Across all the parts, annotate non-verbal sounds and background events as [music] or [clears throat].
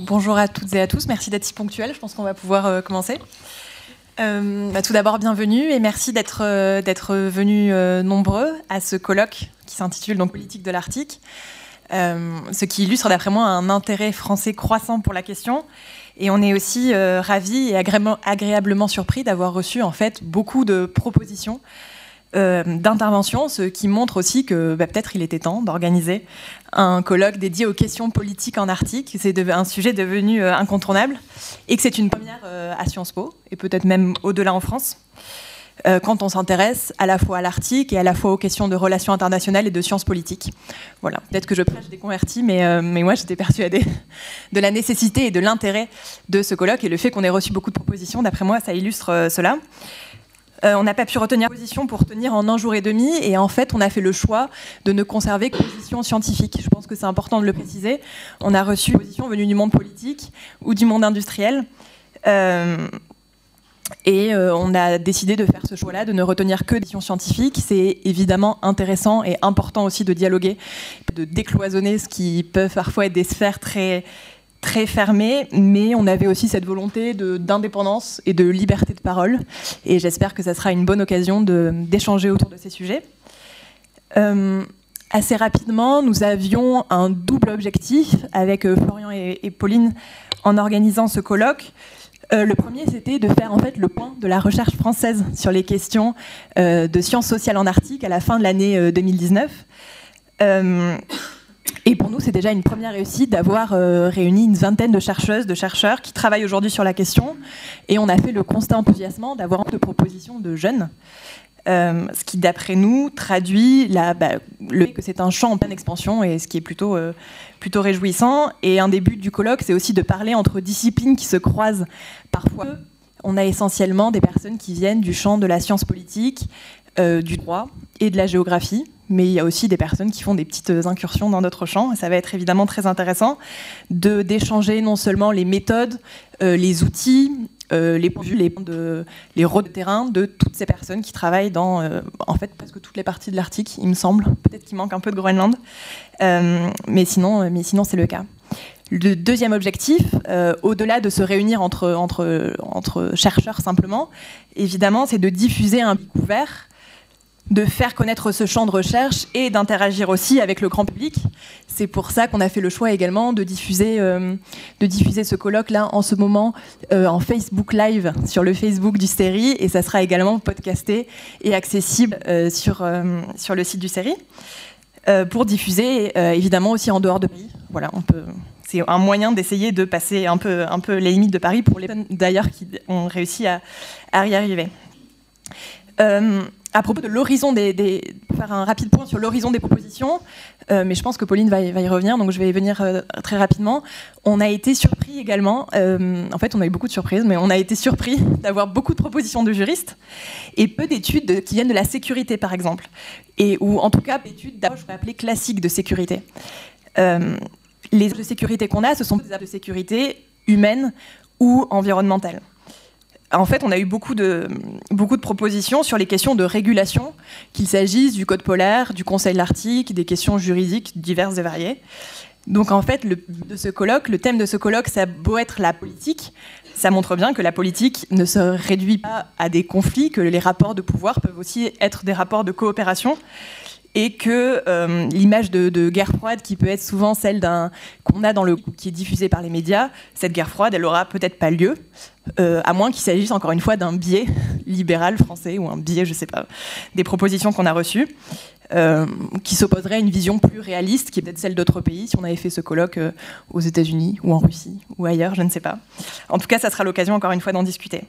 bonjour à toutes et à tous. Merci d'être si ponctuels. Je pense qu'on va pouvoir euh, commencer. Euh, bah, tout d'abord, bienvenue et merci d'être euh, venus nombreux à ce colloque qui s'intitule donc Politique de l'Arctique. ce qui illustre d'après moi un intérêt français croissant pour la question. Et on est aussi ravis et agréablement surpris d'avoir reçu en fait beaucoup de propositions euh, d'intervention, ce qui montre aussi que bah, peut-être il était temps d'organiser un colloque dédié aux questions politiques en Arctique. C'est un sujet devenu euh, incontournable et que c'est une première euh, à Sciences Po et peut-être même au-delà en France. quand on s'intéresse à la fois à l'Arctique et à la fois aux questions de relations internationales et de sciences politiques. Voilà, peut-être que je prêche des convertis, mais, mais moi j'étais persuadée [laughs] de la nécessité et de l'intérêt de ce colloque et le fait qu'on ait reçu beaucoup de propositions, d'après moi, ça illustre cela. Euh, on n'a pas pu retenir position pour tenir en un jour et demi, et en fait, on a fait le choix de ne conserver que position scientifique. Je pense que c'est important de le préciser. On a reçu une position venue du monde politique ou du monde industriel. Euh, et euh, on a décidé de faire ce choix-là, de ne retenir que des questions scientifiques. C'est évidemment intéressant et important aussi de dialoguer, de décloisonner ce qui peut parfois être des sphères très très fermé, mais on avait aussi cette volonté d'indépendance et de liberté de parole. Et j'espère que ça sera une bonne occasion d'échanger autour de ces sujets. Euh, assez rapidement, nous avions un double objectif avec euh, Florian et, Pauline en organisant ce colloque. Euh, le premier, c'était de faire en fait le point de la recherche française sur les questions de sciences sociales en Arctique à la fin de l'année 2019. Et pour nous, c'est déjà une première réussite d'avoir euh, réuni une vingtaine de chercheuses, de chercheurs qui travaillent aujourd'hui sur la question. Et on a fait le constat enthousiasmant d'avoir de propositions de jeunes. Euh, ce qui, d'après nous, traduit bah, le fait que c'est un champ en pleine expansion et ce qui est plutôt, euh, plutôt réjouissant. Et un des buts du colloque, c'est aussi de parler entre disciplines qui se croisent parfois. On a essentiellement des personnes qui viennent du champ de la science politique, du droit et de la géographie mais il y a aussi des personnes qui font des petites incursions dans d'autres champs. Et ça va être évidemment très intéressant de d'échanger non seulement les méthodes, euh, les outils, euh, les les, de, les rôles de terrain de toutes ces personnes qui travaillent dans, euh, en fait, presque toutes les parties de l'Arctique, il me semble. Peut-être qu'il manque un peu de Groenland, mais sinon, mais sinon c'est le cas. Le deuxième objectif, au-delà de se réunir entre, entre, chercheurs simplement, évidemment, c'est de diffuser un ouvert de faire connaître ce champ de recherche et d'interagir aussi avec le grand public. C'est pour ça qu'on a fait le choix également de diffuser, euh, de diffuser ce colloque-là en ce moment euh, en Facebook Live sur le Facebook du série et ça sera également podcasté et accessible euh, sur, sur le site du série pour diffuser évidemment aussi en dehors de Paris. Voilà. C'est un moyen d'essayer de passer un peu, un peu les limites de Paris pour les personnes d'ailleurs qui ont réussi à, à y arriver à propos de l'horizon des, faire un rapide point sur l'horizon des propositions, euh, mais je pense que Pauline va, y revenir, donc je vais venir euh, très rapidement. On a été surpris également, euh, en fait on a eu beaucoup de surprises, mais on a été surpris [laughs] d'avoir beaucoup de propositions de juristes et peu d'études qui viennent de la sécurité par exemple, ou en tout cas d'études d'approche appeler classiques de sécurité. les de sécurité qu'on a, ce sont des de sécurité humaine ou environnementale en fait, on a eu beaucoup de, beaucoup de propositions sur les questions de régulation, qu'il s'agisse du code polaire, du Conseil de l'Arctique, des questions juridiques diverses et variées. Donc en fait, le, de ce colloque, le thème de ce colloque, ça a beau être la politique, ça montre bien que la politique ne se réduit pas à des conflits, que les rapports de pouvoir peuvent aussi être des rapports de coopération et que euh, l'image de, guerre froide qui peut être souvent celle qu'on a dans le qui est diffusée par les médias, cette guerre froide, elle aura peut-être pas lieu, euh, à moins qu'il s'agisse encore une fois d'un biais [laughs] libéral français ou un biais, je sais pas, des propositions qu'on a reçues. Euh, qui s'opposerait à une vision plus réaliste, qui est peut-être celle d'autres pays, si on avait fait ce colloque aux États-Unis ou en Russie ou ailleurs, je ne sais pas. En tout cas, ça sera l'occasion encore une fois d'en discuter.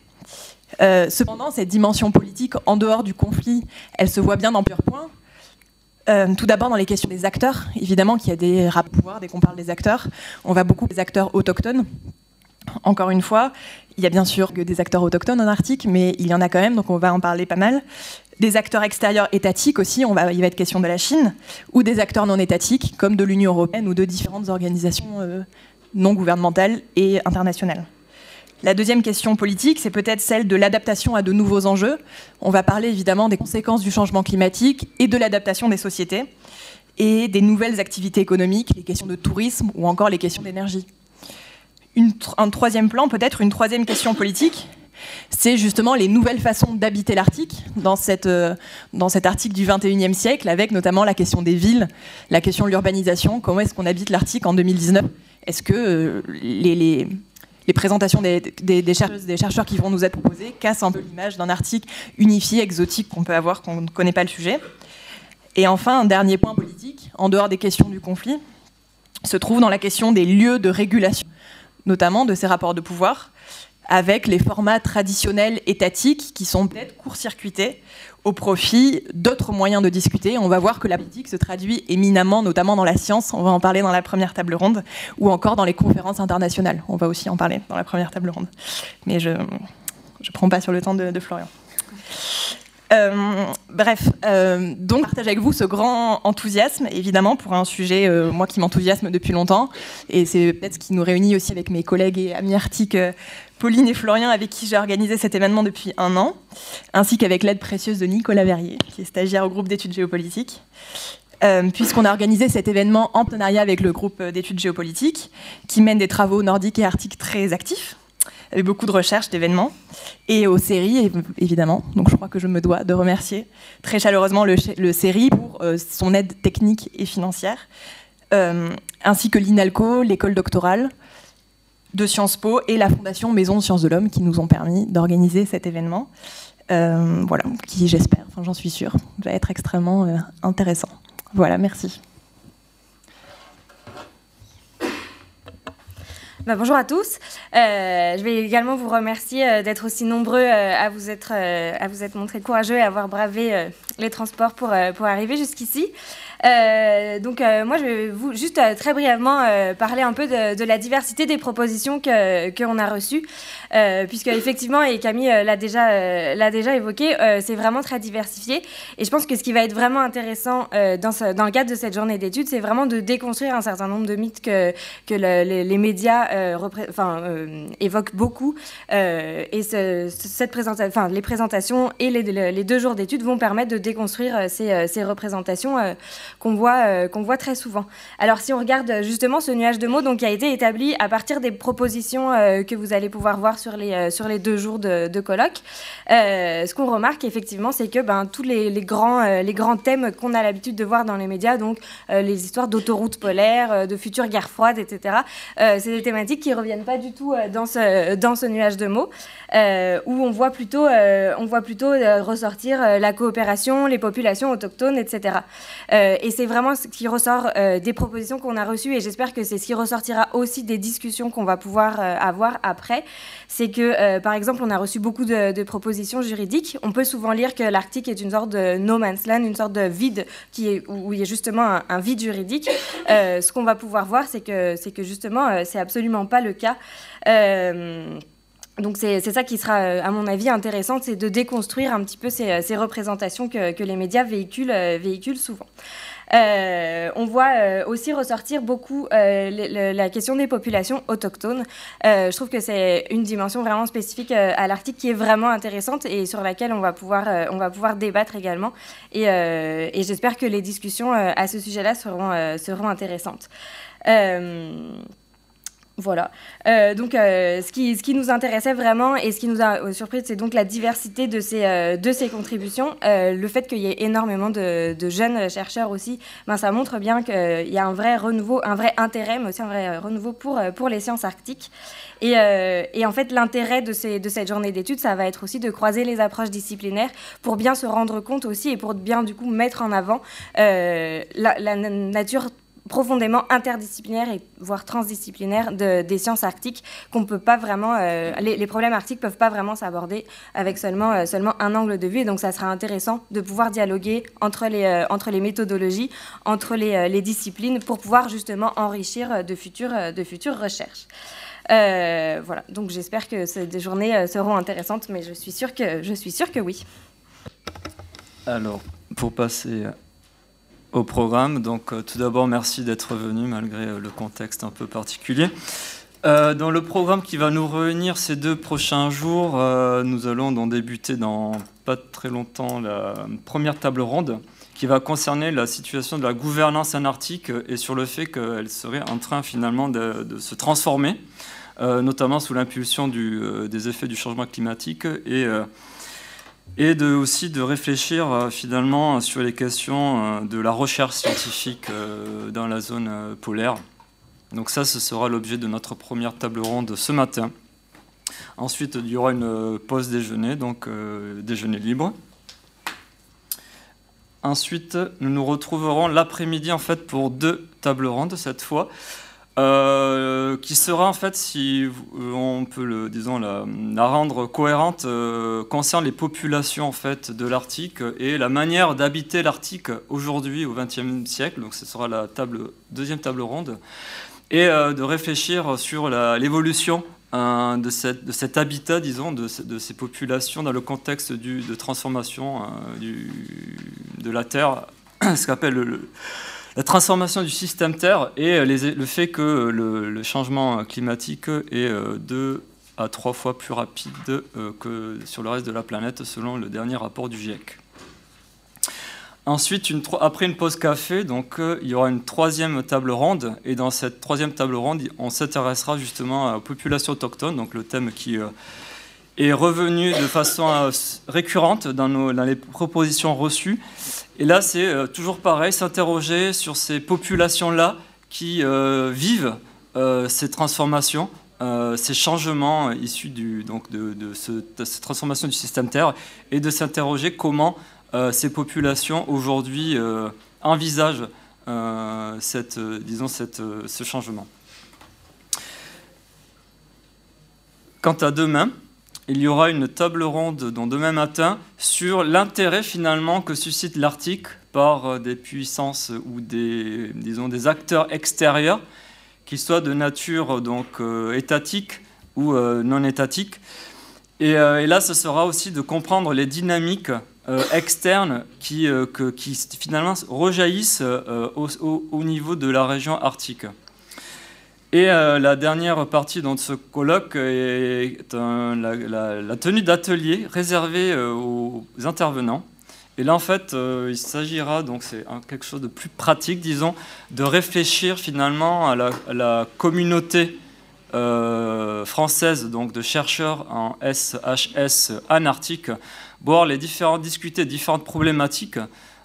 cependant, cette dimension politique, en dehors du conflit, elle se voit bien dans plusieurs points. Euh, tout d'abord dans les questions des acteurs, évidemment qu'il y a des rapports dès qu'on parle des acteurs. On va beaucoup des acteurs autochtones. Encore une fois, il y a bien sûr des acteurs autochtones en Arctique, mais il y en a quand même, donc on va en parler pas mal. Des acteurs extérieurs étatiques aussi, on va, il va être question de la Chine, ou des acteurs non étatiques, comme de l'Union européenne ou de différentes organisations euh, non gouvernementales et internationales. La deuxième question politique, c'est peut-être celle de l'adaptation à de nouveaux enjeux. On va parler évidemment des conséquences du changement climatique et de l'adaptation des sociétés et des nouvelles activités économiques, les questions de tourisme ou encore les questions d'énergie. un troisième plan, peut-être une troisième question politique, c'est justement les nouvelles façons d'habiter l'Arctique dans, euh, dans cet article du 21e siècle, avec notamment la question des villes, la question de l'urbanisation, comment est-ce qu'on habite l'Arctique en 2019 Est-ce que euh, les, présentations des, des, chercheurs, qui vont nous être proposées cassent un peu l'image d'un Arctique unifié, exotique qu'on peut avoir, qu'on ne connaît pas le sujet. Et enfin, un dernier point politique, en dehors des questions du conflit, se trouve dans la question des lieux de régulation, notamment de ces rapports de pouvoir avec les formats traditionnels étatiques qui sont peut-être court-circuités au profit d'autres moyens de discuter. On va voir que la politique se traduit éminemment, notamment dans la science, on va en parler dans la première table ronde, ou encore dans les conférences internationales. On va aussi en parler dans la première table ronde. Mais je ne prends pas sur le temps de Florian. Euh, bref, euh, donc partage avec vous ce grand enthousiasme, évidemment, pour un sujet, euh, moi qui m'enthousiasme depuis longtemps, et c'est peut-être ce qui nous réunit aussi avec mes collègues et amis arctiques, Pauline et Florian, avec qui j'ai organisé cet événement depuis un an, ainsi qu'avec l'aide précieuse de Nicolas Verrier, qui est stagiaire au groupe d'études géopolitiques. puisqu'on a organisé cet événement en partenariat avec le groupe d'études géopolitiques, qui mène des travaux nordiques et arctiques très actifs, avec beaucoup de recherches, d'événements, et aux séries, évidemment. Donc je crois que je me dois de remercier très chaleureusement le, le pour euh, son aide technique et financière, euh, ainsi que l'INALCO, l'école doctorale de Sciences Po et la Fondation Maison Sciences de l'Homme qui nous ont permis d'organiser cet événement. Euh, voilà, qui j'espère, enfin j'en suis sûre, va être extrêmement intéressant. Voilà, merci. Bah, bonjour à tous. Euh, je vais également vous remercier euh, d'être aussi nombreux euh, à, vous être, à être montrés courageux et avoir bravé les transports pour, pour arriver jusqu'ici. Euh, donc euh, moi, je vais vous juste euh, très brièvement parler un peu de, la diversité des propositions que qu'on a reçues, puisque effectivement, et Camille l'a déjà l'a déjà évoqué, c'est vraiment très diversifié. Et je pense que ce qui va être vraiment intéressant dans, dans le cadre de cette journée d'études, c'est vraiment de déconstruire un certain nombre de mythes que que les, médias enfin, évoquent beaucoup. et ce, cette présentation, les présentations et les, les deux jours d'études vont permettre de déconstruire ces, ces représentations qu'on voit, euh, qu'on voit très souvent. Alors si on regarde justement ce nuage de mots donc, qui a été établi à partir des propositions euh, que vous allez pouvoir voir sur les, euh, sur les deux jours de, colloque, ce qu'on remarque effectivement, c'est que ben, tous les, les grands, les grands thèmes qu'on a l'habitude de voir dans les médias, donc les histoires d'autoroutes polaires, de futures guerres froides, etc., c'est des thématiques qui ne reviennent pas du tout dans, ce, dans ce nuage de mots, où on voit plutôt, on voit plutôt ressortir la coopération, les populations autochtones, etc et c'est vraiment ce qui ressort euh, des propositions qu'on a reçues et j'espère que c'est ce qui ressortira aussi des discussions qu'on va pouvoir euh, avoir après. C'est que, euh, par exemple, on a reçu beaucoup de, propositions juridiques. On peut souvent lire que l'Arctique est une sorte de no man's land, une sorte de vide où il y a justement un, vide juridique. ce qu'on va pouvoir voir, c'est que, c'est que justement, c'est absolument pas le cas. Donc c'est ça qui sera, à mon avis, intéressant, c'est de déconstruire un petit peu ces, représentations que, les médias véhiculent souvent. Euh, on voit euh, aussi ressortir beaucoup euh, la question des populations autochtones. je trouve que c'est une dimension vraiment spécifique à l'Arctique qui est vraiment intéressante et sur laquelle on va pouvoir, on va pouvoir débattre également. Et, et j'espère que les discussions à ce sujet-là seront, seront intéressantes. Voilà. Euh, donc, euh, ce, qui, nous intéressait vraiment et ce qui nous a euh, surpris, c'est donc la diversité de ces, contributions. le fait qu'il y ait énormément de, jeunes chercheurs aussi, ben, ça montre bien qu'il y a un vrai renouveau, un vrai intérêt, mais aussi un vrai renouveau pour, pour les sciences arctiques. Et, en fait, l'intérêt de, cette journée d'études, ça va être aussi de croiser les approches disciplinaires pour bien se rendre compte aussi et pour bien, du coup, mettre en avant la nature profondément interdisciplinaire et voire transdisciplinaire de, des sciences arctiques qu'on peut pas vraiment euh, les, problèmes arctiques peuvent pas vraiment s'aborder avec seulement euh, seulement un angle de vue. Et donc ça sera intéressant de pouvoir dialoguer entre les euh, entre les méthodologies entre les, les, disciplines pour pouvoir justement enrichir de futures de futures recherches. Voilà. Donc j'espère que ces journées seront intéressantes mais je suis sûre que je suis sûre que oui. Alors pour passer au programme. Donc euh, tout d'abord, merci d'être venu malgré euh, le contexte un peu particulier. Euh, dans le programme qui va nous réunir ces deux prochains jours, nous allons donc débuter dans pas très longtemps la première table ronde qui va concerner la situation de la gouvernance anarctique et sur le fait qu'elle serait en train finalement de, se transformer notamment sous l'impulsion des effets du changement climatique et et aussi de réfléchir euh, finalement sur les questions euh, de la recherche scientifique euh, dans la zone polaire. Donc ça, ce sera l'objet de notre première table ronde ce matin. Ensuite, il y aura une pause déjeuner, donc déjeuner libre. Ensuite, nous nous retrouverons l'après-midi en fait pour deux tables rondes cette fois. Euh, qui sera en fait, si euh, on peut le, disons, la, rendre cohérente, euh, concerne les populations en fait de l'Arctique et la manière d'habiter l'Arctique aujourd'hui au XXe siècle. Donc ce sera la deuxième table ronde et de réfléchir sur l'évolution de, de, cet habitat, disons, de, de, ces populations dans le contexte du, de transformation du, de la Terre, [coughs] ce qu'appelle le la transformation du système Terre et euh, le fait que le, changement climatique est euh, deux à trois fois plus rapide euh, que sur le reste de la planète, selon le dernier rapport du GIEC. Ensuite, après une pause café, donc, il y aura une troisième table ronde. Et dans cette troisième table ronde, on s'intéressera justement aux populations autochtones, donc le thème qui est revenu de façon récurrente dans, dans les propositions reçues. Et là, c'est euh, toujours pareil, s'interroger sur ces populations-là qui euh, vivent euh, ces transformations, ces changements issus donc de, cette transformation du système Terre, et de s'interroger comment ces populations aujourd'hui envisagent disons cette, ce changement. Quant à demain, il y aura une table ronde dans demain matin sur l'intérêt finalement que suscite l'Arctique par euh, des puissances ou des, disons, des acteurs extérieurs, qu'ils soient de nature donc, euh, étatique ou euh, non étatique. Et, là, ce sera aussi de comprendre les dynamiques externes qui, qui, finalement rejaillissent au, niveau de la région arctique. Et euh, la dernière partie de ce colloque est la, tenue d'atelier réservée euh, aux intervenants. Et là, en fait, euh, il s'agira, donc c'est quelque chose de plus pratique, disons, de réfléchir finalement à la, communauté française, donc de chercheurs en SHS anarctique, voir les différentes, discuter différentes problématiques,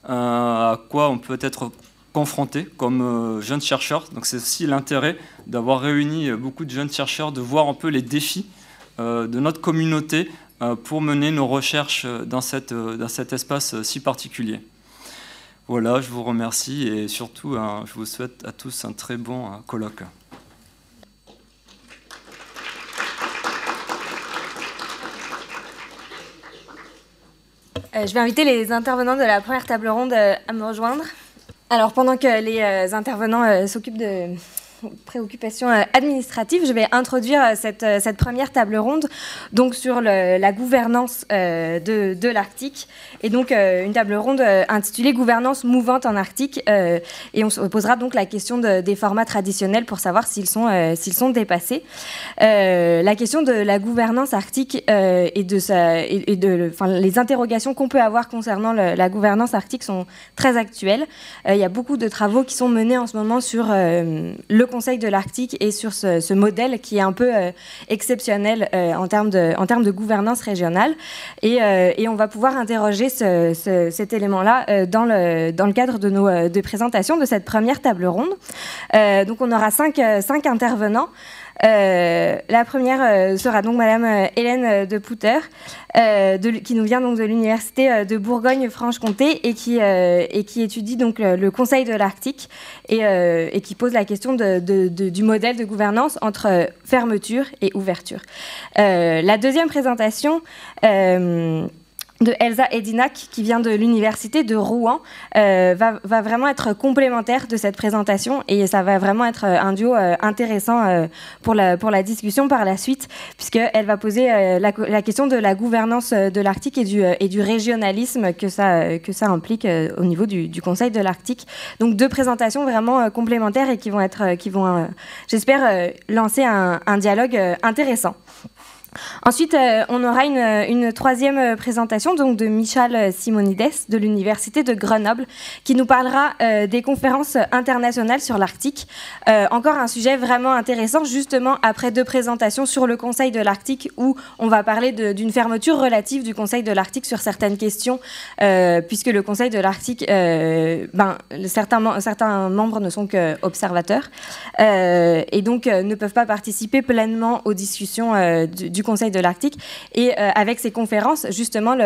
à quoi on peut être confrontés comme euh, jeunes chercheurs. Donc c'est aussi l'intérêt d'avoir réuni euh, beaucoup de jeunes chercheurs, de voir un peu les défis euh, de notre communauté pour mener nos recherches dans, cette, dans cet espace si particulier. Voilà, je vous remercie et surtout, je vous souhaite à tous un très bon colloque. je vais inviter les intervenants de la première table ronde à me rejoindre. Alors pendant que les euh, intervenants euh, s'occupent de préoccupations euh, administratives, je vais introduire euh, cette, euh, cette première table ronde donc sur la gouvernance de, de l'Arctique et donc une table ronde intitulée Gouvernance mouvante en Arctique et on se posera donc la question des formats traditionnels pour savoir s'ils sont, s'ils sont dépassés. la question de la gouvernance arctique et de, sa, et, de enfin, les interrogations qu'on peut avoir concernant la gouvernance arctique sont très actuelles. il y a beaucoup de travaux qui sont menés en ce moment sur le Conseil de l'Arctique et sur ce, modèle qui est un peu euh, exceptionnel euh, en, termes de, gouvernance régionale. Et, euh, on va pouvoir interroger cet élément-là dans, le, cadre de nos de présentations de cette première table ronde. donc on aura cinq intervenants. Euh, la première euh, sera donc Madame euh, Hélène de Pouter, qui nous vient de l'université de Bourgogne-Franche-Comté et qui et qui étudie donc le, Conseil de l'Arctique et, qui pose la question du modèle de gouvernance entre fermeture et ouverture. la deuxième présentation de Elsa Edinac, qui vient de l'université de Rouen, euh, va, vraiment être complémentaire de cette présentation et ça va vraiment être euh, un duo euh, intéressant pour, la, discussion par la suite, puisqu'elle va poser la, question de la gouvernance de l'Arctique et du, régionalisme que ça, que ça implique au niveau du, Conseil de l'Arctique. Donc deux présentations vraiment complémentaires et qui vont, être, qui vont j'espère, lancer un dialogue intéressant. Ensuite, euh, on aura une, troisième euh, présentation donc de Michal Simonides de l'Université de Grenoble qui nous parlera euh, des conférences internationales sur l'Arctique. encore un sujet vraiment intéressant, justement après deux présentations sur le Conseil de l'Arctique où on va parler d'une fermeture relative du Conseil de l'Arctique sur certaines questions, puisque le Conseil de l'Arctique, ben, certains, certains membres ne sont qu'observateurs et donc ne peuvent pas participer pleinement aux discussions du, du Conseil de l'Arctique. Et euh, avec ces conférences, justement,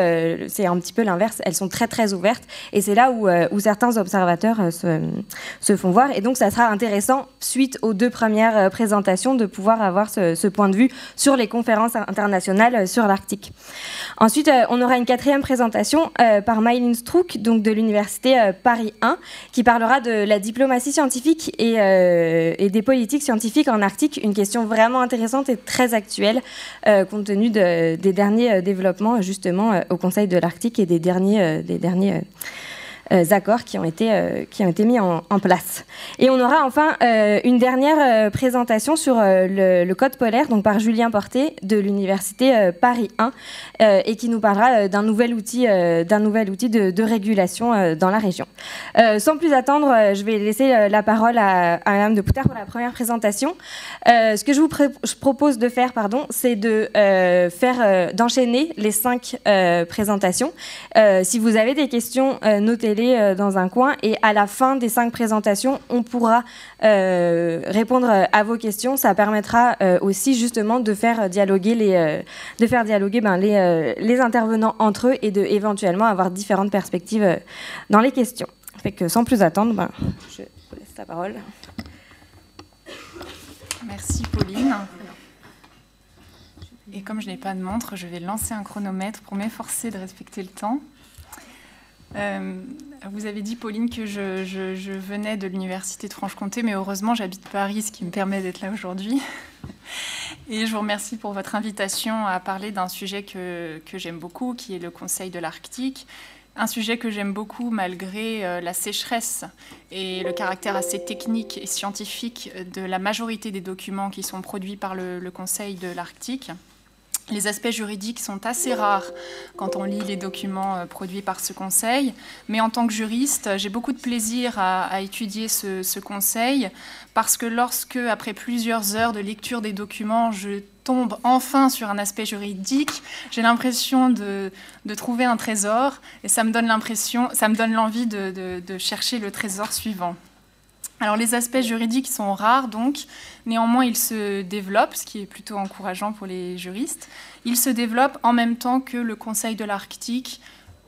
c'est un petit peu l'inverse. Elles sont très, très ouvertes. Et c'est là où, euh, certains observateurs euh, se, font voir. Et donc, ça sera intéressant, suite aux deux premières présentations, de pouvoir avoir ce, point de vue sur les conférences internationales sur l'Arctique. Ensuite, on aura une quatrième présentation par Mylene Strouk, donc de l'Université Paris 1, qui parlera de la diplomatie scientifique et, des politiques scientifiques en Arctique, une question vraiment intéressante et très actuelle compte tenu des derniers développements justement au Conseil de l'Arctique et des derniers, euh, accords qui ont été, euh, qui ont été mis en, place. Et on aura enfin euh, une dernière présentation sur le, code polaire, donc par Julien Porté de l'Université Paris 1, et qui nous parlera d'un nouvel outil, d'un nouvel outil de, régulation dans la région. sans plus attendre, je vais laisser la parole à, à Madame de Poutard pour la première présentation. ce que je vous propose de faire, pardon, c'est de faire d'enchaîner les cinq présentations. si vous avez des questions, notez euh, dans un coin et à la fin des cinq présentations, on pourra euh, répondre à vos questions. Ça permettra euh, aussi justement de faire dialoguer les, de faire dialoguer ben, les, intervenants entre eux et de éventuellement avoir différentes perspectives dans les questions. Fait sans plus attendre, ben, je vous laisse la parole. Merci Pauline. Et comme je n'ai pas de montre, je vais lancer un chronomètre pour m'efforcer de respecter le temps. Euh, vous avez dit, Pauline, que je, venais de l'Université de Franche-Comté, mais heureusement, j'habite Paris, ce qui me permet d'être là aujourd'hui. [laughs] Et je vous remercie pour votre invitation à parler d'un sujet que, j'aime beaucoup, qui est le Conseil de l'Arctique. Un sujet que j'aime beaucoup malgré euh, la sécheresse et le caractère assez technique et scientifique de la majorité des documents qui sont produits par le Conseil de l'Arctique. Les aspects juridiques sont assez rares quand on lit les documents euh, produits par ce conseil, mais en tant que juriste, j'ai beaucoup de plaisir à, étudier ce, conseil parce que lorsque, après plusieurs heures de lecture des documents, je tombe enfin sur un aspect juridique, j'ai l'impression de, trouver un trésor et ça me donne l'impression, ça me donne l'envie de chercher le trésor suivant. Alors les aspects juridiques sont rares, donc néanmoins ils se développent, ce qui est plutôt encourageant pour les juristes. Ils se développent en même temps que le Conseil de l'Arctique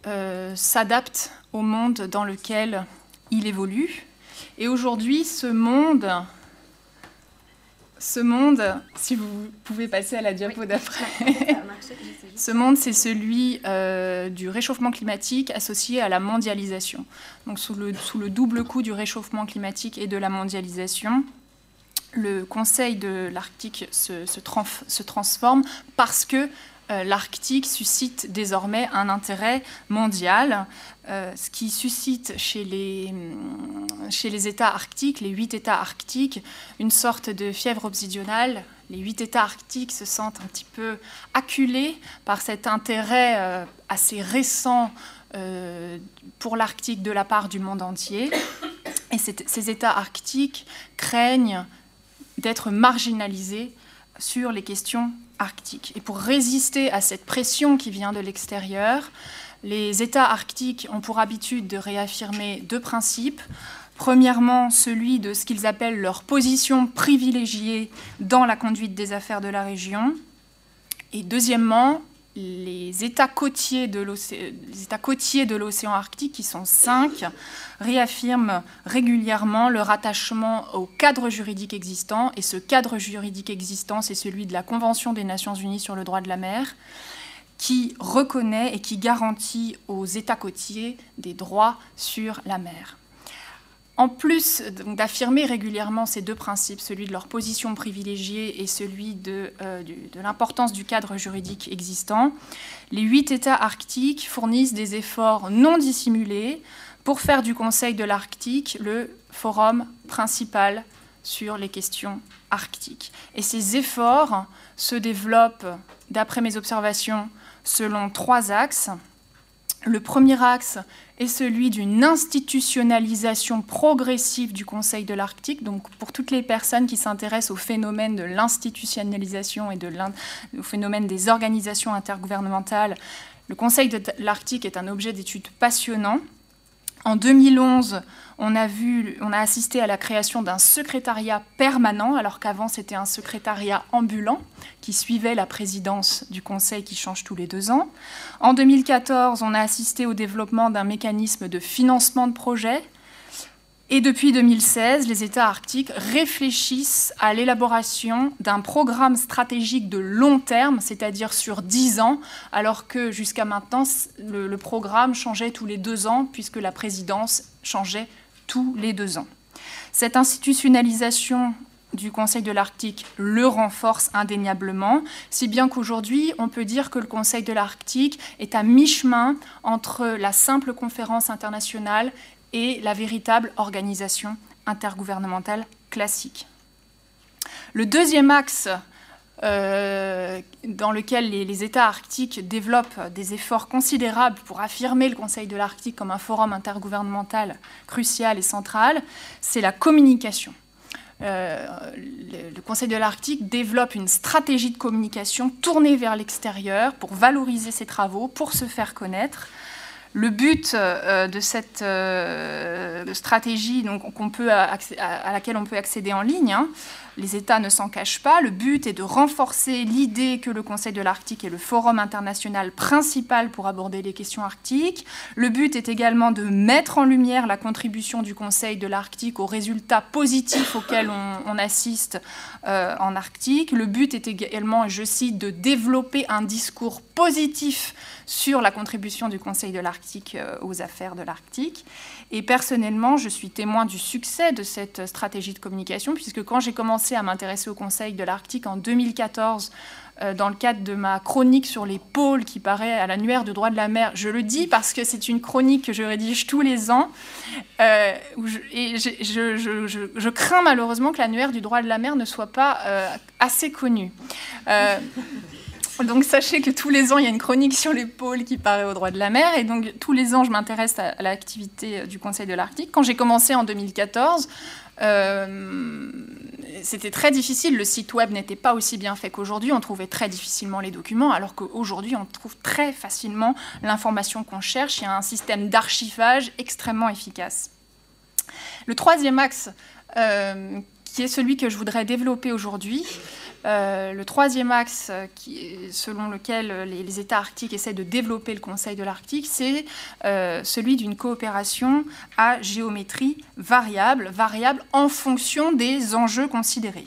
euh, s'adapte au monde dans lequel il évolue. Et aujourd'hui, ce monde, ce monde, si vous pouvez passer à la diapo d'après, [laughs] [laughs] ce monde, c'est celui euh, du réchauffement climatique associé à la mondialisation. Donc sous le, sous le double coup du réchauffement climatique et de la mondialisation, le Conseil de l'Arctique se, se, transforme parce que l'Arctique suscite désormais un intérêt mondial, euh, ce qui suscite chez les, chez les États arctiques, les huit États arctiques, une sorte de fièvre obsidionale. Les huit États arctiques se sentent un petit peu acculés par cet intérêt euh, assez récent pour l'Arctique de la part du monde entier. Et ces États arctiques craignent d'être marginalisés sur les questions Et pour résister à cette pression qui vient de l'extérieur, les États arctiques ont pour habitude de réaffirmer deux principes. Premièrement, celui de ce qu'ils appellent leur position privilégiée dans la conduite des affaires de la région. Et deuxièmement, les États côtiers de l'océan Arctique, qui sont cinq, réaffirment régulièrement leur attachement au cadre juridique existant. Et ce cadre juridique existant, c'est celui de la Convention des Nations Unies sur le droit de la mer, qui reconnaît et qui garantit aux États côtiers des droits sur la mer. En plus d'affirmer régulièrement ces deux principes, celui de leur position privilégiée et celui de, euh, de l'importance du cadre juridique existant, les huit États arctiques fournissent des efforts non dissimulés pour faire du Conseil de l'Arctique le forum principal sur les questions arctiques. Et ces efforts se développent, d'après mes observations, selon trois axes. Le premier axe est celui d'une institutionnalisation progressive du Conseil de l'Arctique. Donc, pour toutes les personnes qui s'intéressent au phénomène de l'institutionnalisation et de au phénomène des organisations intergouvernementales, le Conseil de l'Arctique est un objet d'étude passionnant. En 2011, on a, vu, assisté à la création d'un secrétariat permanent, alors qu'avant c'était un secrétariat ambulant qui suivait la présidence du Conseil qui change tous les deux ans. En 2014, on a assisté au développement d'un mécanisme de financement de projets et depuis 2016, les États arctiques réfléchissent à l'élaboration d'un programme stratégique de long terme, c'est-à-dire sur 10 ans, alors que jusqu'à maintenant, le, programme changeait tous les deux ans, puisque la présidence changeait tous les deux ans. Cette institutionnalisation du Conseil de l'Arctique le renforce indéniablement, si bien qu'aujourd'hui, on peut dire que le Conseil de l'Arctique est à mi-chemin entre la simple conférence internationale et la véritable organisation intergouvernementale classique. Le deuxième axe euh, dans lequel les, États arctiques développent des efforts considérables pour affirmer le Conseil de l'Arctique comme un forum intergouvernemental crucial et central, c'est la communication. Euh, le, Conseil de l'Arctique développe une stratégie de communication tournée vers l'extérieur pour valoriser ses travaux, pour se faire connaître. Le but euh, de cette euh, stratégie donc, à, laquelle on peut accéder en ligne, hein, les États ne s'en cachent pas. Le but est de renforcer l'idée que le Conseil de l'Arctique est le forum international principal pour aborder les questions arctiques. Le but est également de mettre en lumière la contribution du Conseil de l'Arctique aux résultats positifs auxquels on, assiste euh, en Arctique. Le but est également, je cite, de développer un discours positif sur la contribution du Conseil de l'Arctique euh, aux affaires de l'Arctique. Et personnellement, je suis témoin du succès de cette stratégie de communication, puisque quand j'ai commencé à m'intéresser au Conseil de l'Arctique en 2014, euh, dans le cadre de ma chronique sur les pôles qui paraît à l'annuaire de droit de la mer. Je le dis parce que c'est une chronique que je rédige tous les ans. Euh, et je, crains malheureusement que l'annuaire du droit de la mer ne soit pas euh, assez connu. Donc sachez que tous les ans, il y a une chronique sur les pôles qui paraît au droit de la mer. Et donc tous les ans, je m'intéresse à, l'activité du Conseil de l'Arctique. Quand j'ai commencé en 2014, euh, c'était très difficile. Le site web n'était pas aussi bien fait qu'aujourd'hui. On trouvait très difficilement les documents, alors qu'aujourd'hui, on trouve très facilement l'information qu'on cherche. Il y a un système d'archivage extrêmement efficace. Le troisième axe, euh, qui est celui que je voudrais développer aujourd'hui, euh, le troisième axe euh, selon lequel les, États arctiques essaient de développer le Conseil de l'Arctique, c'est euh, celui d'une coopération à géométrie variable, variable en fonction des enjeux considérés.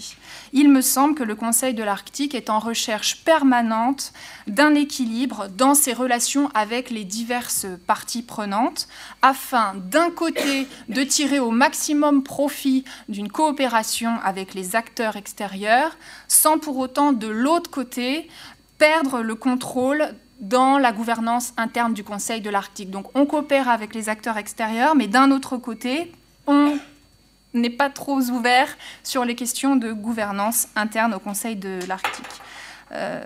Il me semble que le Conseil de l'Arctique est en recherche permanente d'un équilibre dans ses relations avec les diverses parties prenantes, afin d'un côté de tirer au maximum profit d'une coopération avec les acteurs extérieurs, pour autant de l'autre côté perdre le contrôle dans la gouvernance interne du Conseil de l'Arctique. Donc on coopère avec les acteurs extérieurs, mais d'un autre côté, on n'est pas trop ouvert sur les questions de gouvernance interne au Conseil de l'Arctique. Euh,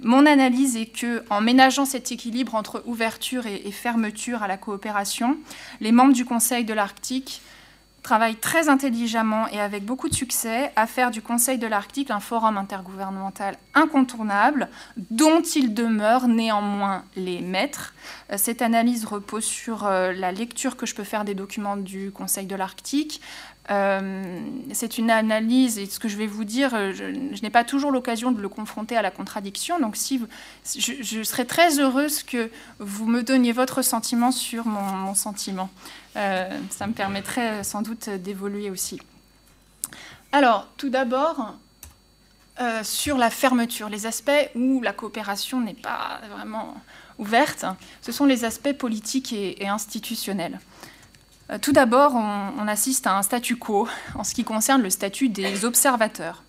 mon analyse est que, en ménageant cet équilibre entre ouverture et, fermeture à la coopération, les membres du Conseil de l'Arctique travaillent très intelligemment et avec beaucoup de succès à faire du Conseil de l'Arctique un forum intergouvernemental incontournable dont ils demeurent néanmoins les maîtres. Euh, cette analyse repose sur euh, la lecture que je peux faire des documents du Conseil de l'Arctique, euh, c'est une analyse, et ce que je vais vous dire, je, n'ai pas toujours l'occasion de le confronter à la contradiction. Donc, si je, serais très heureuse que vous me donniez votre sentiment sur mon, sentiment. Euh, ça me permettrait sans doute d'évoluer aussi. Alors, tout d'abord, sur la fermeture, les aspects où la coopération n'est pas vraiment ouverte, ce sont les aspects politiques et institutionnels. Euh, tout d'abord, on, assiste à un statu quo en ce qui concerne le statut des observateurs.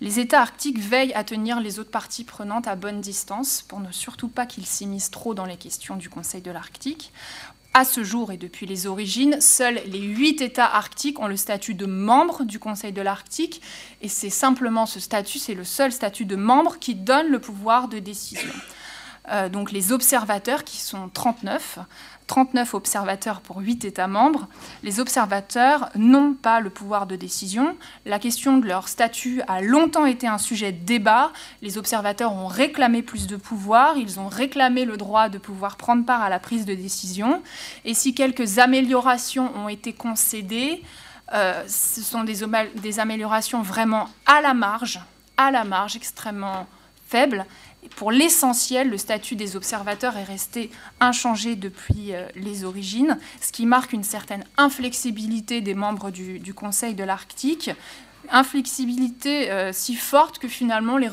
Les États arctiques veillent à tenir les autres parties prenantes à bonne distance pour ne surtout pas qu'ils s'immiscent trop dans les questions du Conseil de l'Arctique. À ce jour et depuis les origines, seuls les huit États arctiques ont le statut de membre du Conseil de l'Arctique, et c'est simplement ce statut, c'est le seul statut de membre qui donne le pouvoir de décision. Euh, donc les observateurs, qui sont 39, 39 observateurs pour 8 États membres. Les observateurs n'ont pas le pouvoir de décision. La question de leur statut a longtemps été un sujet de débat. Les observateurs ont réclamé plus de pouvoir, ils ont réclamé le droit de pouvoir prendre part à la prise de décision. Et si quelques améliorations ont été concédées, euh, ce sont des, des améliorations vraiment à la marge, à la marge extrêmement faibles pour l'essentiel, le statut des observateurs est resté inchangé depuis euh, les origines, ce qui marque une certaine inflexibilité des membres du, Conseil de l'Arctique, inflexibilité euh, si forte que finalement les,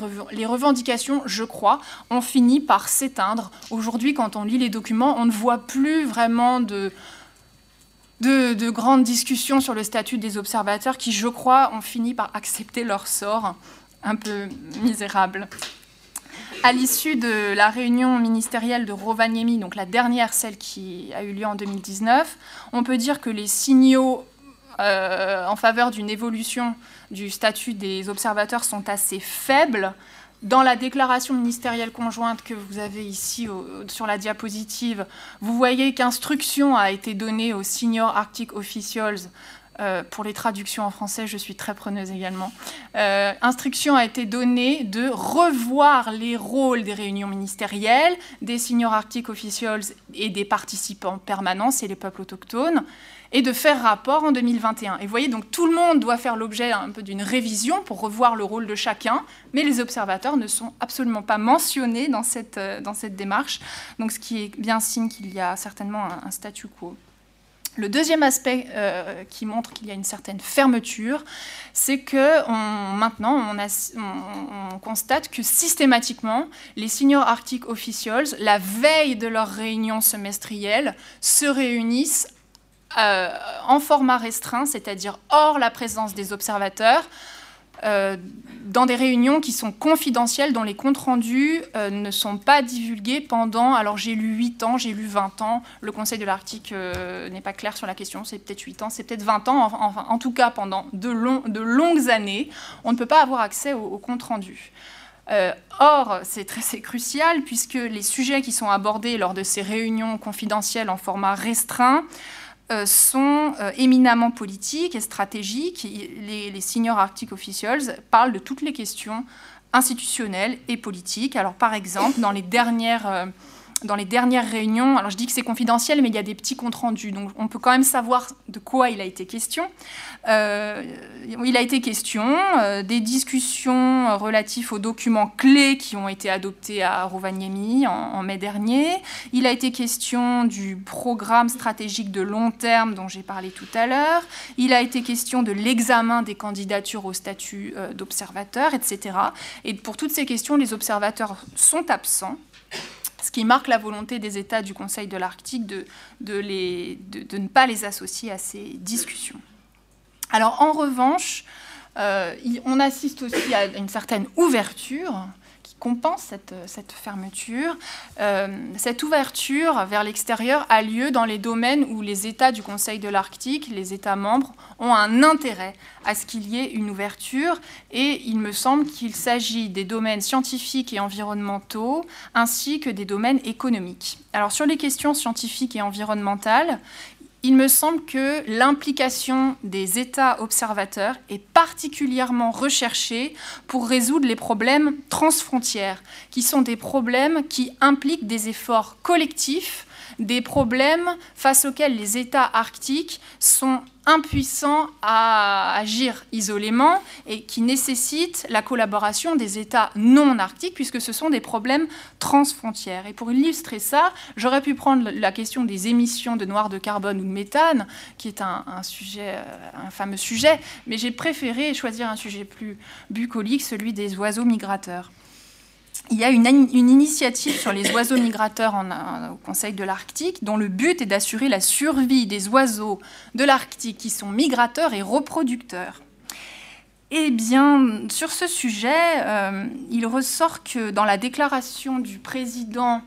revendications, je crois, ont fini par s'éteindre. Aujourd'hui, quand on lit les documents, on ne voit plus vraiment de, de, grandes discussions sur le statut des observateurs qui, je crois, ont fini par accepter leur sort un peu misérable à l'issue de la réunion ministérielle de Rovaniemi, donc la dernière, celle qui a eu lieu en 2019, on peut dire que les signaux euh, en faveur d'une évolution du statut des observateurs sont assez faibles. Dans la déclaration ministérielle conjointe que vous avez ici sur la diapositive, vous voyez qu'instruction a été donnée aux senior Arctic officials euh, pour les traductions en français, je suis très preneuse également. Euh, instruction a été donnée de revoir les rôles des réunions ministérielles, des senior Arctic officials et des participants permanents, c'est les peuples autochtones, et de faire rapport en 2021. Et vous voyez, donc tout le monde doit faire l'objet un peu d'une révision pour revoir le rôle de chacun, mais les observateurs ne sont absolument pas mentionnés dans cette, euh, dans cette démarche, donc ce qui est bien signe qu'il y a certainement un statu quo. Le deuxième aspect euh, qui montre qu'il y a une certaine fermeture, c'est que maintenant on, constate que systématiquement les senior Arctic officials, la veille de leur réunion semestrielle, se réunissent euh, en format restreint, c'est-à-dire hors la présence des observateurs, euh, dans des réunions qui sont confidentielles, dont les comptes rendus euh, ne sont pas divulgués pendant, alors j'ai lu 8 ans, j'ai lu 20 ans, le Conseil de l'Arctique euh, n'est pas clair sur la question, c'est peut-être 8 ans, c'est peut-être 20 ans, enfin en tout cas pendant de, longues années, on ne peut pas avoir accès aux, comptes rendus. or, c'est crucial puisque les sujets qui sont abordés lors de ces réunions confidentielles en format restreint sont euh, éminemment politiques et stratégiques. Les, les, senior Arctic officials parlent de toutes les questions institutionnelles et politiques. Alors, par exemple, dans les dernières euh, dans les dernières réunions, alors je dis que c'est confidentiel, mais il y a des petits comptes rendus, donc on peut quand même savoir de quoi il a été question. Euh, il a été question euh, des discussions relatives aux documents clés qui ont été adoptés à Rovaniemi en, mai dernier. Il a été question du programme stratégique de long terme dont j'ai parlé tout à l'heure. Il a été question de l'examen des candidatures au statut euh, d'observateur, etc. Et pour toutes ces questions, les observateurs sont absents ce qui marque la volonté des États du Conseil de l'Arctique de, ne pas les associer à ces discussions. Alors en revanche, euh, on assiste aussi à une certaine ouverture compense cette, fermeture. Euh, cette ouverture vers l'extérieur a lieu dans les domaines où les États du Conseil de l'Arctique, les États membres, ont un intérêt à ce qu'il y ait une ouverture. Et il me semble qu'il s'agit des domaines scientifiques et environnementaux, ainsi que des domaines économiques. Alors sur les questions scientifiques et environnementales, il me semble que l'implication des États observateurs est particulièrement recherchée pour résoudre les problèmes transfrontières, qui sont des problèmes qui impliquent des efforts collectifs des problèmes face auxquels les États arctiques sont impuissants à agir isolément et qui nécessitent la collaboration des États non arctiques puisque ce sont des problèmes transfrontières. Et pour illustrer ça, j'aurais pu prendre la question des émissions de noir de carbone ou de méthane, qui est un, sujet, euh, un fameux sujet, mais j'ai préféré choisir un sujet plus bucolique, celui des oiseaux migrateurs il y a une, initiative sur les oiseaux migrateurs au Conseil de l'Arctique dont le but est d'assurer la survie des oiseaux de l'Arctique qui sont migrateurs et reproducteurs. Eh bien, sur ce sujet, euh, il ressort que dans la déclaration du président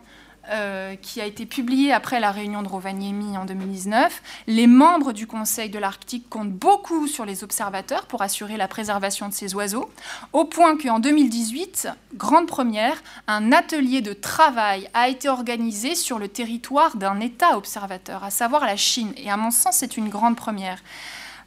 euh, qui a été publié après la réunion de Rovaniemi en 2019. Les membres du Conseil de l'Arctique comptent beaucoup sur les observateurs pour assurer la préservation de ces oiseaux, au point qu'en 2018, grande première, un atelier de travail a été organisé sur le territoire d'un État observateur, à savoir la Chine. Et à mon sens, c'est une grande première.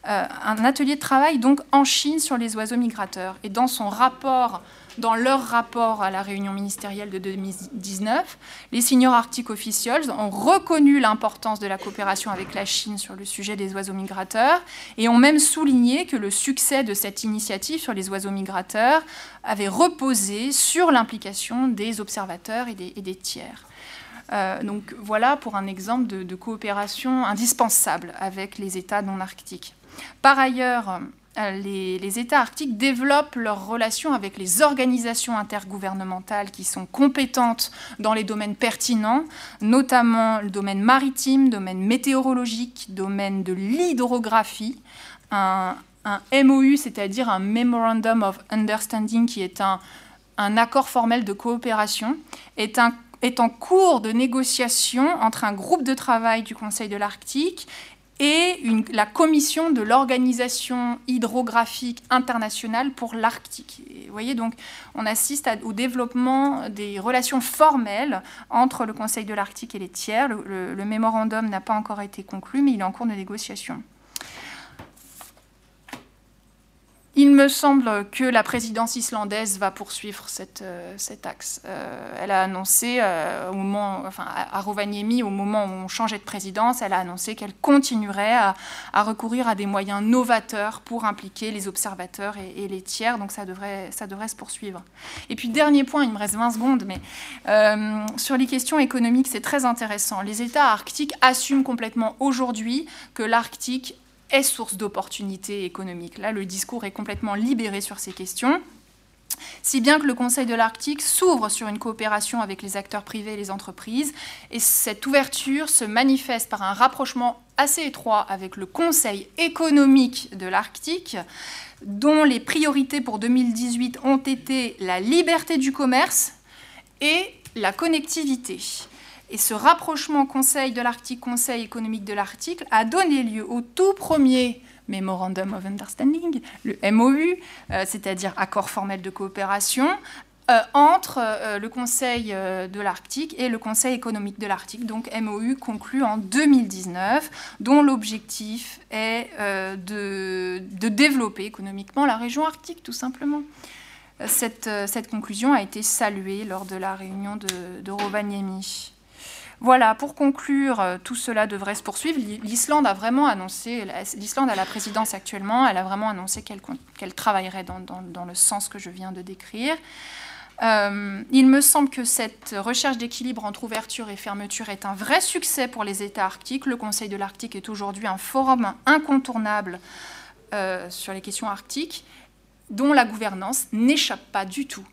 Euh, un atelier de travail donc en Chine sur les oiseaux migrateurs. Et dans son rapport dans leur rapport à la réunion ministérielle de 2019, les senior Arctic officials ont reconnu l'importance de la coopération avec la Chine sur le sujet des oiseaux migrateurs et ont même souligné que le succès de cette initiative sur les oiseaux migrateurs avait reposé sur l'implication des observateurs et des, tiers. Euh, donc voilà pour un exemple de coopération indispensable avec les États non arctiques. Par ailleurs, euh, les, États arctiques développent leurs relations avec les organisations intergouvernementales qui sont compétentes dans les domaines pertinents, notamment le domaine maritime, domaine météorologique, domaine de l'hydrographie. Un, MOU, c'est-à-dire un Memorandum of Understanding, qui est un, accord formel de coopération, est est en cours de négociation entre un groupe de travail du Conseil de l'Arctique et la commission de l'Organisation hydrographique internationale pour l'Arctique. Vous voyez, donc, on assiste au développement des relations formelles entre le Conseil de l'Arctique et les tiers. le mémorandum n'a pas encore été conclu, mais il est en cours de négociation. Il me semble que la présidence islandaise va poursuivre euh, cet axe. Euh, elle a annoncé, euh, au moment, à Rovaniemi, au moment où on changeait de présidence, elle a annoncé qu'elle continuerait à, recourir à des moyens novateurs pour impliquer les observateurs et, les tiers. Donc ça devrait, ça devrait se poursuivre. Et puis dernier point, il me reste 20 secondes, mais sur les questions économiques, c'est très intéressant. Les États arctiques assument complètement aujourd'hui que l'Arctique source d'opportunités économiques. Là, le discours est complètement libéré sur ces questions. Si bien que le Conseil de l'Arctique s'ouvre sur une coopération avec les acteurs privés et les entreprises, et cette ouverture se manifeste par un rapprochement assez étroit avec le Conseil économique de l'Arctique, dont les priorités pour 2018 ont été la liberté du commerce et la connectivité. Et ce rapprochement Conseil de l'Arctique, Conseil économique de l'Arctique, a donné lieu au tout premier Memorandum of Understanding, le MOU, euh, c'est-à-dire accord formel de coopération, euh, entre euh, le Conseil de l'Arctique et le Conseil économique de l'Arctique, donc MOU conclu en 2019, dont l'objectif est de, développer économiquement la région arctique, tout simplement. Cette, conclusion a été saluée lors de la réunion de, de Rovaniemi. Voilà, pour conclure, euh, tout cela devrait se poursuivre. L'Islande a vraiment annoncé, l'Islande a la présidence actuellement, elle a vraiment annoncé qu'elle travaillerait dans, le sens que je viens de décrire. Euh, il me semble que cette recherche d'équilibre entre ouverture et fermeture est un vrai succès pour les États arctiques. Le Conseil de l'Arctique est aujourd'hui un forum incontournable euh, sur les questions arctiques dont la gouvernance n'échappe pas du tout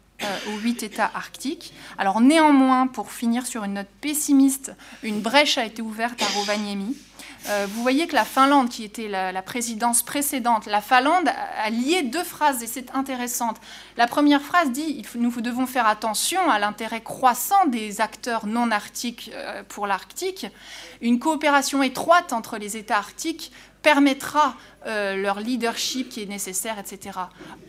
aux huit États arctiques. Alors néanmoins, pour finir sur une note pessimiste, une brèche a été ouverte à Rovaniemi. Euh, vous voyez que la Finlande, qui était la, présidence précédente, la Finlande a, lié deux phrases et c'est intéressant. La première phrase dit nous devons faire attention à l'intérêt croissant des acteurs non arctiques euh, pour l'Arctique. Une coopération étroite entre les États arctiques permettra euh, leur leadership qui est nécessaire, etc.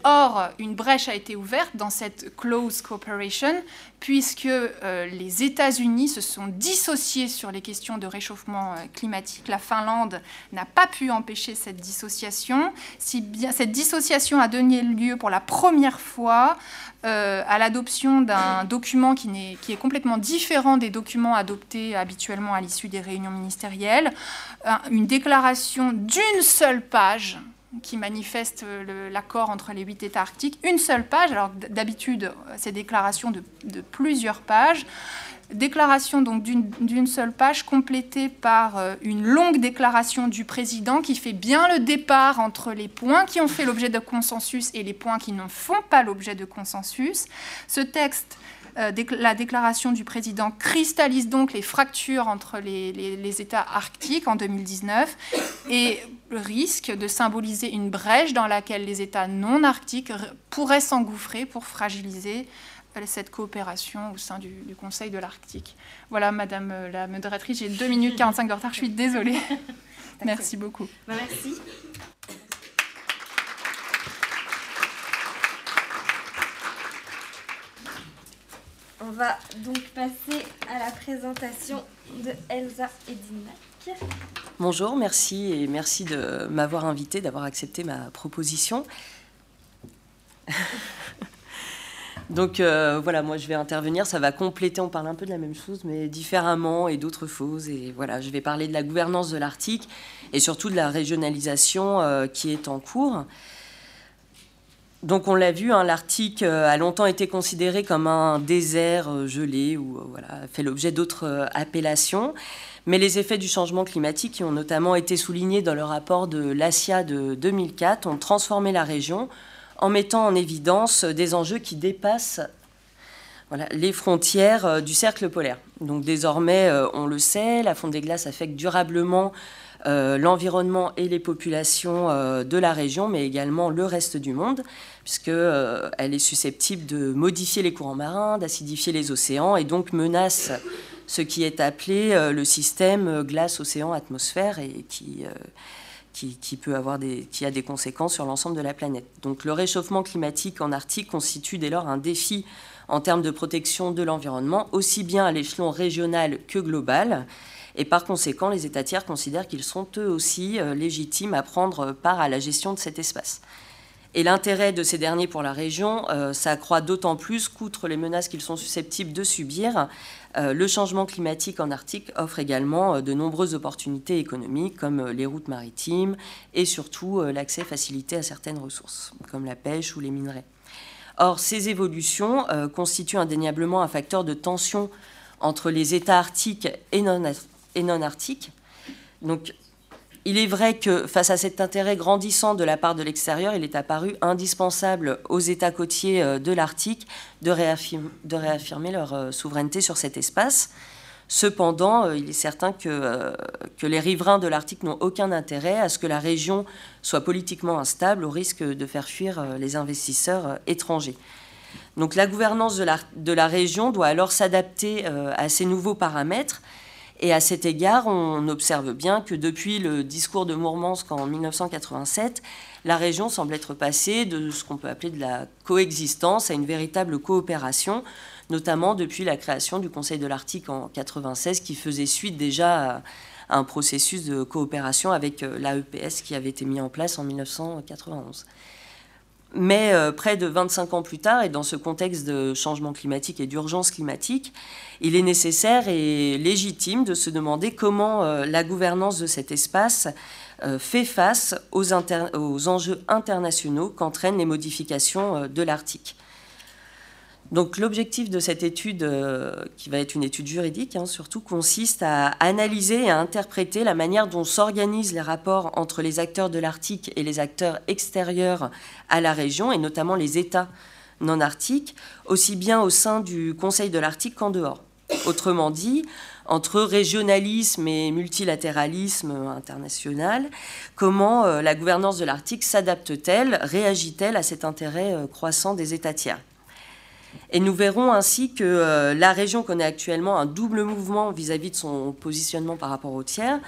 Or, une brèche a été ouverte dans cette close cooperation, puisque euh, les États-Unis se sont dissociés sur les questions de réchauffement euh, climatique. La Finlande n'a pas pu empêcher cette dissociation. Si bien, cette dissociation a donné lieu pour la première fois à l'adoption d'un document qui, est, complètement différent des documents adoptés habituellement à l'issue des réunions ministérielles, une déclaration d'une seule qui manifeste l'accord entre les huit États arctiques. Une seule page, alors d'habitude, c'est déclaration de, plusieurs pages. Déclaration donc d'une seule page complétée par euh, une longue déclaration du président qui fait bien le départ entre les points qui ont fait l'objet de consensus et les points qui ne font pas l'objet de consensus. Ce texte la déclaration du président cristallise donc les fractures entre les, États arctiques en 2019 et risque de symboliser une brèche dans laquelle les États non arctiques pourrait s'engouffrer pour fragiliser cette coopération au sein du, Conseil de l'Arctique. Voilà, Madame la modératrice, j'ai 2 minutes 45 de retard, je suis désolée. [laughs] Merci beaucoup. Bah, merci. On va donc passer à la présentation de Elsa Edinac. Bonjour, merci et merci de m'avoir invité, d'avoir accepté ma proposition. [laughs] Donc euh, voilà, moi je vais intervenir, ça va compléter, on parle un peu de la même chose, mais différemment et d'autres choses. Et voilà, je vais parler de la gouvernance de l'Arctique et surtout de la régionalisation euh, qui est en cours. Donc on l'a vu, hein, l'Arctique euh, a longtemps été considéré comme un désert euh, gelé ou euh, fait l'objet d'autres appellations. Mais les effets du changement climatique, qui ont notamment été soulignés dans le rapport de l'ASIA de 2004, ont transformé la région en mettant en évidence des enjeux qui dépassent les frontières du cercle polaire. Donc désormais, on le sait, la fonte des glaces affecte durablement l'environnement et les populations euh, de la région, mais également le reste du monde, puisqu'elle euh, est susceptible de modifier les courants marins, d'acidifier les océans, et donc menace ce qui est appelé le système glace-océan-atmosphère, et qui, qui, peut avoir des, qui a des conséquences sur l'ensemble de la planète. Donc le réchauffement climatique en Arctique constitue dès lors un défi en termes de protection de l'environnement, aussi bien à l'échelon régional que global. Et par conséquent, les États tiers considèrent qu'ils sont eux aussi euh, légitimes à prendre part à la gestion de cet espace. Et l'intérêt de ces derniers pour la région euh, s'accroît d'autant plus qu'outre les menaces qu'ils sont susceptibles de subir, euh, le changement climatique en Arctique offre également de nombreuses opportunités économiques comme les routes maritimes et surtout l'accès facilité à certaines ressources comme la pêche ou les minerais. Or, ces évolutions constituent indéniablement un facteur de tension entre les États arctiques et non, et non arctique. Donc, il est vrai que face à cet intérêt grandissant de la part de l'extérieur, il est apparu indispensable aux États côtiers euh, de l'Arctique de, réaffirmer, leur euh, souveraineté sur cet espace. Cependant, euh, il est certain que, les riverains de l'Arctique n'ont aucun intérêt à ce que la région soit politiquement instable au risque de faire fuir les investisseurs étrangers. Donc la gouvernance de la région doit alors s'adapter à ces nouveaux paramètres et à cet égard, on observe bien que depuis le discours de Mourmansk en 1987, la région semble être passée de ce qu'on peut appeler de la coexistence à une véritable coopération, notamment depuis la création du Conseil de l'Arctique en 1996, qui faisait suite déjà à un processus de coopération avec euh, l'AEPS qui avait été mis en place en 1991. Mais euh, près de 25 ans plus tard, et dans ce contexte de changement climatique et d'urgence climatique, il est nécessaire et légitime de se demander comment euh, la gouvernance de cet espace euh, fait face aux, aux enjeux internationaux qu'entraînent les modifications de l'Arctique. Donc l'objectif de cette étude, euh, qui va être une étude juridique hein, surtout, consiste à analyser et à interpréter la manière dont s'organisent les rapports entre les acteurs de l'Arctique et les acteurs extérieurs à la région, et notamment les États non arctiques, aussi bien au sein du Conseil de l'Arctique qu'en dehors. Autrement dit, entre régionalisme et multilatéralisme international, comment euh, la gouvernance de l'Arctique s'adapte-t-elle, réagit-elle à cet intérêt euh, croissant des États tiers? Et nous verrons ainsi que euh, la région connaît actuellement un double mouvement vis-à-vis de son positionnement par rapport aux tiers.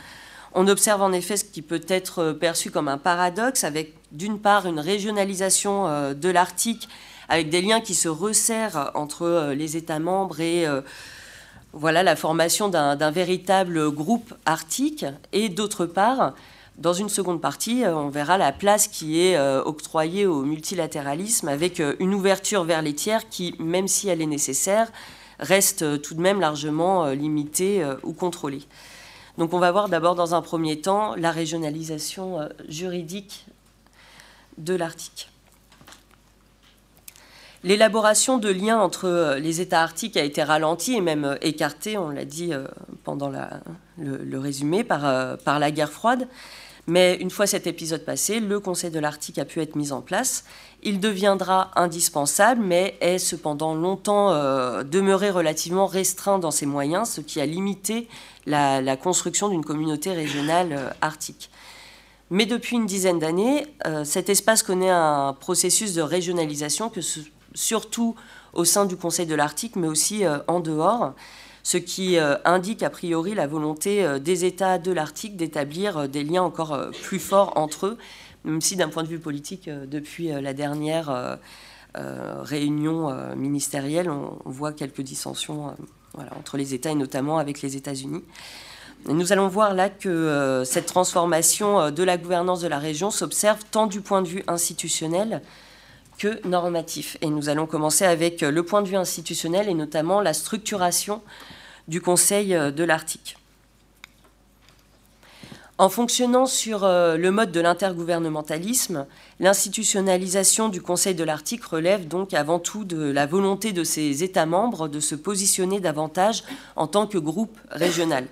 On observe en effet ce qui peut être euh, perçu comme un paradoxe, avec d'une part une régionalisation euh, de l'Arctique, avec des liens qui se resserrent entre les États membres et voilà la formation d'un véritable groupe arctique, et d'autre part dans une seconde partie, euh, on verra la place qui est euh, octroyée au multilatéralisme avec euh, une ouverture vers les tiers qui, même si elle est nécessaire, reste tout de même largement limitée ou contrôlée. Donc on va voir d'abord dans un premier temps la régionalisation juridique de l'Arctique. L'élaboration de liens entre les États arctiques a été ralentie et même écartée, on l'a dit pendant le, résumé, par, par la guerre froide. Mais une fois cet épisode passé, le Conseil de l'Arctique a pu être mis en place. Il deviendra indispensable, mais est cependant longtemps euh, demeuré relativement restreint dans ses moyens, ce qui a limité la, construction d'une communauté régionale euh, arctique. Mais depuis une dizaine d'années, cet espace connaît un processus de régionalisation, surtout au sein du Conseil de l'Arctique, mais aussi en dehors ce qui indique a priori la volonté des États de l'Arctique d'établir des liens encore plus forts entre eux, même si d'un point de vue politique, depuis la dernière euh, réunion euh, ministérielle, on, voit quelques dissensions euh, entre les États et notamment avec les États-Unis. Nous allons voir là que cette transformation de la gouvernance de la région s'observe tant du point de vue institutionnel que normatif. Et nous allons commencer avec le point de vue institutionnel et notamment la structuration du Conseil de l'Arctique. En fonctionnant sur euh, le mode de l'intergouvernementalisme, l'institutionnalisation du Conseil de l'Arctique relève donc avant tout de la volonté de ses États membres de se positionner davantage en tant que groupe régional.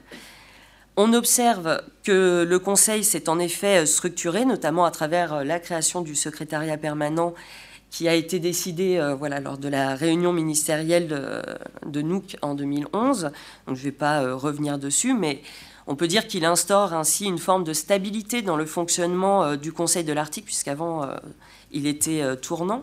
On observe que le Conseil s'est en effet structuré, notamment à travers la création du secrétariat permanent qui a été décidé euh, voilà, lors de la réunion ministérielle de, de en 2011. Donc, je ne vais pas euh, revenir dessus, mais on peut dire qu'il instaure ainsi une forme de stabilité dans le fonctionnement euh, du Conseil de l'Arctique, puisqu'avant il était tournant.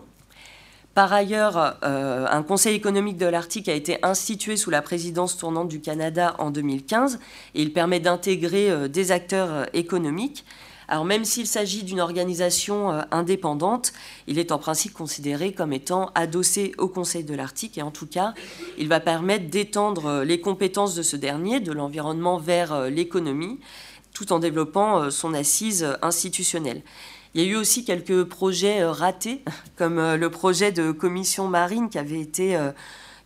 Par ailleurs, un Conseil économique de l'Arctique a été institué sous la présidence tournante du Canada en 2015 et il permet d'intégrer des acteurs économiques. Alors même s'il s'agit d'une organisation euh, indépendante, il est en principe considéré comme étant adossé au Conseil de l'Arctique et en tout cas, il va permettre d'étendre euh, les compétences de ce dernier, de l'environnement vers euh, l'économie, tout en développant son assise institutionnelle. Il y a eu aussi quelques projets ratés, [laughs] comme le projet de commission marine qui avait été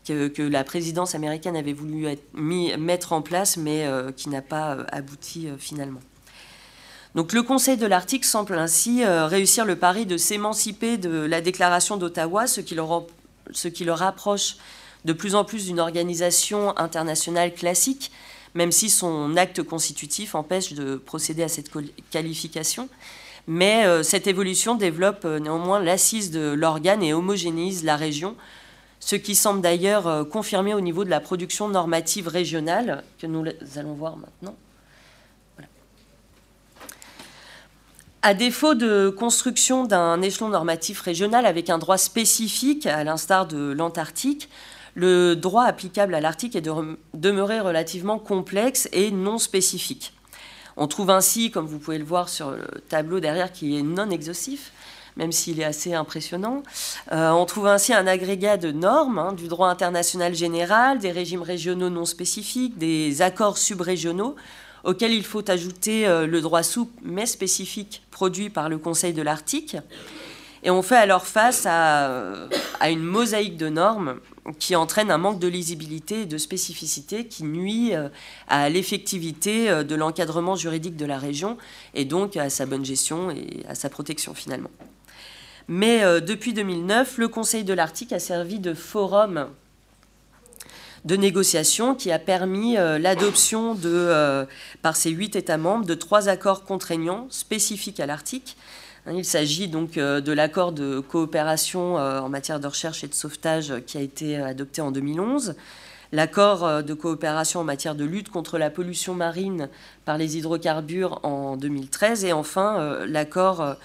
que, la présidence américaine avait voulu mettre en place, mais qui n'a pas abouti finalement. Le Conseil de l'Arctique semble ainsi euh, réussir le pari de s'émanciper de la déclaration d'Ottawa, ce, qui le rapproche de plus en plus d'une organisation internationale classique, même si son acte constitutif empêche de procéder à cette qualification. Mais euh, cette évolution développe euh, néanmoins l'assise de l'organe et homogénéise la région, ce qui semble d'ailleurs confirmé au niveau de la production normative régionale, que nous allons voir maintenant. À défaut de construction d'un échelon normatif régional avec un droit spécifique, à l'instar de l'Antarctique, le droit applicable à l'Arctique est de relativement complexe et non spécifique. On trouve ainsi, comme vous pouvez le voir sur le tableau derrière, qui est non exhaustif, même s'il est assez impressionnant. Euh, on trouve ainsi un agrégat de normes hein, du droit international général, des régimes régionaux non spécifiques, des accords subrégionaux, auquel il faut ajouter euh, le droit souple mais spécifique produit par le Conseil de l'Arctique. Et on fait alors face à, une mosaïque de normes qui entraîne un manque de lisibilité et de spécificité qui nuit euh, à l'effectivité euh, de l'encadrement juridique de la région et donc à sa bonne gestion et à sa protection finalement. Mais depuis 2009, le Conseil de l'Arctique a servi de forum de négociation qui a permis euh, l'adoption euh, par ces huit États membres de trois accords contraignants spécifiques à l'Arctique. Hein, il s'agit donc euh, de l'accord de coopération en matière de recherche et de sauvetage qui a été adopté en 2011, l'accord de coopération en matière de lutte contre la pollution marine par les hydrocarbures en 2013 et enfin l'accord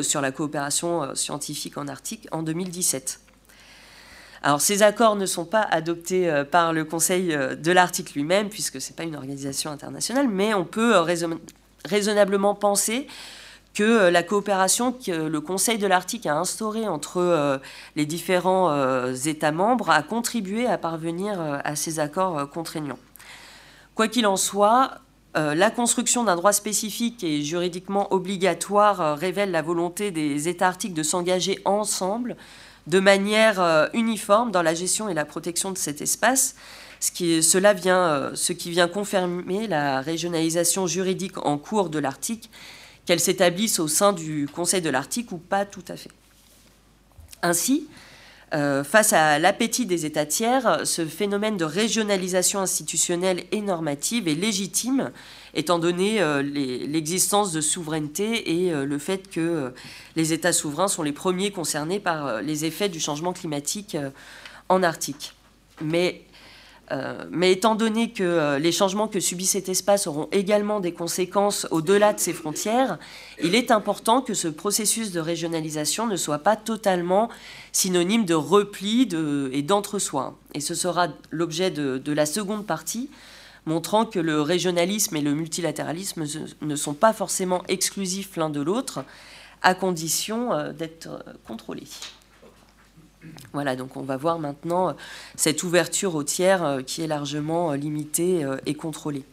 sur la coopération scientifique en Arctique en 2017. Alors ces accords ne sont pas adoptés euh, par le Conseil euh, de l'Arctique lui-même, puisque ce n'est pas une organisation internationale, mais on peut euh, raisonnablement penser que la coopération que le Conseil de l'Arctique a instaurée entre les différents États membres a contribué à parvenir à ces accords contraignants. Quoi qu'il en soit, la construction d'un droit spécifique et juridiquement obligatoire révèle la volonté des États arctiques de s'engager ensemble de manière euh, uniforme dans la gestion et la protection de cet espace. Ce qui, cela vient, euh, ce qui vient confirmer la régionalisation juridique en cours de l'Arctique, qu'elle s'établisse au sein du Conseil de l'Arctique ou pas tout à fait. Ainsi, euh, face à l'appétit des États tiers, ce phénomène de régionalisation institutionnelle et normative est légitime, étant donné euh, l'existence de souveraineté et euh, le fait que les États souverains sont les premiers concernés par les effets du changement climatique en Arctique. Mais Euh, mais étant donné que euh, les changements que subit cet espace auront également des conséquences au-delà de ses frontières, il est important que ce processus de régionalisation ne soit pas totalement synonyme de repli et d'entre-soi. Et ce sera l'objet de, la seconde partie, montrant que le régionalisme et le multilatéralisme ne sont pas forcément exclusifs l'un de l'autre, à condition euh, d'être contrôlés. Voilà, donc on va voir maintenant euh, cette ouverture au tiers euh, qui est largement euh, limitée et contrôlée.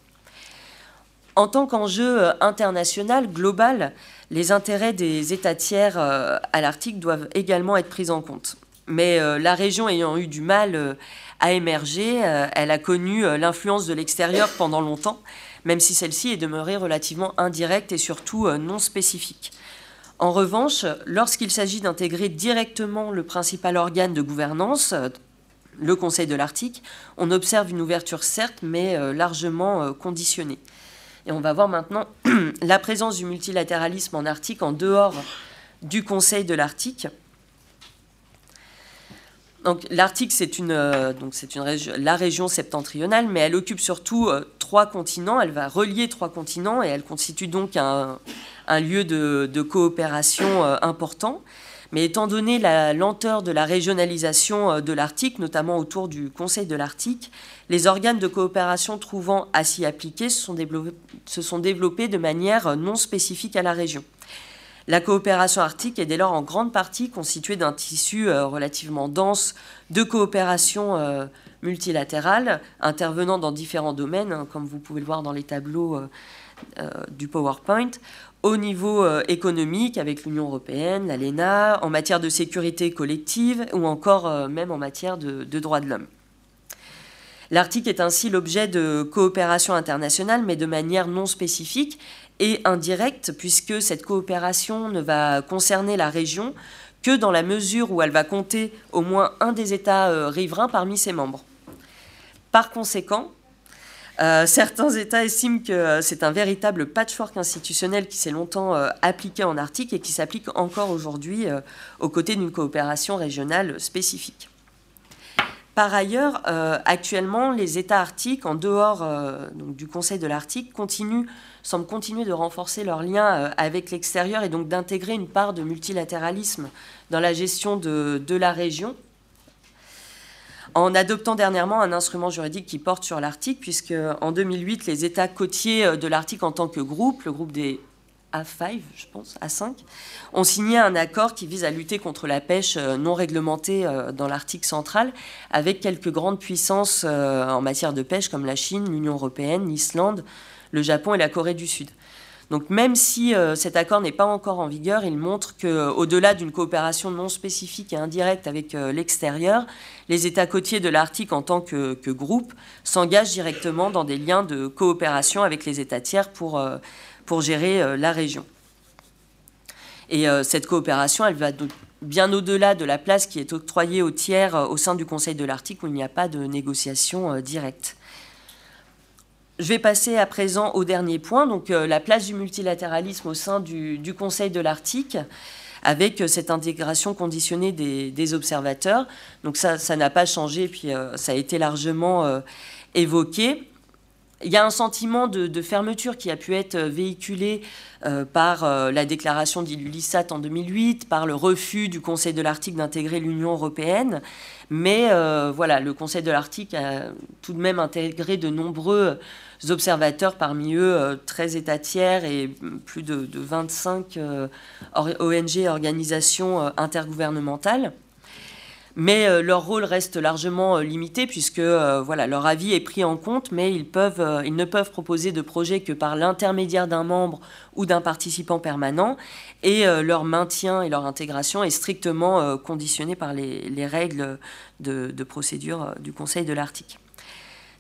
En tant qu'enjeu international, global, les intérêts des États tiers à l'Arctique doivent également être pris en compte. Mais la région ayant eu du mal à émerger, elle a connu l'influence de l'extérieur pendant longtemps, même si celle-ci est demeurée relativement indirecte et surtout non spécifique. En revanche, lorsqu'il s'agit d'intégrer directement le principal organe de gouvernance, le Conseil de l'Arctique, on observe une ouverture certes, mais euh, largement euh, conditionnée. Et on va voir maintenant [clears throat] la présence du multilatéralisme en Arctique en dehors du Conseil de l'Arctique. Donc l'Arctique, c'est euh, la région septentrionale, mais elle occupe surtout trois continents. Elle va relier trois continents et elle constitue donc un, lieu de, coopération euh, important. Mais étant donné la lenteur de la régionalisation euh, de l'Arctique, notamment autour du Conseil de l'Arctique, les organes de coopération trouvant à s'y appliquer se sont, développés, de manière non spécifique à la région. La coopération arctique est dès lors en grande partie constituée d'un tissu euh, relativement dense de coopération multilatérale intervenant dans différents domaines, hein, comme vous pouvez le voir dans les tableaux du PowerPoint, au niveau euh, économique avec l'Union européenne, l'ALENA, en matière de sécurité collective ou encore euh, même en matière de, droits de l'homme. L'Arctique est ainsi l'objet de coopération internationale, mais de manière non spécifique et indirecte, puisque cette coopération ne va concerner la région que dans la mesure où elle va compter au moins un des États euh, riverains parmi ses membres. Par conséquent, euh, certains États estiment que euh, c'est un véritable patchwork institutionnel qui s'est longtemps euh, appliqué en Arctique et qui s'applique encore aujourd'hui aux côtés d'une coopération régionale spécifique. Par ailleurs, actuellement, les États arctiques, en dehors du Conseil de l'Arctique, semblent continuer de renforcer leurs liens avec l'extérieur et donc d'intégrer une part de multilatéralisme dans la gestion de la région en adoptant dernièrement un instrument juridique qui porte sur l'Arctique, puisque en 2008, les États côtiers euh, de l'Arctique en tant que groupe, le groupe des A5, je pense, A5, ont signé un accord qui vise à lutter contre la pêche euh, non réglementée euh, dans l'Arctique central, avec quelques grandes puissances en matière de pêche comme la Chine, l'Union européenne, l'Islande, le Japon et la Corée du Sud. Donc même si euh, cet accord n'est pas encore en vigueur, il montre qu'au-delà d'une coopération non spécifique et indirecte avec euh, l'extérieur, les États côtiers de l'Arctique en tant que, groupe s'engagent directement dans des liens de coopération avec les États tiers pour, euh, pour gérer la région. Et cette coopération, elle va bien au-delà de la place qui est octroyée aux tiers au sein du Conseil de l'Arctique où il n'y a pas de négociation directe. Je vais passer à présent au dernier point, donc euh, la place du multilatéralisme au sein du, Conseil de l'Arctique avec euh, cette intégration conditionnée des, observateurs. Donc ça, ça n'a pas changé, puis euh, ça a été largement évoqué. Il y a un sentiment de, fermeture qui a pu être véhiculé par la déclaration d'Ilulissat en 2008, par le refus du Conseil de l'Arctique d'intégrer l'Union européenne. Mais voilà, le Conseil de l'Arctique a tout de même intégré de nombreux observateurs, parmi eux 13 euh, États tiers et plus de, 25 euh, ONG et organisations euh, intergouvernementales. Mais leur rôle reste largement limité puisque voilà, leur avis est pris en compte, mais ils, ne peuvent proposer de projets que par l'intermédiaire d'un membre ou d'un participant permanent, et leur maintien et leur intégration est strictement conditionné par les, règles de procédure du Conseil de l'Arctique.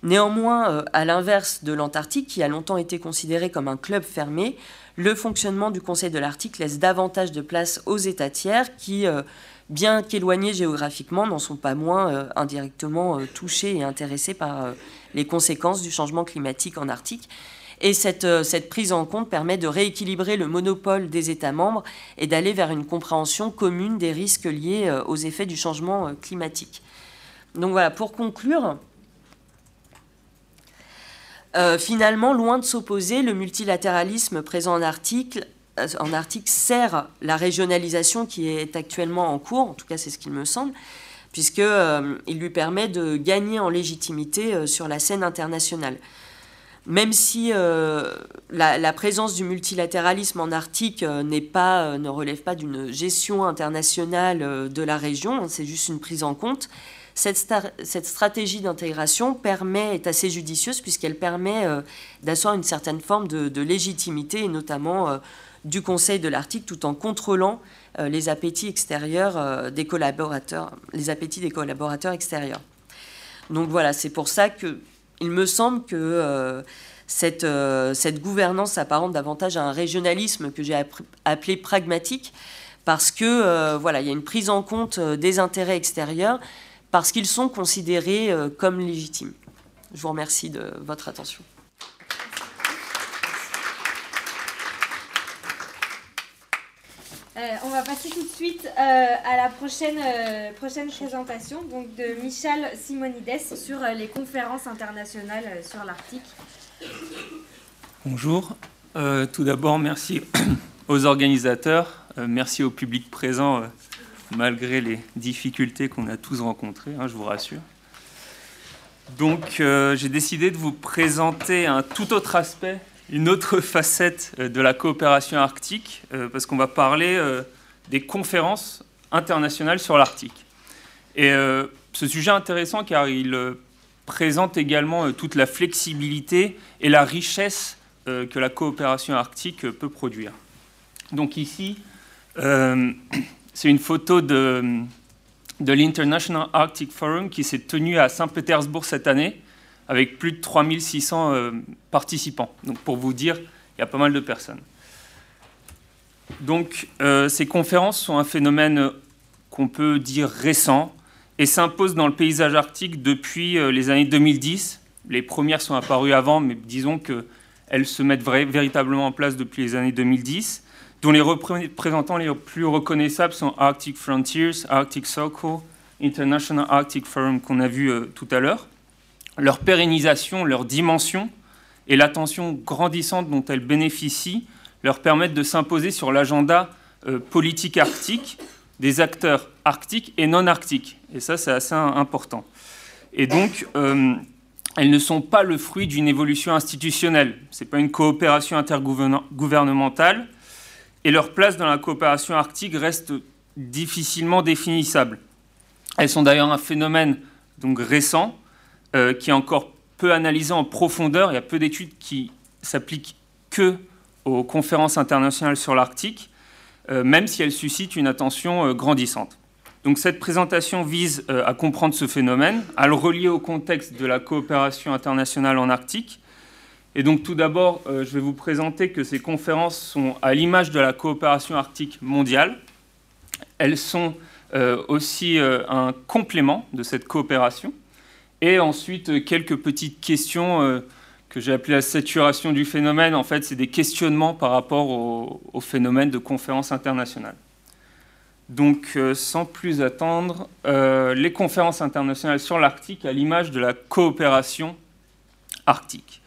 Néanmoins, euh, à l'inverse de l'Antarctique, qui a longtemps été considéré comme un club fermé, le fonctionnement du Conseil de l'Arctique laisse davantage de place aux États tiers qui, euh, bien qu'éloignés géographiquement, n'en sont pas moins euh, indirectement touchés et intéressés par les conséquences du changement climatique en Arctique. Et cette, cette, prise en compte permet de rééquilibrer le monopole des États membres et d'aller vers une compréhension commune des risques liés aux effets du changement climatique. Donc voilà, pour conclure, finalement, loin de s'opposer, le multilatéralisme présent en article, en article sert la régionalisation qui est actuellement en cours, en tout cas c'est ce qu'il me semble, puisqu'il lui permet de gagner en légitimité sur la scène internationale. Même si euh, la, présence du multilatéralisme en Arctique euh, euh, ne relève pas d'une gestion internationale de la région, c'est juste une prise en compte, cette, stratégie d'intégration permet, est assez judicieuse puisqu'elle permet d'asseoir une certaine forme de, légitimité, et notamment du Conseil de l'Arctique, tout en contrôlant les appétits extérieurs des collaborateurs, les appétits des collaborateurs extérieurs. Donc voilà, c'est pour ça que il me semble que euh, euh, cette, gouvernance s'apparente davantage à un régionalisme que j'ai appelé pragmatique, parce que euh, voilà, il y a une prise en compte des intérêts extérieurs, parce qu'ils sont considérés comme légitimes. Je vous remercie de votre attention. Euh, on va passer tout de suite euh, à la prochaine, euh, prochaine présentation donc de Michel Simonides sur les conférences internationales sur l'Arctique. Bonjour. tout d'abord, merci [clears throat] aux organisateurs, merci au public présent malgré les difficultés qu'on a tous rencontrées, hein, je vous rassure. Donc, j'ai décidé de vous présenter un tout autre aspect une autre [laughs] facette euh, de la coopération arctique, euh, parce qu'on va parler euh, des conférences internationales sur l'Arctique. Et ce sujet est intéressant car il présente également toute la flexibilité et la richesse que la coopération arctique peut produire. Donc ici, [clears throat] c'est une photo de, de l'International Arctic Forum qui s'est tenu à Saint-Pétersbourg cette année avec plus de 3600 euh, participants. Donc pour vous dire, il y a pas mal de personnes. Donc euh, ces conférences sont un phénomène qu'on peut dire récent et s'imposent dans le paysage arctique depuis euh, les années 2010. Les premières sont apparues avant, mais disons qu'elles se mettent véritablement en place depuis les années 2010, dont les représentants les plus reconnaissables sont Arctic Frontiers, Arctic Circle, International Arctic Forum qu'on a vu tout à l'heure leur pérennisation, leur dimension et l'attention grandissante dont elles bénéficient leur permettent de s'imposer sur l'agenda euh, politique arctique des acteurs arctiques et non arctiques. Et ça, c'est assez important. Et donc, euh, elles ne sont pas le fruit d'une évolution institutionnelle. Ce n'est pas une coopération intergouvernementale. Et leur place dans la coopération arctique reste difficilement définissable. Elles sont d'ailleurs un phénomène donc récent, euh, qui est encore peu analysé en profondeur. Il y a peu d'études qui s'appliquent que aux conférences internationales sur l'Arctique, euh, même si elles suscitent une attention euh, grandissante. Donc cette présentation vise à comprendre ce phénomène, à le relier au contexte de la coopération internationale en Arctique. Et donc tout d'abord, je vais vous présenter que ces conférences sont à l'image de la coopération arctique mondiale. Elles sont aussi un complément de cette coopération. Et ensuite, euh, quelques petites questions euh, que j'ai appelées la saturation du phénomène. En fait, c'est des questionnements par rapport au, phénomène de conférence internationale. Donc, euh, sans plus attendre, les conférences internationales sur l'Arctique à l'image de la coopération arctique.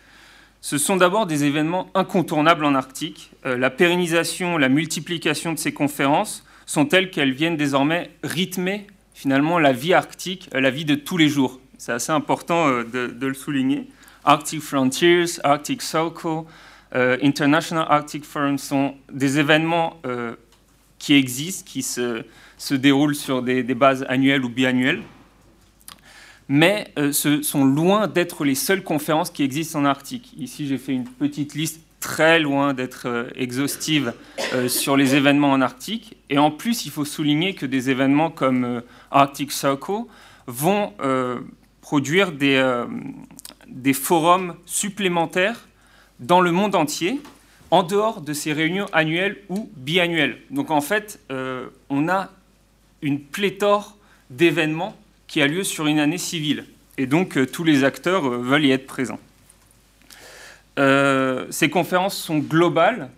Ce sont d'abord des événements incontournables en Arctique. la pérennisation, la multiplication de ces conférences sont telles qu'elles viennent désormais rythmer finalement la vie arctique, la vie de tous les jours. C'est assez important euh, de, le souligner. Arctic Frontiers, Arctic Circle, euh, International Arctic Forum sont des événements euh, qui existent, qui se déroulent sur des, bases annuelles ou biannuelles, mais ce sont loin d'être les seules conférences qui existent en Arctique. Ici, j'ai fait une petite liste très loin d'être exhaustive sur les événements en Arctique. Et en plus, il faut souligner que des événements comme Arctic Circle vont produire des, euh, forums supplémentaires dans le monde entier, en dehors de ces réunions annuelles ou biannuelles. Donc en fait, euh, on a une pléthore d'événements qui a lieu sur une année civile. Et donc euh, tous les acteurs veulent y être présents. ces conférences sont globales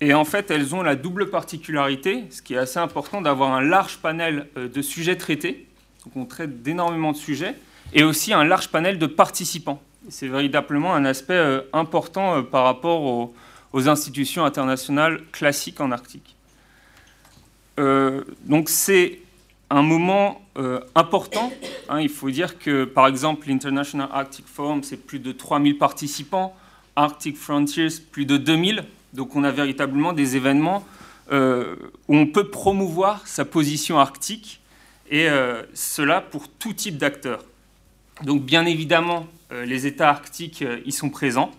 et en fait elles ont la double particularité, ce qui est assez important, d'avoir un large panel de sujets traités. Donc on traite d'énormément de sujets et aussi un large panel de participants. C'est véritablement un aspect important par rapport aux, aux, institutions internationales classiques en Arctique. donc c'est un moment important. Hein. il faut dire que, par exemple, l'International Arctic Forum, c'est plus de 3000 participants. Arctic Frontiers, plus de 2000. Donc on a véritablement des événements euh, où on peut promouvoir sa position arctique, et euh, cela pour tout type d'acteurs. Donc bien évidemment, euh, les États arctiques y sont présents.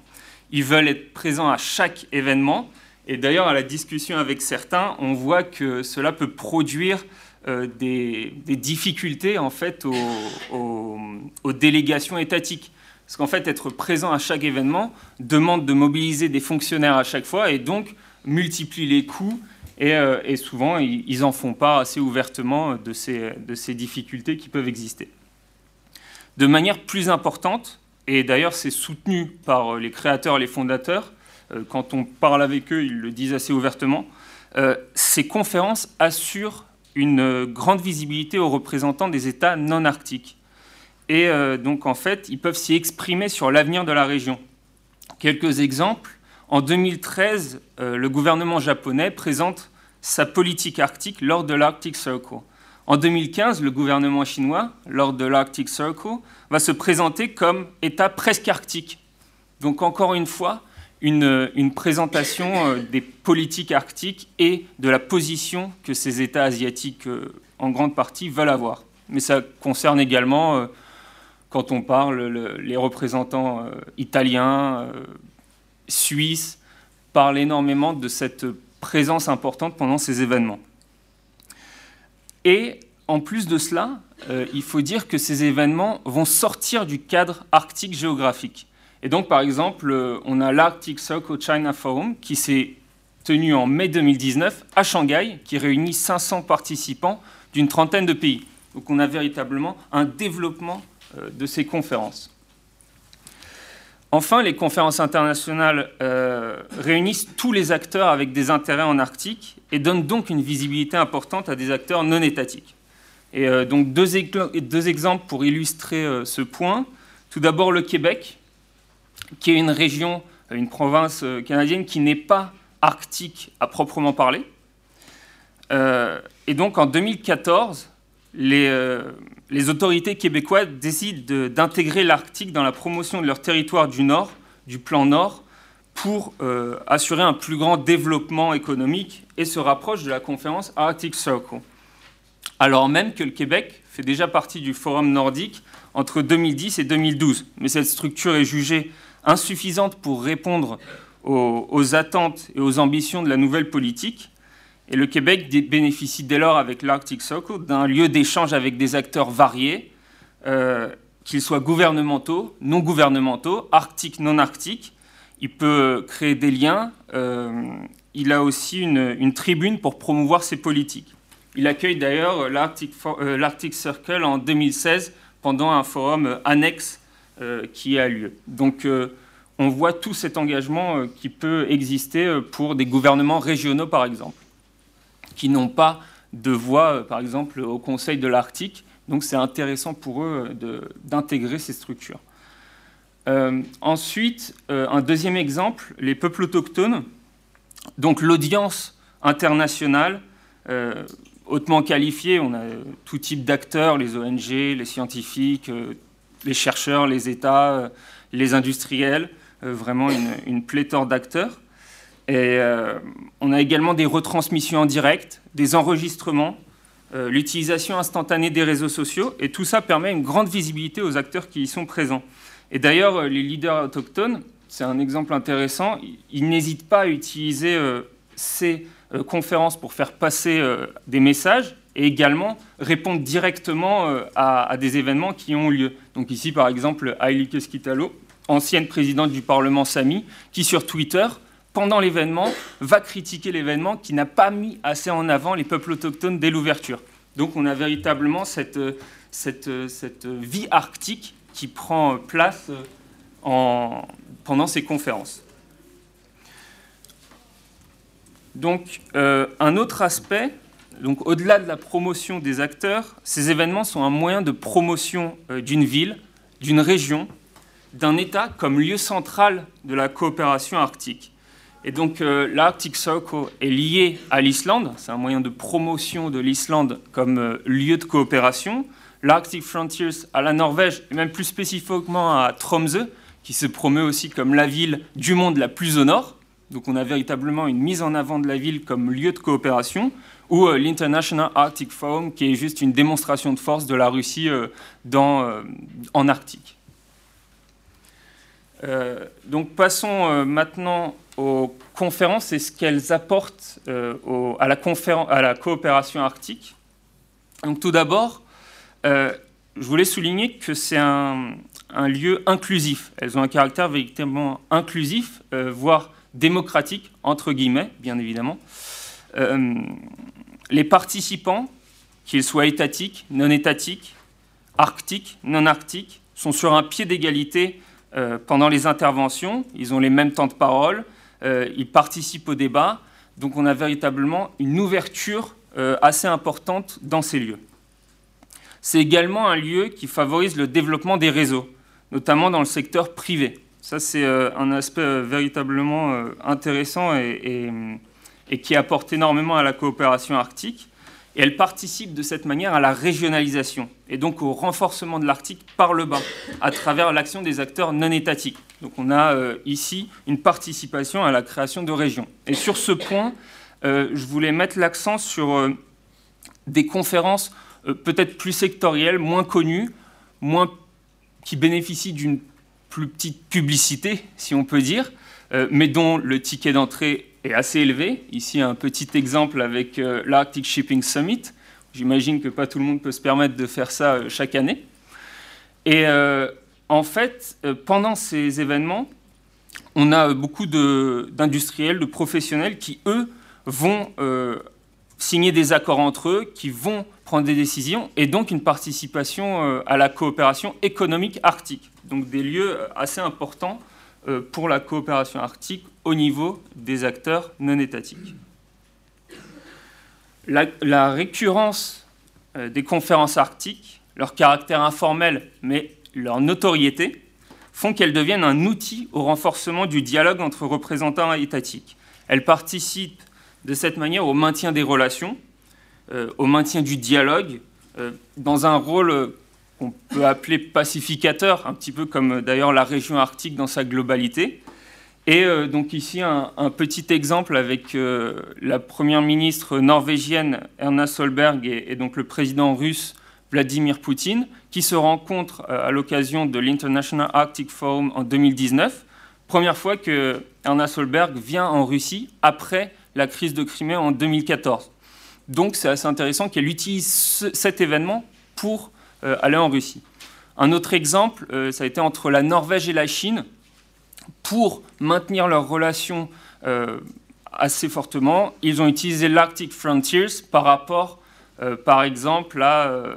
Ils veulent être présents à chaque événement. Et d'ailleurs, à la discussion avec certains, on voit que cela peut produire des, difficultés en fait aux délégations étatiques. Parce qu'en fait, être présent à chaque événement demande de mobiliser des fonctionnaires à chaque fois et donc multiplie les coûts. Et, euh, souvent, ils n'en font pas assez ouvertement de ces, de ces difficultés qui peuvent exister. De manière plus importante, et d'ailleurs c'est soutenu par les créateurs et les fondateurs, euh, quand on parle avec eux, ils le disent assez ouvertement, euh, ces conférences assurent une grande visibilité aux représentants des États non arctiques. Et euh, donc, en fait, ils peuvent s'y exprimer sur l'avenir de la région. Quelques exemples. En 2013, euh, le gouvernement japonais présente sa politique arctique lors de l'Arctic Circle. En 2015, le gouvernement chinois, lors de l'Arctic Circle, va se présenter comme État presque arctique. Donc encore une fois, une, présentation euh, des politiques arctiques et de la position que ces États asiatiques, en grande partie, veulent avoir. Mais ça concerne également quand on parle, les représentants euh, italiens, euh, suisses, parlent énormément de cette présence importante pendant ces événements. Et en plus de cela, euh, il faut dire que ces événements vont sortir du cadre arctique géographique. Et donc, par exemple, on a l'Arctic Circle China Forum qui s'est tenu en mai 2019 à Shanghai, qui réunit 500 participants d'une trentaine de pays. Donc on a véritablement un développement euh, de ces conférences. Enfin, les conférences internationales euh, réunissent tous les acteurs avec des intérêts en Arctique et donnent donc une visibilité importante à des acteurs non étatiques. Et euh, donc deux, exemples pour illustrer ce point. Tout d'abord le Québec, qui est une région, une province canadienne qui n'est pas arctique à proprement parler. et donc en 2014, euh, les, autorités québécoises décident d'intégrer l'Arctique dans la promotion de leur territoire du Nord, du plan Nord, pour euh, assurer un plus grand développement économique et se rapprochent de la conférence Arctic Circle. Alors même que le Québec fait déjà partie du Forum nordique entre 2010 et 2012. Mais cette structure est jugée insuffisante pour répondre aux attentes et aux ambitions de la nouvelle politique et le Québec bénéficie dès lors avec l'Arctic Circle d'un lieu d'échange avec des acteurs variés, euh, qu'ils soient gouvernementaux, non gouvernementaux, arctiques, non arctiques. Il peut créer des liens. Euh, il a aussi une, tribune pour promouvoir ses politiques. Il accueille d'ailleurs l'Arctic, euh, Circle en 2016 pendant un forum annexe qui a lieu. Donc on voit tout cet engagement qui peut exister pour des gouvernements régionaux par exemple qui n'ont pas de voix, euh, par exemple, au Conseil de l'Arctique. Donc c'est intéressant pour eux euh, d'intégrer ces structures. Euh, ensuite, un deuxième exemple, les peuples autochtones. Donc l'audience internationale, hautement qualifiée, on a tout type d'acteurs, les ONG, les scientifiques, les chercheurs, les États, les industriels, vraiment une pléthore d'acteurs. Et euh, on a également des retransmissions en direct, des enregistrements, euh, l'utilisation instantanée des réseaux sociaux, et tout ça permet une grande visibilité aux acteurs qui y sont présents. Et d'ailleurs, euh, les leaders autochtones, c'est un exemple intéressant, ils n'hésitent pas à utiliser ces conférences pour faire passer des messages et également répondre directement à, des événements qui ont lieu. Donc ici, par exemple, Aili Keskitalo, ancienne présidente du Parlement Sami, qui sur Twitter pendant l'événement, va critiquer l'événement qui n'a pas mis assez en avant les peuples autochtones dès l'ouverture. Donc on a véritablement cette, cette, cette vie arctique qui prend place en, pendant ces conférences. Donc euh, un autre aspect, donc au-delà de la promotion des acteurs, ces événements sont un moyen de promotion euh, d'une ville, d'une région, d'un État comme lieu central de la coopération arctique. Et donc euh, l'Arctic Circle est lié à l'Islande, c'est un moyen de promotion de l'Islande comme euh, lieu de coopération. L'Arctic Frontiers à la Norvège, et même plus spécifiquement à Tromsø, qui se promeut aussi comme la ville du monde la plus au nord. Donc on a véritablement une mise en avant de la ville comme lieu de coopération, ou euh, l'International Arctic Forum, qui est juste une démonstration de force de la Russie dans, en Arctique. donc passons maintenant aux conférences et ce qu'elles apportent euh, à, la à, la coopération arctique. Donc tout d'abord, euh, je voulais souligner que c'est un, lieu inclusif. Elles ont un caractère véritablement inclusif, euh, voire démocratique, entre guillemets, bien évidemment. Les participants, qu'ils soient étatiques, non étatiques, arctiques, non arctiques, sont sur un pied d'égalité pendant les interventions. Ils ont les mêmes temps de parole, euh, ils participent au débat. Donc on a véritablement une ouverture euh, assez importante dans ces lieux. C'est également un lieu qui favorise le développement des réseaux, notamment dans le secteur privé. Ça, c'est euh, un aspect véritablement intéressant et, qui apporte énormément à la coopération arctique et elle participe de cette manière à la régionalisation et donc au renforcement de l'Arctique par le bas, à travers l'action des acteurs non étatiques. Donc on a euh, ici une participation à la création de régions. Et sur ce point, euh, je voulais mettre l'accent sur euh, des conférences peut-être plus sectorielles, moins connues, moins, qui bénéficient d'une plus petite publicité, si on peut dire, mais dont le ticket d'entrée est assez élevé. Ici, un petit exemple avec euh, l'Arctic Shipping Summit. J'imagine que pas tout le monde peut se permettre de faire ça euh, chaque année. Et euh, en fait, pendant ces événements, on a beaucoup d'industriels, de, professionnels qui, eux, vont signer des accords entre eux, qui vont prendre des décisions, et donc une participation à la coopération économique arctique. Donc des lieux assez importants pour la coopération arctique au niveau des acteurs non étatiques. La, récurrence euh, des conférences arctiques, leur caractère informel, mais leur notoriété, font qu'elles deviennent un outil au renforcement du dialogue entre représentants étatiques. Elles participent de cette manière au maintien des relations, euh, au maintien du dialogue, euh, dans un rôle qu'on peut appeler pacificateur, un petit peu comme d'ailleurs la région arctique dans sa globalité, et euh, donc ici un, petit exemple avec euh, la première ministre norvégienne Erna Solberg et, donc le président russe Vladimir Poutine, qui se rencontrent euh, à l'occasion de l'International Arctic Forum en 2019. Première fois que Erna Solberg vient en Russie après la crise de Crimée en 2014. Donc c'est assez intéressant qu'elle utilise cet événement pour aller en Russie. Un autre exemple, ça a été entre la Norvège et la Chine pour maintenir leurs relations euh, assez fortement, ils ont utilisé l'Arctic Frontiers par rapport, euh, par exemple, euh,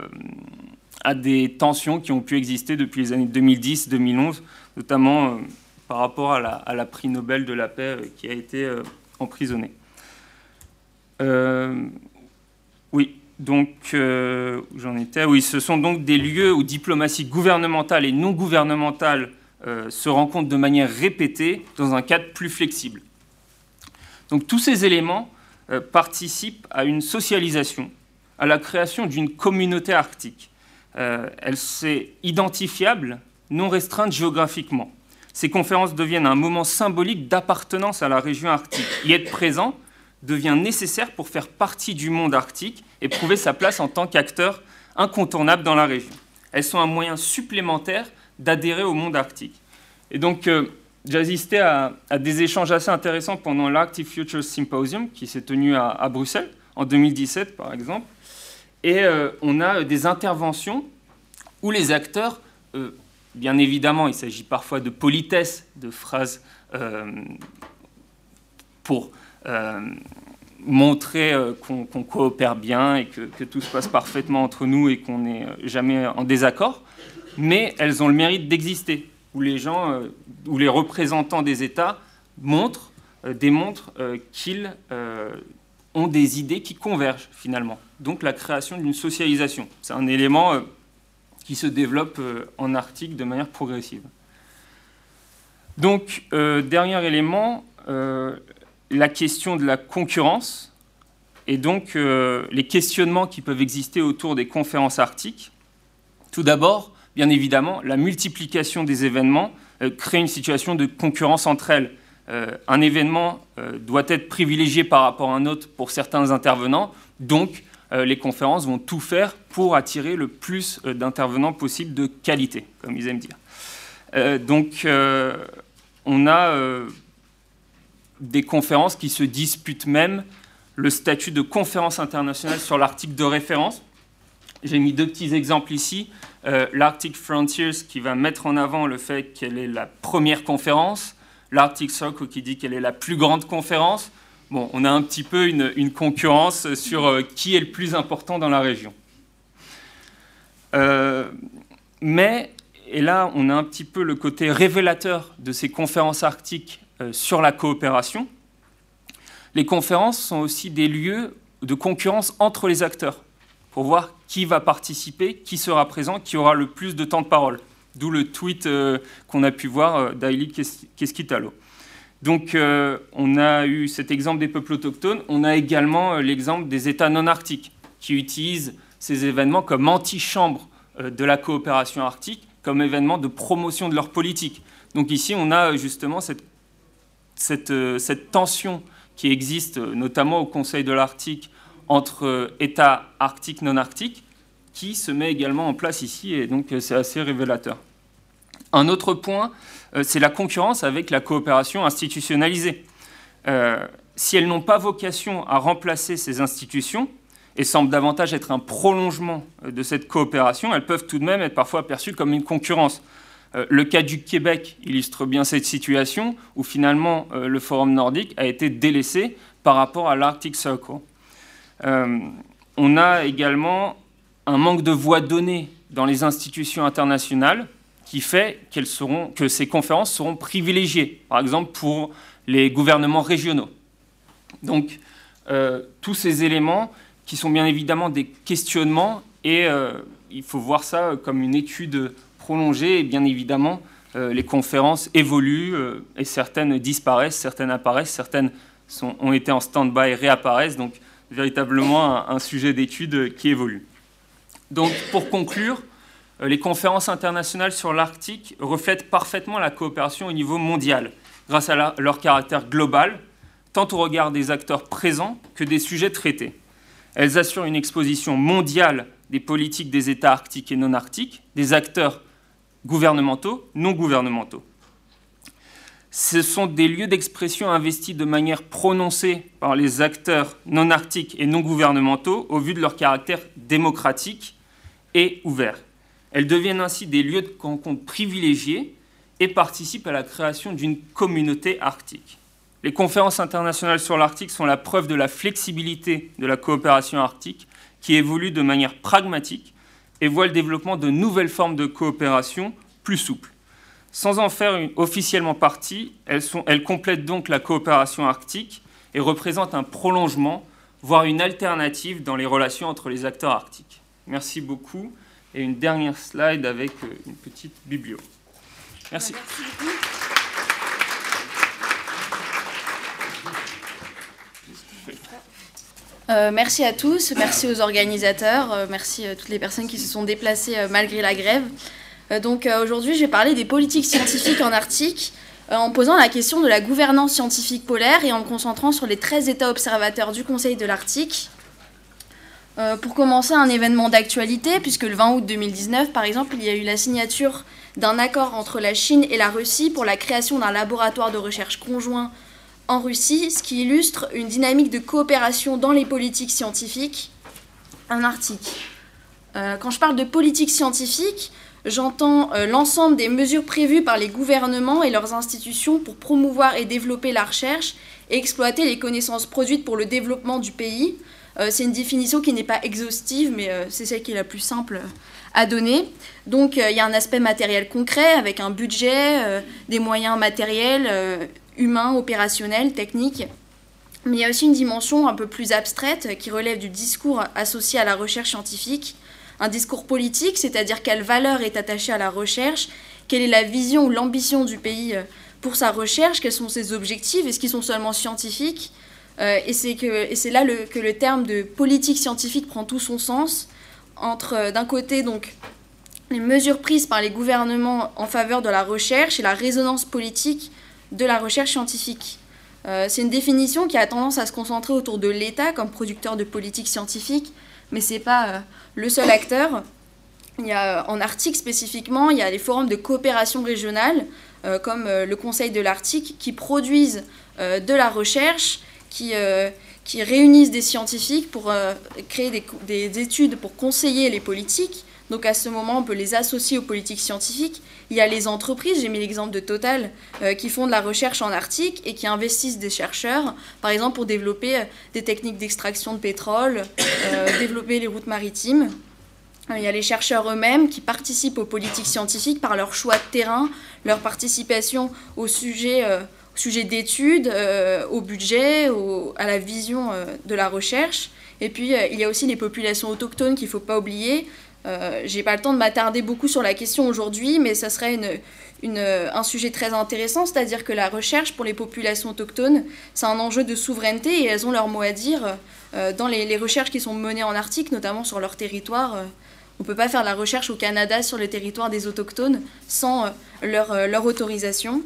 à, des tensions qui ont pu exister depuis les années 2010-2011, notamment par rapport à la, prix Nobel de la paix qui a été emprisonné. oui, donc j'en étais. Oui, ce sont donc des lieux où diplomatie gouvernementale et non gouvernementale euh, se rencontrent de manière répétée dans un cadre plus flexible. Donc tous ces éléments euh, participent à une socialisation, à la création d'une communauté arctique. Euh, elle s'est identifiable, non restreinte géographiquement. Ces conférences deviennent un moment symbolique d'appartenance à la région arctique. Y être présent devient nécessaire pour faire partie du monde arctique et prouver sa place en tant qu'acteur incontournable dans la région. Elles sont un moyen supplémentaire d'adhérer au monde arctique. Et donc, euh, j'ai assisté à, des échanges assez intéressants pendant l'Arctic Futures Symposium, qui s'est tenu à, Bruxelles en 2017, par exemple. Et euh, on a des interventions où les acteurs, euh, bien évidemment, il s'agit parfois de politesse, de phrases pour montrer qu'on coopère bien et que, tout se passe parfaitement entre nous et qu'on n'est jamais en désaccord mais elles ont le mérite d'exister, où les gens, euh, où les représentants des États montrent, euh, démontrent euh, qu'ils ont des idées qui convergent finalement. Donc la création d'une socialisation, c'est un élément qui se développe en Arctique de manière progressive. Donc, dernier élément, la question de la concurrence et donc les questionnements qui peuvent exister autour des conférences arctiques. Tout d'abord, bien évidemment, la multiplication des événements crée une situation de concurrence entre elles. un événement doit être privilégié par rapport à un autre pour certains intervenants, donc euh, les conférences vont tout faire pour attirer le plus euh, d'intervenants possible de qualité, comme ils aiment dire. Euh, donc, on a des conférences qui se disputent même le statut de conférence internationale sur l'article de référence. J'ai mis deux petits exemples ici. L'Arctic Frontiers qui va mettre en avant le fait qu'elle est la première conférence, l'Arctic Circle qui dit qu'elle est la plus grande conférence, bon, on a un petit peu une, concurrence sur euh, qui est le plus important dans la région. Euh, mais, et là on a un petit peu le côté révélateur de ces conférences arctiques euh, sur la coopération, les conférences sont aussi des lieux de concurrence entre les acteurs, pour voir qui va participer, qui sera présent, qui aura le plus de temps de parole. D'où le tweet qu'on a pu voir d'Aili Keskitalo. Donc euh, on a eu cet exemple des peuples autochtones, on a également euh, l'exemple des États non arctiques qui utilisent ces événements comme antichambre euh, de la coopération arctique, comme événement de promotion de leur politique. Donc ici on a justement cette, cette tension qui existe notamment au Conseil de l'Arctique entre États arctiques non arctiques qui se met également en place ici et donc c'est assez révélateur. Un autre point, euh, c'est la concurrence avec la coopération institutionnalisée. Euh, si elles n'ont pas vocation à remplacer ces institutions, et semblent davantage être un prolongement euh, de cette coopération, elles peuvent tout de même être parfois perçues comme une concurrence. Le cas du Québec illustre bien cette situation, où finalement le Forum nordique a été délaissé par rapport à l'Arctic Circle. on a également un manque de voix donnée dans les institutions internationales, qui fait seront, que ces conférences seront privilégiées, par exemple pour les gouvernements régionaux. Donc, euh, tous ces éléments qui sont bien évidemment des questionnements, et euh, il faut voir ça comme une étude prolongée, et bien évidemment, euh, les conférences évoluent, et certaines disparaissent, certaines apparaissent, certaines ont été en stand-by et réapparaissent, donc véritablement un sujet d'étude qui évolue. Donc, pour conclure, euh, les conférences internationales sur l'Arctique reflètent parfaitement la coopération au niveau mondial, grâce à leur caractère global, tant au regard des acteurs présents que des sujets traités. Elles assurent une exposition mondiale des politiques des États arctiques et non arctiques, des acteurs gouvernementaux, non gouvernementaux. Ce sont des lieux d'expression investis de manière prononcée par les acteurs non arctiques et non gouvernementaux au vu de leur caractère démocratique et ouvert. Elles deviennent ainsi des lieux de rencontre privilégiés et participent à la création d'une communauté arctique. Les conférences internationales sur l'Arctique sont la preuve de la flexibilité de la coopération arctique qui évolue de manière pragmatique et voit le développement de nouvelles formes de coopération plus souples. Sans en faire officiellement partie, elles, complètent donc la coopération arctique et représentent un prolongement, voire une alternative dans les relations entre les acteurs arctiques. Merci beaucoup et une dernière slide avec euh, une petite biblio. Merci. Euh, merci à tous, merci aux organisateurs, euh, merci à toutes les personnes qui se sont déplacées malgré la grève. donc aujourd'hui, je vais parler des politiques scientifiques en Arctique en posant la question de la gouvernance scientifique polaire et en me concentrant sur les 13 États observateurs du Conseil de l'Arctique. Euh, pour commencer, un événement d'actualité, puisque le 20 août 2019, par exemple, il y a eu la signature d'un accord entre la Chine et la Russie pour la création d'un laboratoire de recherche conjoint en Russie, ce qui illustre une dynamique de coopération dans les politiques scientifiques en Arctique. Euh, quand je parle de politique scientifique, j'entends euh, l'ensemble des mesures prévues par les gouvernements et leurs institutions pour promouvoir et développer la recherche et exploiter les connaissances produites pour le développement du pays, euh, c'est une définition qui n'est pas exhaustive, mais c'est celle qui est la plus simple à donner. Donc il y a un aspect matériel concret avec un budget, des moyens matériels, humains, opérationnels, techniques. Mais il y a aussi une dimension un peu plus abstraite qui relève du discours associé à la recherche scientifique, un discours politique, c'est-à-dire quelle valeur est attachée à la recherche, quelle est la vision ou l'ambition du pays pour sa recherche, quels sont ses objectifs, est-ce qu'ils sont seulement scientifiques Et c'est là que le terme de politique scientifique prend tout son sens entre d'un côté donc les mesures prises par les gouvernements en faveur de la recherche et la résonance politique de la recherche scientifique. Euh, c'est une définition qui a tendance à se concentrer autour de l'État comme producteur de politique scientifique, mais ce n'est pas euh, le seul acteur. Il y a, en Arctique spécifiquement, il y a les forums de coopération régionale, euh, comme le Conseil de l'Arctique, qui produisent de la recherche, qui, qui, réunissent des scientifiques pour créer des, études pour conseiller les politiques. Donc à ce moment, on peut les associer aux politiques scientifiques. Il y a les entreprises, j'ai mis l'exemple de Total, euh, qui font de la recherche en Arctique et qui investissent des chercheurs, par exemple pour développer euh, des techniques d'extraction de pétrole, euh, [coughs] développer les routes maritimes. Il y a les chercheurs eux-mêmes qui participent aux politiques scientifiques par leur choix de terrain, leur participation au sujet, sujet d'études, au budget, à la vision de la recherche. Et puis, il y a aussi les populations autochtones qu'il ne faut pas oublier, euh, J'ai pas le temps de m'attarder beaucoup sur la question aujourd'hui, mais ça serait une, un sujet très intéressant, c'est-à-dire que la recherche pour les populations autochtones, c'est un enjeu de souveraineté et elles ont leur mot à dire euh, dans les, recherches qui sont menées en Arctique, notamment sur leur territoire. Euh, on ne peut pas faire la recherche au Canada sur le territoire des autochtones sans euh, leur, autorisation.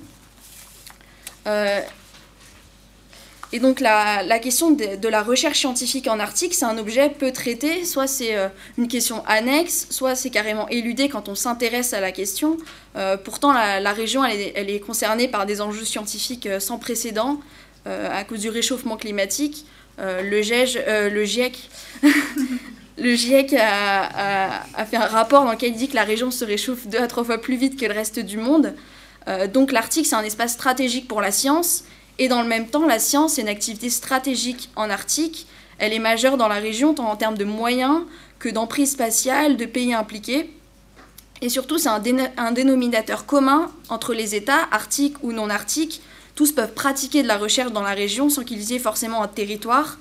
Et donc la, question de, la recherche scientifique en Arctique, c'est un objet peu traité, soit c'est euh, une question annexe, soit c'est carrément éludé quand on s'intéresse à la question. Euh, pourtant, la, région, elle est, concernée par des enjeux scientifiques euh, sans précédent à cause du réchauffement climatique. le, GIEC, GIEC [laughs] a, a, fait un rapport dans lequel il dit que la région se réchauffe deux à trois fois plus vite que le reste du monde. donc l'Arctique, c'est un espace stratégique pour la science et dans le même temps, la science est une activité stratégique en Arctique. Elle est majeure dans la région, tant en termes de moyens que d'emprise spatiale, de pays impliqués. Et surtout, c'est un, dénominateur commun entre les États, arctiques ou non arctiques. Tous peuvent pratiquer de la recherche dans la région sans qu'ils aient forcément un territoire.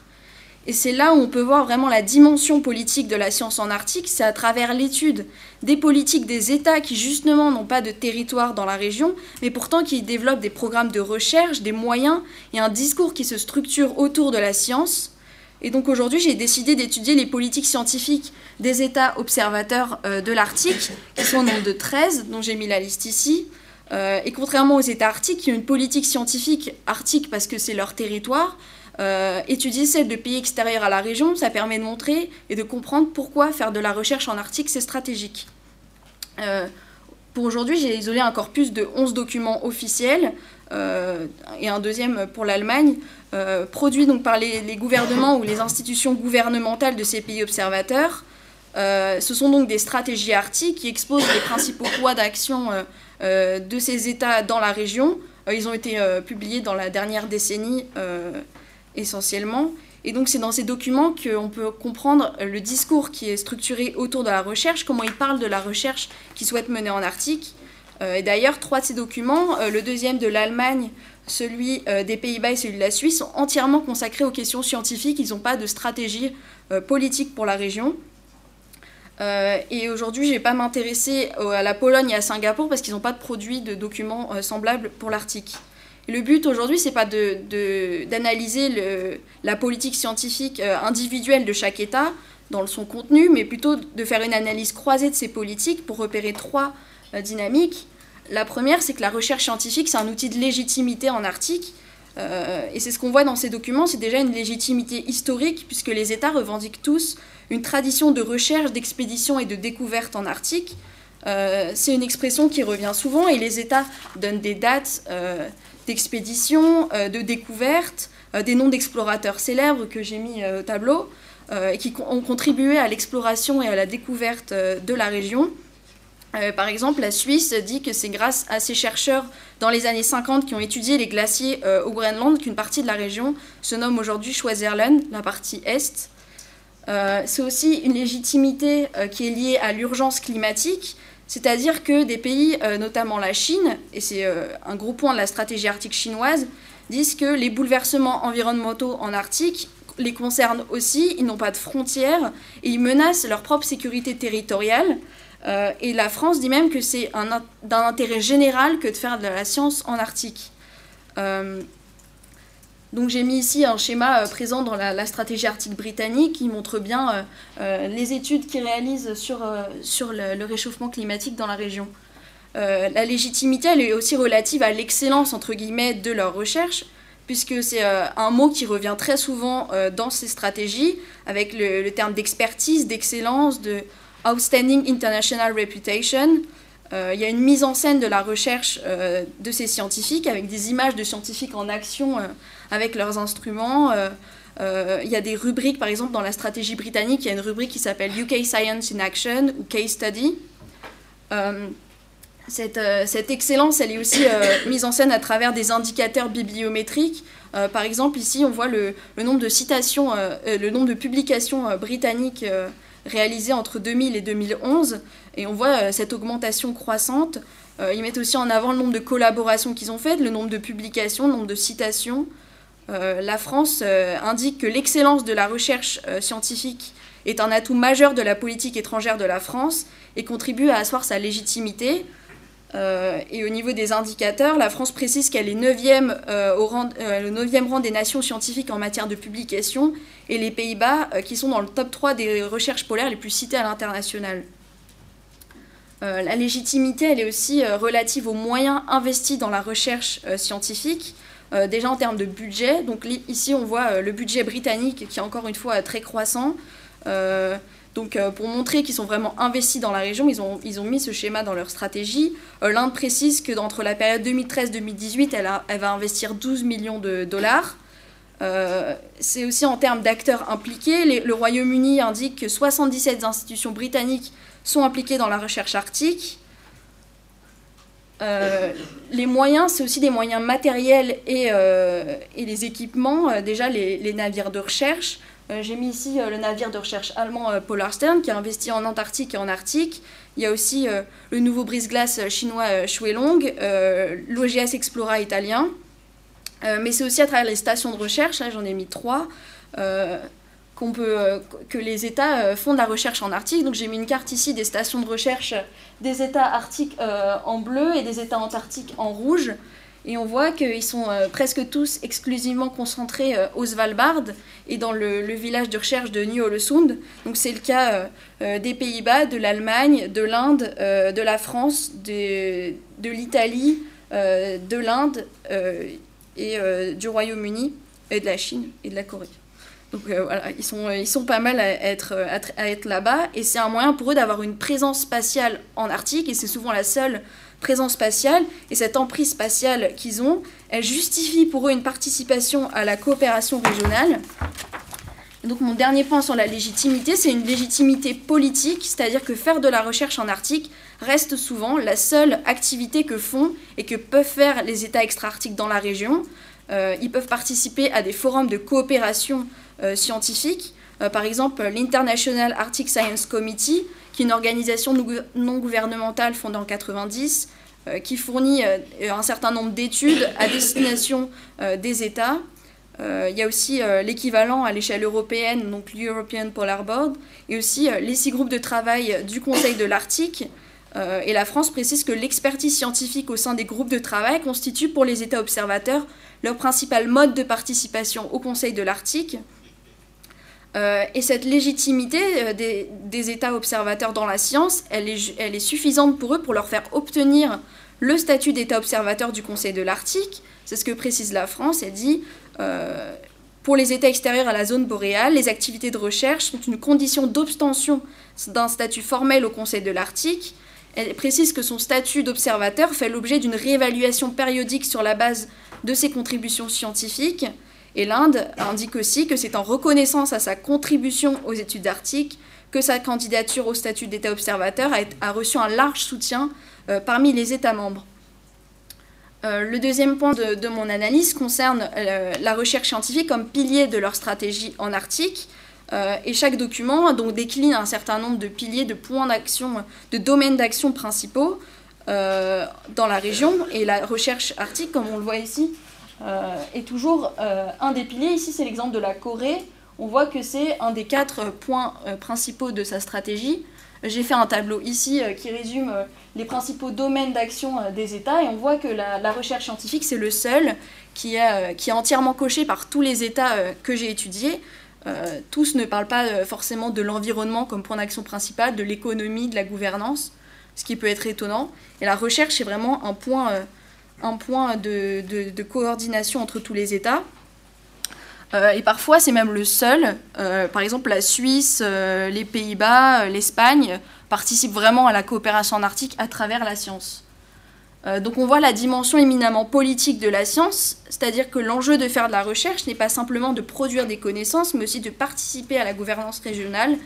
Et c'est là où on peut voir vraiment la dimension politique de la science en Arctique, c'est à travers l'étude des politiques des États qui justement n'ont pas de territoire dans la région, mais pourtant qui développent des programmes de recherche, des moyens et un discours qui se structure autour de la science. Et donc aujourd'hui, j'ai décidé d'étudier les politiques scientifiques des États observateurs euh, de l'Arctique, qui sont au nombre de 13, dont j'ai mis la liste ici. Euh, et contrairement aux États arctiques, qui ont une politique scientifique arctique parce que c'est leur territoire, euh, étudier celle de pays extérieurs à la région, ça permet de montrer et de comprendre pourquoi faire de la recherche en Arctique, c'est stratégique. Euh, pour aujourd'hui, j'ai isolé un corpus de 11 documents officiels euh, et un deuxième pour l'Allemagne, produits donc par les, gouvernements ou les institutions gouvernementales de ces pays observateurs. ce sont donc des stratégies arctiques qui exposent les principaux poids d'action de ces États dans la région. ils ont été publiés dans la dernière décennie essentiellement. Et donc c'est dans ces documents qu'on peut comprendre le discours qui est structuré autour de la recherche, comment ils parlent de la recherche qu'ils souhaitent mener en Arctique. Euh, et d'ailleurs, trois de ces documents, euh, le deuxième de l'Allemagne, celui euh, des Pays-Bas et celui de la Suisse, sont entièrement consacrés aux questions scientifiques. Ils n'ont pas de stratégie politique pour la région. et aujourd'hui, je vais pas m'intéresser à la Pologne et à Singapour parce qu'ils n'ont pas de produits de documents semblables pour l'Arctique. Le but aujourd'hui, c'est pas d'analyser la politique scientifique euh, individuelle de chaque État dans son contenu, mais plutôt de faire une analyse croisée de ces politiques pour repérer trois euh, dynamiques. La première, c'est que la recherche scientifique, c'est un outil de légitimité en Arctique. Euh, et c'est ce qu'on voit dans ces documents, c'est déjà une légitimité historique, puisque les États revendiquent tous une tradition de recherche, d'expédition et de découverte en Arctique. c'est une expression qui revient souvent et les États donnent des dates d'expéditions, euh, de découvertes, euh, des noms d'explorateurs célèbres que j'ai mis euh, au tableau, et qui ont contribué à l'exploration et à la découverte de la région. par exemple, la Suisse dit que c'est grâce à ces chercheurs dans les années 50 qui ont étudié les glaciers au Groenland qu'une partie de la région se nomme aujourd'hui Schweizerland, la partie est. c'est aussi une légitimité qui est liée à l'urgence climatique c'est-à-dire que des pays, euh, notamment la Chine, et c'est euh, un gros point de la stratégie arctique chinoise, disent que les bouleversements environnementaux en Arctique les concernent aussi, ils n'ont pas de frontières et ils menacent leur propre sécurité territoriale. et la France dit même que c'est d'un intérêt général que de faire de la science en Arctique. Donc j'ai mis ici un schéma présent dans la, stratégie arctique britannique qui montre bien les études qu'ils réalisent sur, sur le, réchauffement climatique dans la région. la légitimité, elle est aussi relative à l'excellence, entre guillemets, de leur recherche, puisque c'est euh, un mot qui revient très souvent euh, dans ces stratégies, avec le, terme d'expertise, d'excellence, de outstanding international reputation. Euh, il y a une mise en scène de la recherche de ces scientifiques, avec des images de scientifiques en action avec leurs instruments. il y a des rubriques, par exemple, dans la stratégie britannique, il y a une rubrique qui s'appelle UK Science in Action ou Case Study. Euh, cette, excellence, elle est aussi euh, mise en scène à travers des indicateurs bibliométriques. Euh, par exemple, ici, on voit le, nombre de citations, le nombre de publications britanniques réalisées entre 2000 et 2011, et on voit cette augmentation croissante. ils mettent aussi en avant le nombre de collaborations qu'ils ont faites, le nombre de publications, le nombre de citations. La France indique que l'excellence de la recherche scientifique est un atout majeur de la politique étrangère de la France et contribue à asseoir sa légitimité. Euh, et au niveau des indicateurs, la France précise qu'elle est 9e, euh, au rang, euh, le 9e rang des nations scientifiques en matière de publication, et les Pays-Bas qui sont dans le top 3 des recherches polaires les plus citées à l'international. la légitimité, elle est aussi relative aux moyens investis dans la recherche scientifique, déjà en termes de budget. Donc ici, on voit le budget britannique qui est encore une fois très croissant. Donc euh, pour montrer qu'ils sont vraiment investis dans la région, ils ont, ils ont mis ce schéma dans leur stratégie. Euh, L'Inde précise que entre la période 2013-2018, elle, elle, va investir 12 millions de dollars. Euh, c'est aussi en termes d'acteurs impliqués. le Royaume-Uni indique que 77 institutions britanniques sont impliquées dans la recherche arctique. Les moyens, c'est aussi des moyens matériels et, et les équipements. déjà, les, navires de recherche. Euh, j'ai mis ici euh, le navire de recherche allemand euh, Polarstern qui a investi en Antarctique et en Arctique. Il y a aussi le nouveau brise-glace chinois Shuelong, l'OGS Explora italien. mais c'est aussi à travers les stations de recherche, là j'en ai mis trois, qu'on peut, que les États font de la recherche en Arctique. Donc j'ai mis une carte ici des stations de recherche des États arctiques en bleu et des États antarctiques en rouge. Et on voit qu'ils sont euh, presque tous exclusivement concentrés euh, au Svalbard et dans le, village de recherche de Ny-Ålesund. Donc c'est le cas euh, des Pays-Bas, de l'Allemagne, de l'Inde, de la France, de, de l'Italie, de l'Inde et du Royaume-Uni et de la Chine et de la Corée. Donc voilà, ils sont, ils sont pas mal à être, à être là-bas et c'est un moyen pour eux d'avoir une présence spatiale en Arctique et c'est souvent la seule présence spatiale et cette emprise spatiale qu'ils ont, elle justifie pour eux une participation à la coopération régionale. donc mon dernier point sur la légitimité, c'est une légitimité politique, c'est-à-dire que faire de la recherche en Arctique reste souvent la seule activité que font et que peuvent faire les États extra-arctiques dans la région. Euh, ils peuvent participer à des forums de coopération euh, scientifique, euh, par exemple l'International Arctic Science Committee, qui est une organisation non gouvernementale fondée en 90, euh, qui fournit un certain nombre d'études à destination des États. Il y a aussi l'équivalent à l'échelle européenne, donc l'European Polar Board, et aussi les six groupes de travail du Conseil de l'Arctique. et la France précise que l'expertise scientifique au sein des groupes de travail constitue pour les États observateurs leur principal mode de participation au Conseil de l'Arctique. Euh, et cette légitimité euh, des, États observateurs dans la science, elle est, suffisante pour eux pour leur faire obtenir le statut d'État observateur du Conseil de l'Arctique. C'est ce que précise la France. Elle dit euh, pour les États extérieurs à la zone boréale, les activités de recherche sont une condition d'obtention d'un statut formel au Conseil de l'Arctique. Elle précise que son statut d'observateur fait l'objet d'une réévaluation périodique sur la base de ses contributions scientifiques. Et l'Inde indique aussi que c'est en reconnaissance à sa contribution aux études arctiques que sa candidature au statut d'État observateur a, reçu un large soutien euh, parmi les États membres. Euh, le deuxième point de, mon analyse concerne euh, la recherche scientifique comme pilier de leur stratégie en Arctique. et chaque document donc, décline un certain nombre de piliers, de points d'action, de domaines d'action principaux dans la région. Et la recherche arctique, comme on le voit ici, euh, est toujours euh, un des piliers. Ici, c'est l'exemple de la Corée. On voit que c'est un des quatre points euh, principaux de sa stratégie. J'ai fait un tableau ici qui résume les principaux domaines d'action des États et on voit que la, recherche scientifique, c'est le seul qui qui est entièrement coché par tous les États que j'ai étudiés. tous ne parlent pas forcément de l'environnement comme point d'action principal, de l'économie, de la gouvernance, ce qui peut être étonnant. Et la recherche est vraiment un point, point de, coordination entre tous les États. Euh, et parfois, c'est même le seul. Euh, par exemple, la Suisse, euh, les Pays-Bas, l'Espagne participent vraiment à la coopération en Arctique à travers la science. donc on voit la dimension éminemment politique de la science, c'est-à-dire que l'enjeu de faire de la recherche n'est pas simplement de produire des connaissances, mais aussi de participer à la gouvernance régionale,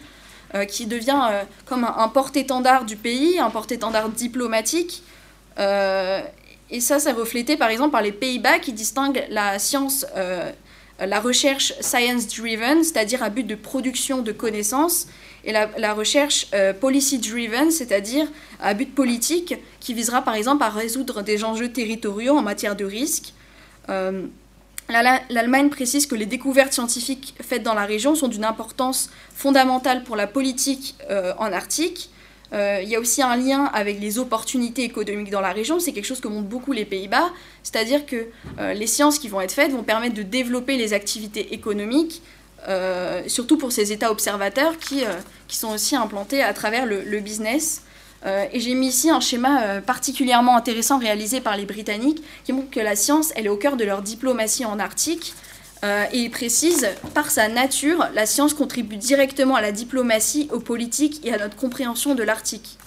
qui devient comme un, un porte-étendard du pays, un porte-étendard diplomatique. et ça, c'est reflété par exemple par les Pays-Bas qui distinguent la science euh, la recherche science-driven, c'est-à-dire à but de production de connaissances, et la, recherche euh, policy-driven, c'est-à-dire à but politique, qui visera par exemple à résoudre des enjeux territoriaux en matière de risque. Euh, L'Allemagne précise que les découvertes scientifiques faites dans la région sont d'une importance fondamentale pour la politique en Arctique euh, il y a aussi un lien avec les opportunités économiques dans la région. C'est quelque chose que montrent beaucoup les Pays-Bas. C'est-à-dire que euh, les sciences qui vont être faites vont permettre de développer les activités économiques, euh, surtout pour ces États observateurs qui, sont aussi implantés à travers le business. Et j'ai mis ici un schéma particulièrement intéressant réalisé par les Britanniques qui montre que la science, elle est au cœur de leur diplomatie en Arctique. Euh, et il précise, par sa nature, la science contribue directement à la diplomatie, aux politiques et à notre compréhension de l'Arctique.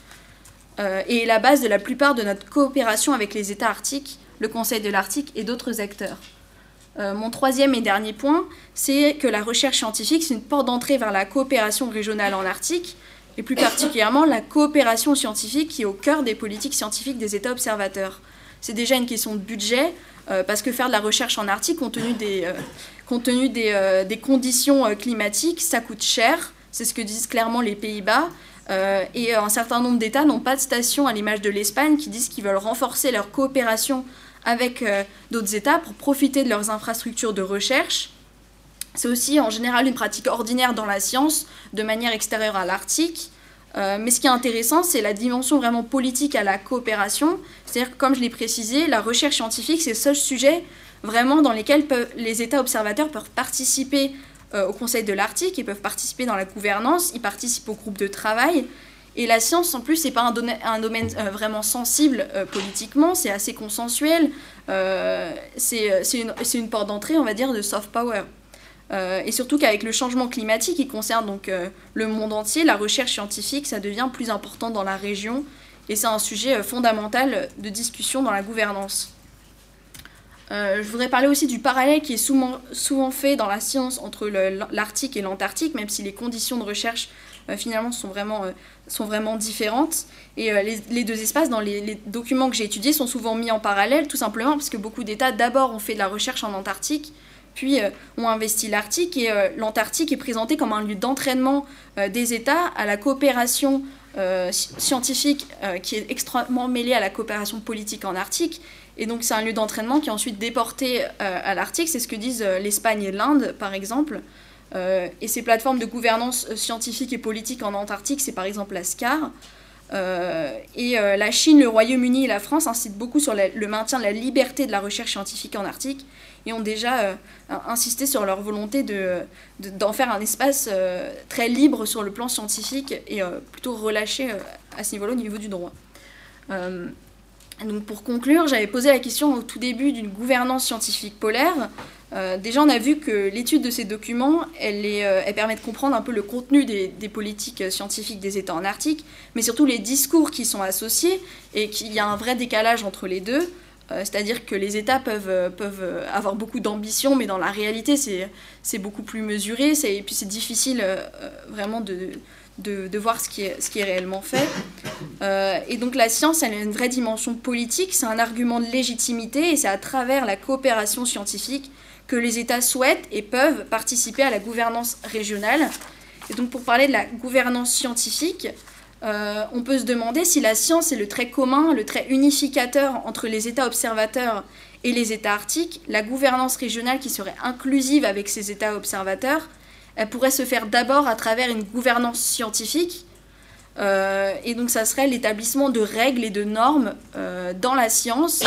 Euh, et est la base de la plupart de notre coopération avec les États arctiques, le Conseil de l'Arctique et d'autres acteurs. Euh, mon troisième et dernier point, c'est que la recherche scientifique, c'est une porte d'entrée vers la coopération régionale en Arctique, et plus particulièrement la coopération scientifique qui est au cœur des politiques scientifiques des États observateurs. C'est déjà une question de budget, euh, parce que faire de la recherche en Arctique, compte tenu des, euh, euh, des conditions climatiques, ça coûte cher. C'est ce que disent clairement les Pays-Bas. et un certain nombre d'États n'ont pas de station à l'image de l'Espagne qui disent qu'ils veulent renforcer leur coopération avec d'autres États pour profiter de leurs infrastructures de recherche. C'est aussi en général une pratique ordinaire dans la science de manière extérieure à l'Arctique. Euh, mais ce qui est intéressant, c'est la dimension vraiment politique à la coopération. C'est-à-dire que, comme je l'ai précisé, la recherche scientifique, c'est le seul sujet vraiment dans lequel les États observateurs peuvent participer euh, au Conseil de l'Arctique, ils peuvent participer dans la gouvernance, ils participent au groupe de travail. Et la science, en plus, c'est pas un, domaine euh, vraiment sensible politiquement, c'est assez consensuel. c'est une porte d'entrée, on va dire, de soft power. Euh, et surtout qu'avec le changement climatique qui concerne donc euh, le monde entier, la recherche scientifique, ça devient plus important dans la région et c'est un sujet euh, fondamental de discussion dans la gouvernance. je voudrais parler aussi du parallèle qui est souvent, fait dans la science entre l'Arctique et l'Antarctique, même si les conditions de recherche finalement sont vraiment, sont vraiment différentes. Et les, deux espaces, dans les documents que j'ai étudiés, sont souvent mis en parallèle, tout simplement parce que beaucoup d'États d'abord ont fait de la recherche en Antarctique, puis euh, ont investi l'Arctique et euh, l'Antarctique est présenté comme un lieu d'entraînement euh, des États à la coopération scientifique qui est extrêmement mêlée à la coopération politique en Arctique. Et donc c'est un lieu d'entraînement qui est ensuite déporté à l'Arctique, c'est ce que disent l'Espagne et l'Inde par exemple. et ces plateformes de gouvernance scientifique et politique en Antarctique, c'est par exemple la SCAR. et la Chine, le Royaume-Uni et la France incitent beaucoup sur le maintien de la liberté de la recherche scientifique en Arctique et ont déjà euh, insisté sur leur volonté de, d'en faire un espace euh, très libre sur le plan scientifique et euh, plutôt relâché à ce niveau-là au niveau du droit. donc pour conclure, j'avais posé la question au tout début d'une gouvernance scientifique polaire. déjà, on a vu que l'étude de ces documents, elle, est, elle, permet de comprendre un peu le contenu des, des, politiques scientifiques des États en Arctique, mais surtout les discours qui sont associés, et qu'il y a un vrai décalage entre les deux. Euh, c'est-à-dire que les États peuvent, euh, peuvent euh, avoir beaucoup d'ambition, mais dans la réalité, c'est beaucoup plus mesuré. Et puis c'est difficile vraiment de, de, voir ce qui est, ce qui est réellement fait. et donc la science, elle a une vraie dimension politique, c'est un argument de légitimité, et c'est à travers la coopération scientifique que les États souhaitent et peuvent participer à la gouvernance régionale. Et donc pour parler de la gouvernance scientifique, euh, on peut se demander si la science est le trait commun, le trait unificateur entre les États observateurs et les États arctiques, la gouvernance régionale qui serait inclusive avec ces États observateurs, elle pourrait se faire d'abord à travers une gouvernance scientifique, et donc ça serait l'établissement de règles et de normes dans la science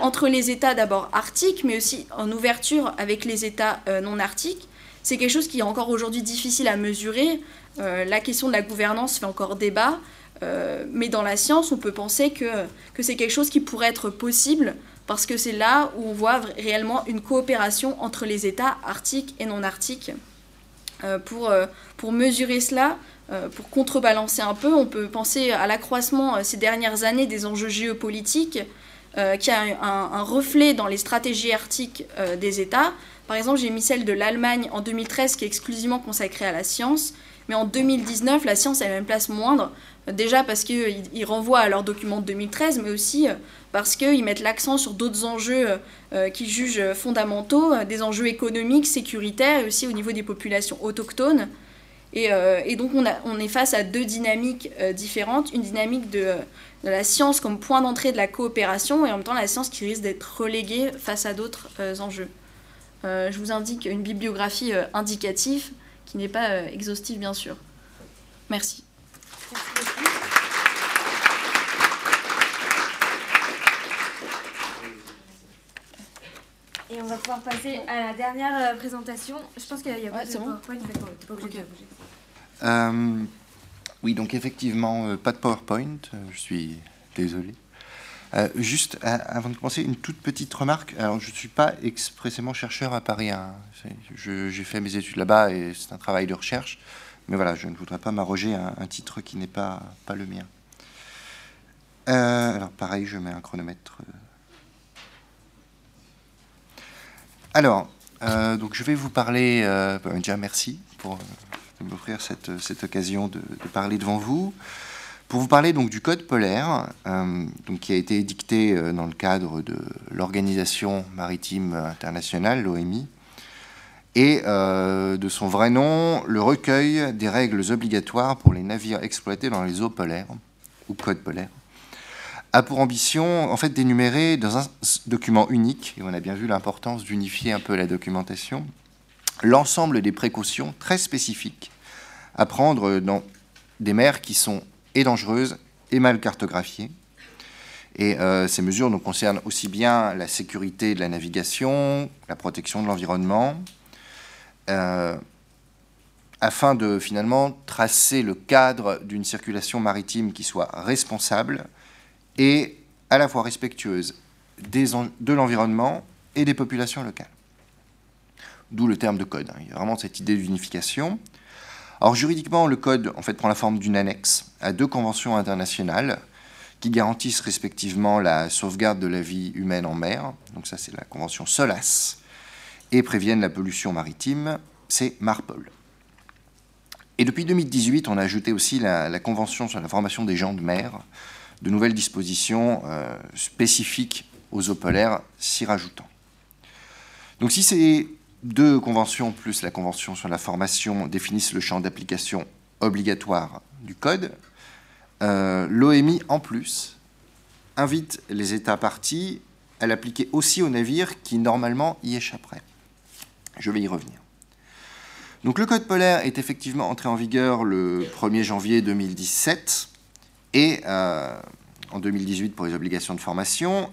entre les États d'abord arctiques, mais aussi en ouverture avec les États non arctiques. C'est quelque chose qui est encore aujourd'hui difficile à mesurer. La question de la gouvernance fait encore débat. Euh, mais dans la science, on peut penser que, c'est quelque chose qui pourrait être possible parce que c'est là où on voit réellement une coopération entre les États arctiques et non arctiques. Euh, pour, euh, mesurer cela, pour contrebalancer un peu, on peut penser à l'accroissement ces dernières années des enjeux géopolitiques, qui a un, reflet dans les stratégies arctiques des États. Par exemple, j'ai mis celle de l'Allemagne en 2013 qui est exclusivement consacrée à la science, mais en 2019, la science a une place moindre, Déjà parce qu'ils renvoient à leur document de 2013, mais aussi euh, parce qu'ils mettent l'accent sur d'autres enjeux euh, euh, qu'ils jugent fondamentaux, des enjeux économiques, sécuritaires et aussi au niveau des populations autochtones. Et, donc on, est face à deux dynamiques différentes. Une dynamique de, la science comme point d'entrée de la coopération et en même temps la science qui risque d'être reléguée face à d'autres enjeux. je vous indique une bibliographie indicative qui n'est pas exhaustive bien sûr. Merci. Et on va pouvoir passer à la dernière euh, présentation. Je pense qu'il y a pas de PowerPoint, pas obligé de euh, oui, donc effectivement, euh, pas de PowerPoint, je suis désolé. Juste avant de commencer, une toute petite remarque. Alors, je ne suis pas expressément chercheur à Paris. Hein. J'ai fait mes études là-bas et c'est un travail de recherche. Mais voilà, je ne voudrais pas m'arroger un, titre qui n'est pas, pas le mien. Euh, alors pareil, je mets un chronomètre. Alors, euh, donc je vais vous parler, euh, bah, déjà merci pour m'offrir cette, cette, occasion de, parler devant vous. Pour vous parler donc du code polaire, donc, qui a été édicté dans le cadre de l'Organisation maritime internationale, l'OMI, et euh, de son vrai nom, le recueil des règles obligatoires pour les navires exploités dans les eaux polaires, ou code polaire, a pour ambition en fait d'énumérer dans un document unique, et on a bien vu l'importance d'unifier un peu la documentation, l'ensemble des précautions très spécifiques à prendre dans des mers qui sont et dangereuses et mal cartographiées. Et euh, ces mesures donc, concernent aussi bien la sécurité de la navigation, la protection de l'environnement, euh, afin de finalement tracer le cadre d'une circulation maritime qui soit responsable et à la fois respectueuse de l'environnement et des populations locales. D'où le terme de code. Hein. Il y a vraiment cette idée d'unification. Alors juridiquement, le code en fait prend la forme d'une annexe à deux conventions internationales qui garantissent respectivement la sauvegarde de la vie humaine en mer. Donc ça, c'est la convention SOLAS et préviennent la pollution maritime, c'est MARPOL. Et depuis 2018, on a ajouté aussi la, Convention sur la formation des gens de mer, de nouvelles dispositions euh, spécifiques aux eaux polaires s'y rajoutant. Donc si ces deux conventions plus la Convention sur la formation définissent le champ d'application obligatoire du Code, euh, l'OMI en plus invite les États partis à l'appliquer aussi aux navires qui normalement y échapperaient. Je vais y revenir. Donc le code polaire est effectivement entré en vigueur le 1er janvier 2017 et euh, en 2018 pour les obligations de formation.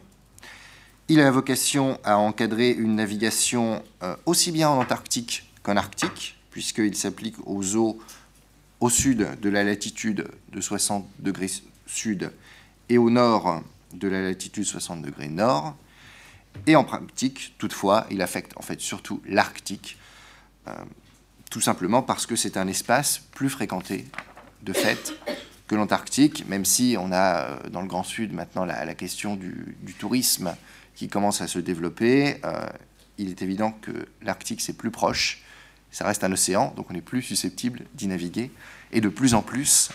Il a vocation à encadrer une navigation euh, aussi bien en Antarctique qu'en Arctique, puisqu'il s'applique aux eaux au sud de la latitude de 60 degrés sud et au nord de la latitude 60 degrés nord. Et en pratique, toutefois, il affecte en fait surtout l'Arctique, euh, tout simplement parce que c'est un espace plus fréquenté de fait que l'Antarctique, même si on a euh, dans le Grand Sud maintenant la, question du, tourisme qui commence à se développer. Euh, il est évident que l'Arctique c'est plus proche, ça reste un océan, donc on est plus susceptible d'y naviguer, et de plus en plus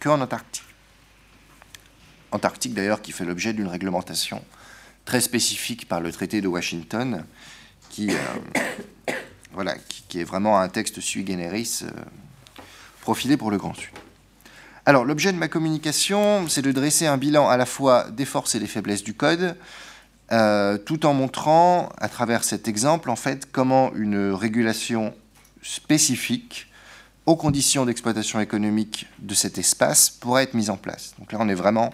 qu'en Antarctique. Antarctique d'ailleurs qui fait l'objet d'une réglementation très spécifique par le traité de Washington, qui, euh, [coughs] voilà, qui, est vraiment un texte sui generis euh, profilé pour le Grand Sud. Alors, l'objet de ma communication, c'est de dresser un bilan à la fois des forces et des faiblesses du code, euh, tout en montrant, à travers cet exemple, en fait, comment une régulation spécifique aux conditions d'exploitation économique de cet espace pourraient être mises en place. Donc là, on est vraiment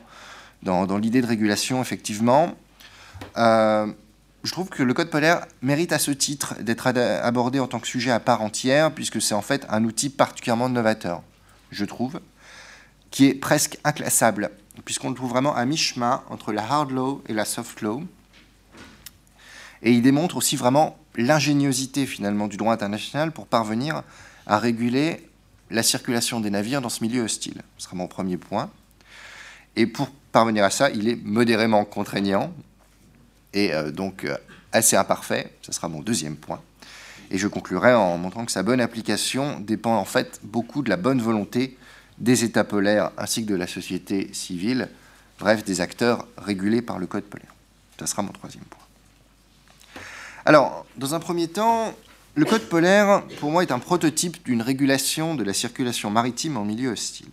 dans, l'idée de régulation, effectivement. Euh, je trouve que le code polaire mérite à ce titre d'être abordé en tant que sujet à part entière, puisque c'est en fait un outil particulièrement novateur, je trouve, qui est presque inclassable, puisqu'on le trouve vraiment à mi-chemin entre la hard law et la soft law. Et il démontre aussi vraiment l'ingéniosité finalement du droit international pour parvenir à réguler la circulation des navires dans ce milieu hostile. Ce sera mon premier point. Et pour parvenir à ça, il est modérément contraignant et euh, donc euh, assez imparfait. Ce sera mon deuxième point. Et je conclurai en montrant que sa bonne application dépend en fait beaucoup de la bonne volonté des États polaires ainsi que de la société civile, bref, des acteurs régulés par le Code polaire. Ce sera mon troisième point. Alors, dans un premier temps, le Code polaire, pour moi, est un prototype d'une régulation de la circulation maritime en milieu hostile.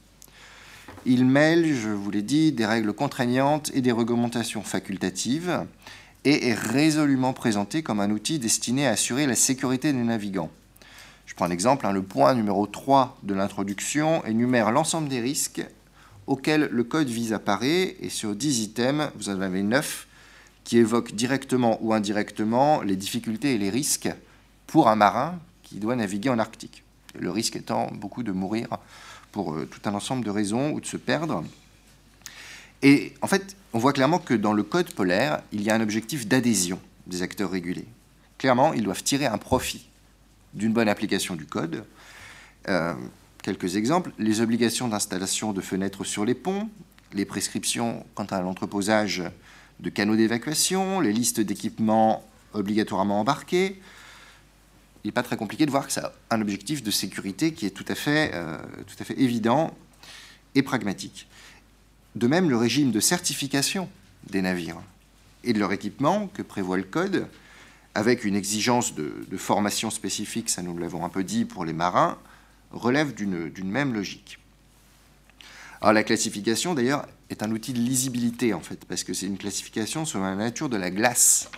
Il mêle, je vous l'ai dit, des règles contraignantes et des réglementations facultatives et est résolument présenté comme un outil destiné à assurer la sécurité des navigants. Je prends un exemple, hein, le point numéro 3 de l'introduction énumère l'ensemble des risques auxquels le code vise à parer, et sur 10 items, vous en avez 9 qui évoquent directement ou indirectement les difficultés et les risques pour un marin qui doit naviguer en Arctique. Le risque étant beaucoup de mourir pour euh, tout un ensemble de raisons ou de se perdre. Et en fait, on voit clairement que dans le code polaire, il y a un objectif d'adhésion des acteurs régulés. Clairement, ils doivent tirer un profit d'une bonne application du code. Euh, quelques exemples, les obligations d'installation de fenêtres sur les ponts, les prescriptions quant à l'entreposage de canaux d'évacuation, les listes d'équipements obligatoirement embarqués. Il n'est pas très compliqué de voir que ça a un objectif de sécurité qui est tout à fait, euh, tout à fait évident et pragmatique. De même, le régime de certification des navires et de leur équipement que prévoit le Code, avec une exigence de, formation spécifique, ça nous l'avons un peu dit pour les marins, relève d'une même logique. Alors la classification, d'ailleurs, est un outil de lisibilité, parce que c'est une classification sur la nature de la glace,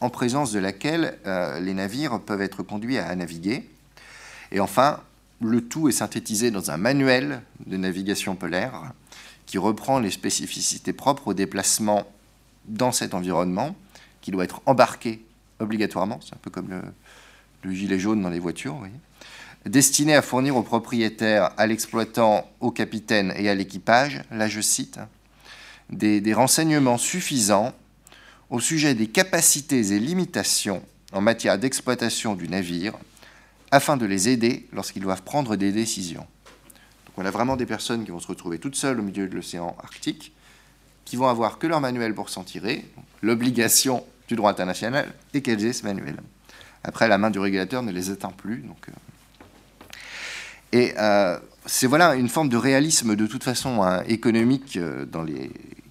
en présence de laquelle euh, les navires peuvent être conduits à naviguer. Et enfin, le tout est synthétisé dans un manuel de navigation polaire qui reprend les spécificités propres au déplacement dans cet environnement, qui doit être embarqué obligatoirement, c'est un peu comme le, gilet jaune dans les voitures, destiné à fournir aux propriétaires, à l'exploitant, au capitaine et à l'équipage, là je cite, des, renseignements suffisants au sujet des capacités et limitations en matière d'exploitation du navire, afin de les aider lorsqu'ils doivent prendre des décisions on a vraiment des personnes qui vont se retrouver toutes seules au milieu de l'océan Arctique, qui vont avoir que leur manuel pour s'en tirer, l'obligation du droit international, et qu'elles aient ce manuel. Après, la main du régulateur ne les atteint plus. Donc, euh. Et euh, c'est voilà une forme de réalisme de toute façon hein, économique euh,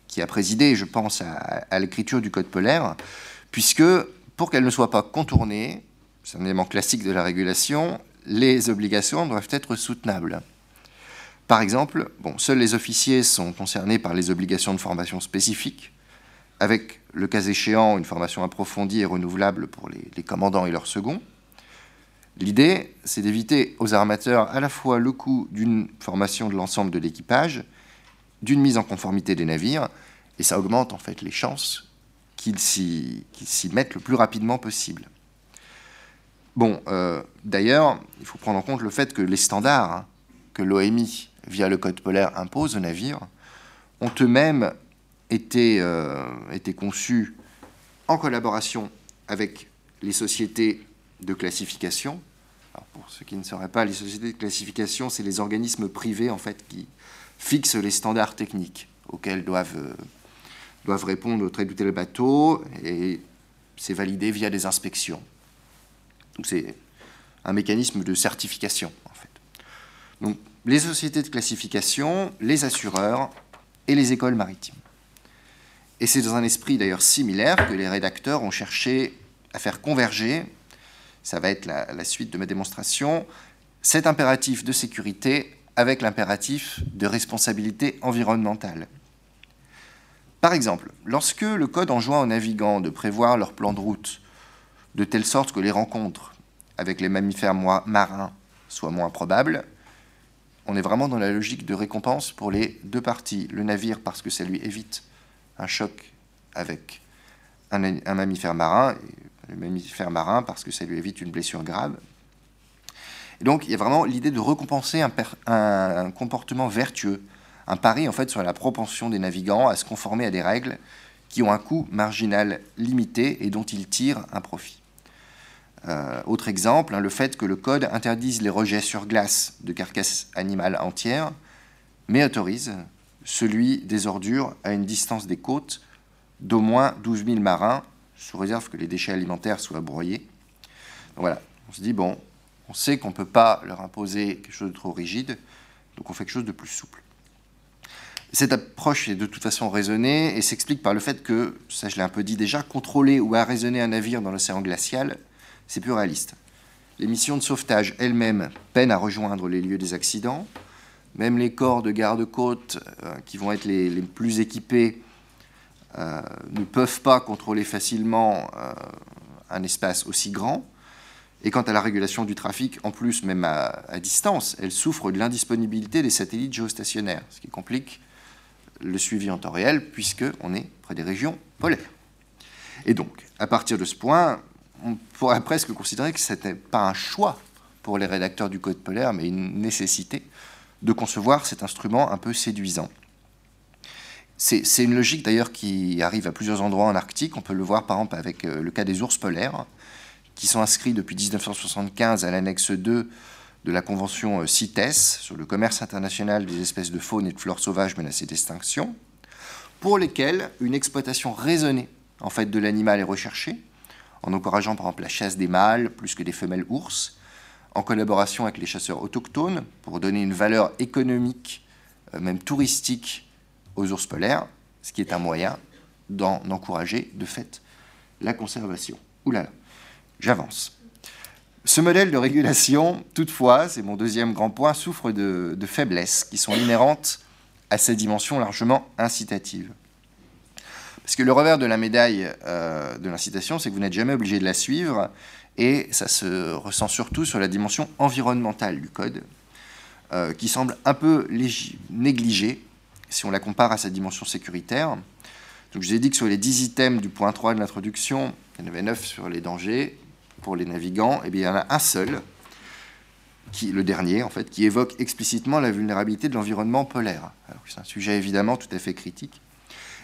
qui a présidé, je pense, à, à l'écriture du code polaire, puisque pour qu'elle ne soit pas contournée, c'est un élément classique de la régulation, les obligations doivent être soutenables. Par exemple, bon, seuls les officiers sont concernés par les obligations de formation spécifiques, avec, le cas échéant, une formation approfondie et renouvelable pour les, commandants et leurs seconds. L'idée, c'est d'éviter aux armateurs à la fois le coût d'une formation de l'ensemble de l'équipage, d'une mise en conformité des navires, et ça augmente en fait les chances qu'ils s'y mettent le plus rapidement possible. Bon, euh, d'ailleurs, il faut prendre en compte le fait que les standards hein, que l'OMI via le code polaire, impose aux navires, ont eux-mêmes été, euh, été conçus en collaboration avec les sociétés de classification. pour ceux qui ne sauraient pas, les sociétés de classification, c'est les organismes privés en fait qui fixent les standards techniques auxquels doivent, euh, doivent répondre tel ou tel bateau, et c'est validé via des inspections. Donc c'est un mécanisme de certification en fait. Donc les sociétés de classification, les assureurs et les écoles maritimes. Et c'est dans un esprit d'ailleurs similaire que les rédacteurs ont cherché à faire converger, ça va être la, suite de ma démonstration, cet impératif de sécurité avec l'impératif de responsabilité environnementale. Par exemple, lorsque le Code enjoint aux navigants de prévoir leur plan de route de telle sorte que les rencontres avec les mammifères marins soient moins probables, on est vraiment dans la logique de récompense pour les deux parties. Le navire parce que ça lui évite un choc avec un, mammifère marin, le mammifère marin parce que ça lui évite une blessure grave. Et donc il y a vraiment l'idée de récompenser un, comportement vertueux, un pari en fait sur la propension des navigants à se conformer à des règles qui ont un coût marginal limité et dont ils tirent un profit. Euh, autre exemple, hein, le fait que le code interdise les rejets sur glace de carcasses animales entières, mais autorise celui des ordures à une distance des côtes d'au moins 12 000 marins, sous réserve que les déchets alimentaires soient broyés. Voilà, on se dit, bon, on sait qu'on ne peut pas leur imposer quelque chose de trop rigide, donc on fait quelque chose de plus souple. Cette approche est de toute façon raisonnée et s'explique par le fait que, ça je l'ai un peu dit déjà, contrôler ou arraisonner un navire dans l'océan glacial, c'est plus réaliste. Les missions de sauvetage elles-mêmes peinent à rejoindre les lieux des accidents. Même les corps de garde-côte, euh, qui vont être les, plus équipés, euh, ne peuvent pas contrôler facilement euh, un espace aussi grand. Et quant à la régulation du trafic, en plus, même à, à distance, elle souffre de l'indisponibilité des satellites géostationnaires, ce qui complique le suivi en temps réel, puisqu'on est près des régions polaires. Et donc, à partir de ce point, on pourrait presque considérer que ce n'était pas un choix pour les rédacteurs du Code polaire, mais une nécessité de concevoir cet instrument un peu séduisant. C'est une logique d'ailleurs qui arrive à plusieurs endroits en Arctique. On peut le voir par exemple avec euh, le cas des ours polaires, qui sont inscrits depuis 1975 à l'annexe 2 de la Convention euh, CITES sur le commerce international des espèces de faune et de flore sauvages menacées d'extinction, pour lesquels une exploitation raisonnée en fait, de l'animal est recherchée, en encourageant par exemple la chasse des mâles plus que des femelles ours, en collaboration avec les chasseurs autochtones pour donner une valeur économique, euh, même touristique, aux ours polaires, ce qui est un moyen d'en encourager de fait la conservation. Là, j'avance. Ce modèle de régulation, toutefois, c'est mon deuxième grand point, souffre de, faiblesses qui sont inhérentes à sa dimension largement incitative. Parce que le revers de la médaille euh, de l'incitation, c'est que vous n'êtes jamais obligé de la suivre, et ça se ressent surtout sur la dimension environnementale du code, euh, qui semble un peu négligée si on la compare à sa dimension sécuritaire. Donc je vous ai dit que sur les 10 items du point 3 de l'introduction, il y en avait 9 sur les dangers, pour les navigants, et eh bien, il y en a un seul, qui, le dernier en fait, qui évoque explicitement la vulnérabilité de l'environnement polaire. C'est un sujet évidemment tout à fait critique.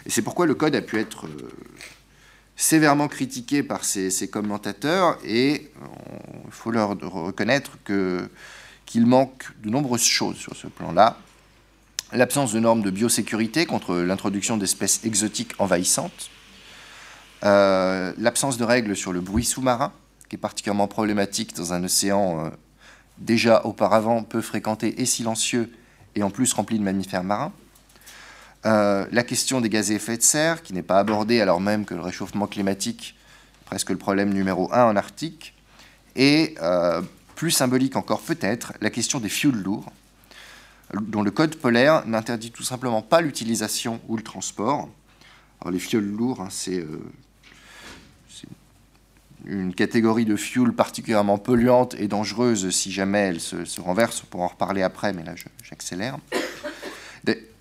Et c'est pourquoi le code a pu être euh, sévèrement critiqué par ses, commentateurs, et il faut leur reconnaître qu'il manque de nombreuses choses sur ce plan-là. L'absence de normes de biosécurité contre l'introduction d'espèces exotiques envahissantes, euh, l'absence de règles sur le bruit sous-marin, qui est particulièrement problématique dans un océan euh, déjà auparavant peu fréquenté et silencieux, et en plus rempli de mammifères marins. Euh, la question des gaz à effet de serre, qui n'est pas abordée alors même que le réchauffement climatique est presque le problème numéro un en Arctique. Et plus symbolique encore peut-être, la question des fuels lourds, dont le code polaire n'interdit tout simplement pas l'utilisation ou le transport. Alors les fuels lourds, hein, c'est une catégorie de fuel particulièrement polluante et dangereuse si jamais elle se, renverse. On pourra en reparler après, mais là j'accélère.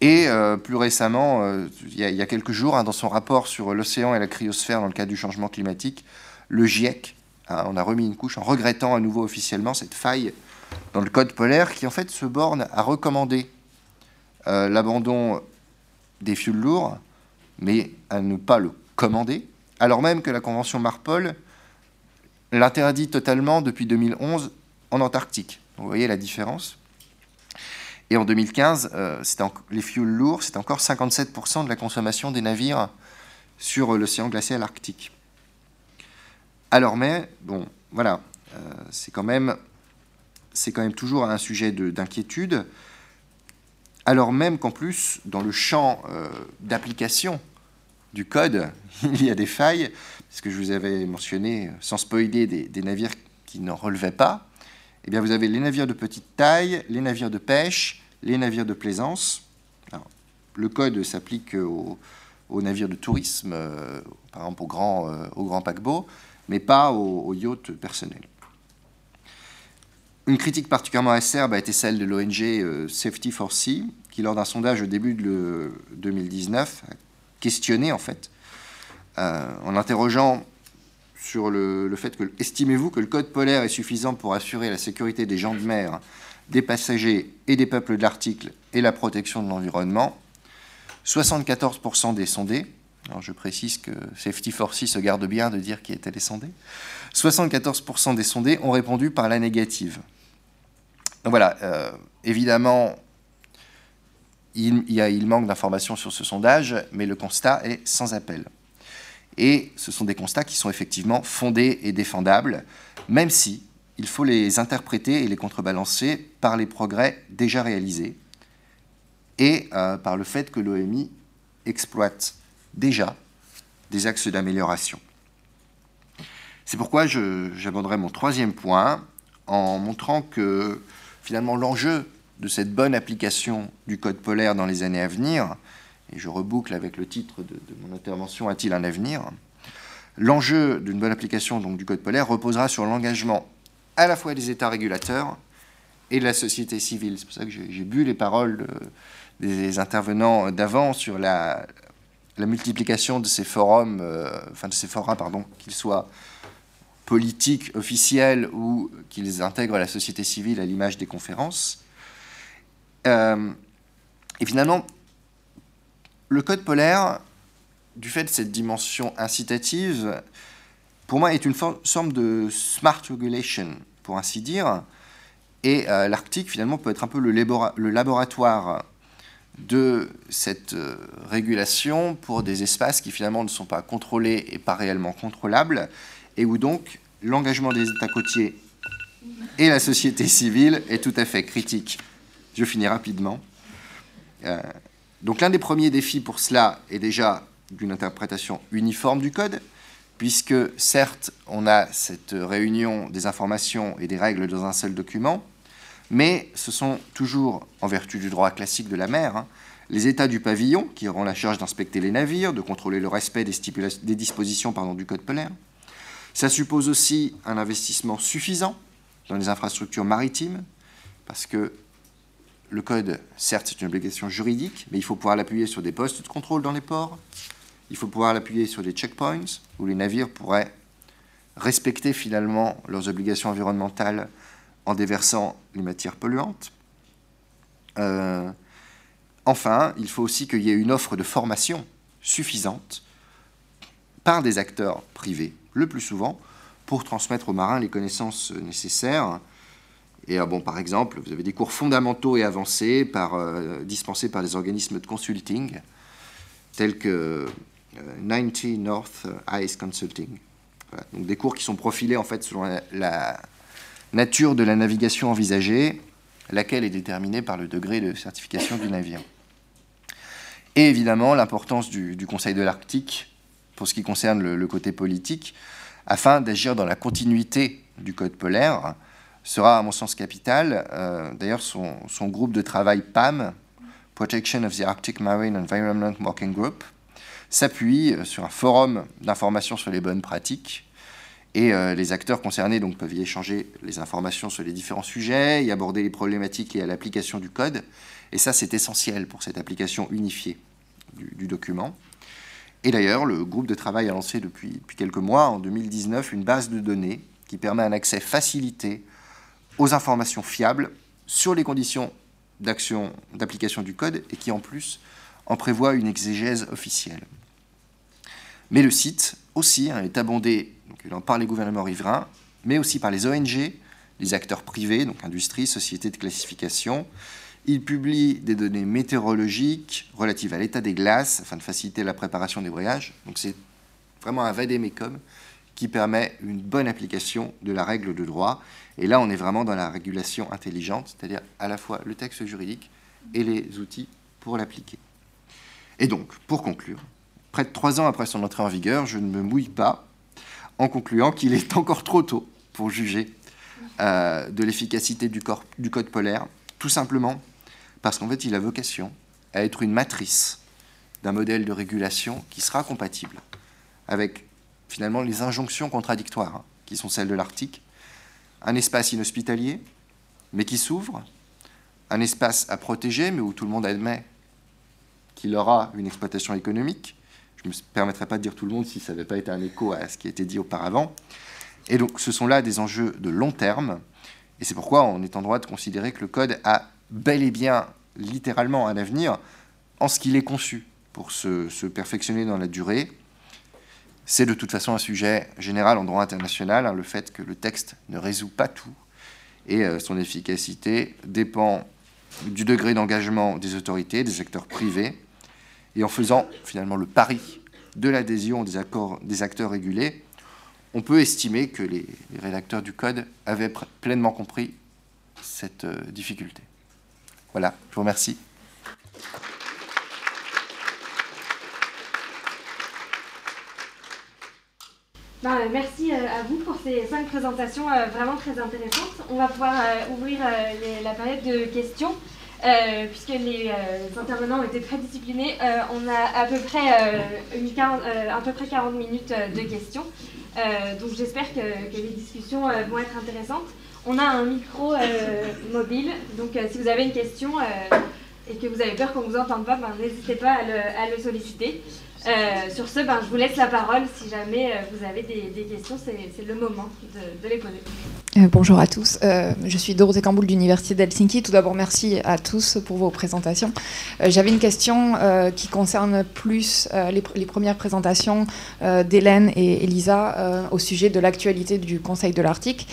Et euh, plus récemment, euh, il, y a, quelques jours, hein, dans son rapport sur l'océan et la cryosphère dans le cadre du changement climatique, le GIEC hein, on a remis une couche en regrettant à nouveau officiellement cette faille dans le code polaire qui en fait se borne à recommander euh, l'abandon des fuels lourds, mais à ne pas le commander, alors même que la convention Marpol l'interdit totalement depuis 2011 en Antarctique. vous voyez la différence. Et en 2015, euh, les fuels lourds, c'est encore 57% de la consommation des navires sur l'océan glacial arctique. Alors mais, bon, voilà, euh, c'est quand, même, quand même toujours un sujet d'inquiétude, alors même qu'en plus, dans le champ euh, d'application du code, [laughs] il y a des failles, ce que je vous avais mentionné, sans spoiler, des, navires qui n'en relevaient pas, eh bien, vous avez les navires de petite taille, les navires de pêche, les navires de plaisance. le code s'applique aux, navires de tourisme, euh, par exemple aux grands, euh, paquebots, mais pas aux, yachts personnels. Une critique particulièrement acerbe a été celle de l'ONG euh, Safety for Sea, qui, lors d'un sondage au début de 2019, a questionné, en fait, euh, en interrogeant sur le, fait que estimez-vous que le code polaire est suffisant pour assurer la sécurité des gens de mer, des passagers et des peuples de l'Arctique et la protection de l'environnement? 74% des sondés, je précise que Safety for Sea se garde bien de dire qui étaient les sondés, 74% des sondés ont répondu par la négative. Donc voilà, euh, évidemment, il, il manque d'informations sur ce sondage, mais le constat est sans appel. Et ce sont des constats qui sont effectivement fondés et défendables, même si il faut les interpréter et les contrebalancer par les progrès déjà réalisés et euh, par le fait que l'OMI exploite déjà des axes d'amélioration. C'est pourquoi j'aborderai mon troisième point en montrant que finalement l'enjeu de cette bonne application du code polaire dans les années à venir, et je reboucle avec le titre de, mon intervention A-t-il un avenir? L'enjeu d'une bonne application donc, du code polaire reposera sur l'engagement à la fois des États régulateurs et de la société civile. C'est pour ça que j'ai bu les paroles des intervenants d'avant sur la, multiplication de ces forums, euh, enfin de ces forums, pardon, qu'ils soient politiques, officiels ou qu'ils intègrent la société civile à l'image des conférences. Euh, et finalement, le code polaire, du fait de cette dimension incitative, pour moi est une forme de smart regulation, pour ainsi dire. Et euh, l'Arctique, finalement, peut être un peu le laboratoire de cette euh, régulation pour des espaces qui, finalement, ne sont pas contrôlés et pas réellement contrôlables, et où donc l'engagement des États côtiers et la société civile est tout à fait critique. Je finis rapidement. Euh, donc l'un des premiers défis pour cela est déjà d'une interprétation uniforme du code, puisque certes on a cette réunion des informations et des règles dans un seul document, mais ce sont toujours, en vertu du droit classique de la mer, hein, les États du pavillon qui auront la charge d'inspecter les navires, de contrôler le respect des, dispositions du code polaire. Ça suppose aussi un investissement suffisant dans les infrastructures maritimes, parce que le code, certes, c'est une obligation juridique, mais il faut pouvoir l'appuyer sur des postes de contrôle dans les ports. Il faut pouvoir l'appuyer sur des checkpoints où les navires pourraient respecter finalement leurs obligations environnementales en déversant les matières polluantes. Euh, enfin, il faut aussi qu'il y ait une offre de formation suffisante par des acteurs privés, le plus souvent, pour transmettre aux marins les connaissances nécessaires et euh, bon, par exemple, vous avez des cours fondamentaux et avancés euh, dispensés par des organismes de consulting, tels que 90 euh, North Ice Consulting. Des cours qui sont profilés en fait selon la, nature de la navigation envisagée, laquelle est déterminée par le degré de certification du navire. Et évidemment l'importance du, Conseil de l'Arctique pour ce qui concerne le côté politique, afin d'agir dans la continuité du Code polaire, sera, à mon sens, capital. Euh, d'ailleurs, son, groupe de travail PAM, Protection of the Arctic Marine Environment Working Group, s'appuie euh, sur un forum d'information sur les bonnes pratiques. Et euh, les acteurs concernés peuvent y échanger les informations sur les différents sujets, y aborder les problématiques liées à l'application du code. Et ça, c'est essentiel pour cette application unifiée du, document. Et d'ailleurs, le groupe de travail a lancé depuis, depuis quelques mois, en 2019, une base de données qui permet un accès facilité aux informations fiables sur les conditions d'action, d'application du code et qui en plus en prévoit une exégèse officielle. Mais le site aussi hein, est abondé par les gouvernements riverains, mais aussi par les ONG, les acteurs privés, donc industrie, sociétés de classification. Il publie des données météorologiques relatives à l'état des glaces afin de faciliter la préparation des voyages. Donc c'est vraiment un vadémécum qui permet une bonne application de la règle de droit et là, on est vraiment dans la régulation intelligente, c'est-à-dire à la fois le texte juridique et les outils pour l'appliquer. Et donc, pour conclure, près de trois ans après son entrée en vigueur, je ne me mouille pas en concluant qu'il est [laughs] encore trop tôt pour juger euh, de l'efficacité du, code polaire, tout simplement parce qu'en fait, il a vocation à être une matrice d'un modèle de régulation qui sera compatible avec finalement les injonctions contradictoires hein, qui sont celles de l'Arctique un espace inhospitalier, mais qui s'ouvre, un espace à protéger, mais où tout le monde admet qu'il aura une exploitation économique. Je ne me permettrai pas de dire tout le monde si ça n'avait pas été un écho à ce qui a été dit auparavant. Et donc ce sont là des enjeux de long terme, et c'est pourquoi on est en droit de considérer que le Code a bel et bien, littéralement, un avenir en ce qu'il est conçu pour se, perfectionner dans la durée. C'est de toute façon un sujet général en droit international, hein, le fait que le texte ne résout pas tout, et euh, son efficacité dépend du degré d'engagement des autorités, des acteurs privés, et en faisant finalement le pari de l'adhésion des, des acteurs régulés, on peut estimer que les, rédacteurs du code avaient pleinement compris cette euh, difficulté. Voilà, je vous remercie. Ben, merci euh, à vous pour ces cinq présentations euh, vraiment très intéressantes. On va pouvoir ouvrir la période de questions. Puisque les intervenants ont été très disciplinés, on a à peu près, une à peu près 40 minutes de questions. Euh, donc j'espère que, les discussions euh, vont être intéressantes. On a un micro euh, mobile, donc si vous avez une question et que vous avez peur qu'on ne vous entende pas, ben, n'hésitez pas à le solliciter. Euh, sur ce, ben, je vous laisse la parole. Si jamais euh, vous avez des, questions, c'est le moment de, les poser. Euh, bonjour à tous. je suis Dorothée Camboul de l'Université d'Helsinki. Tout d'abord, merci à tous pour vos présentations. J'avais une question qui concerne plus les, premières présentations d'Hélène et Elisa au sujet de l'actualité du Conseil de l'Arctique.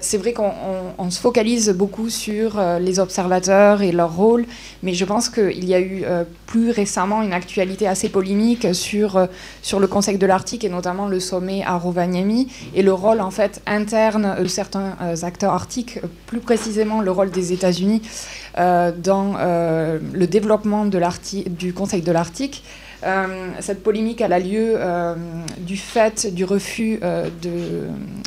C'est vrai qu'on se focalise beaucoup sur les observateurs et leur rôle, mais je pense qu'il y a eu plus récemment une actualité assez polémique sur, euh, sur le Conseil de l'Arctique et notamment le sommet à Rovaniemi et le rôle en fait interne de certains euh, acteurs arctiques, plus précisément le rôle des États-Unis euh, dans le développement du Conseil de l'Arctique. Euh, cette polémique a lieu euh, du fait du refus euh,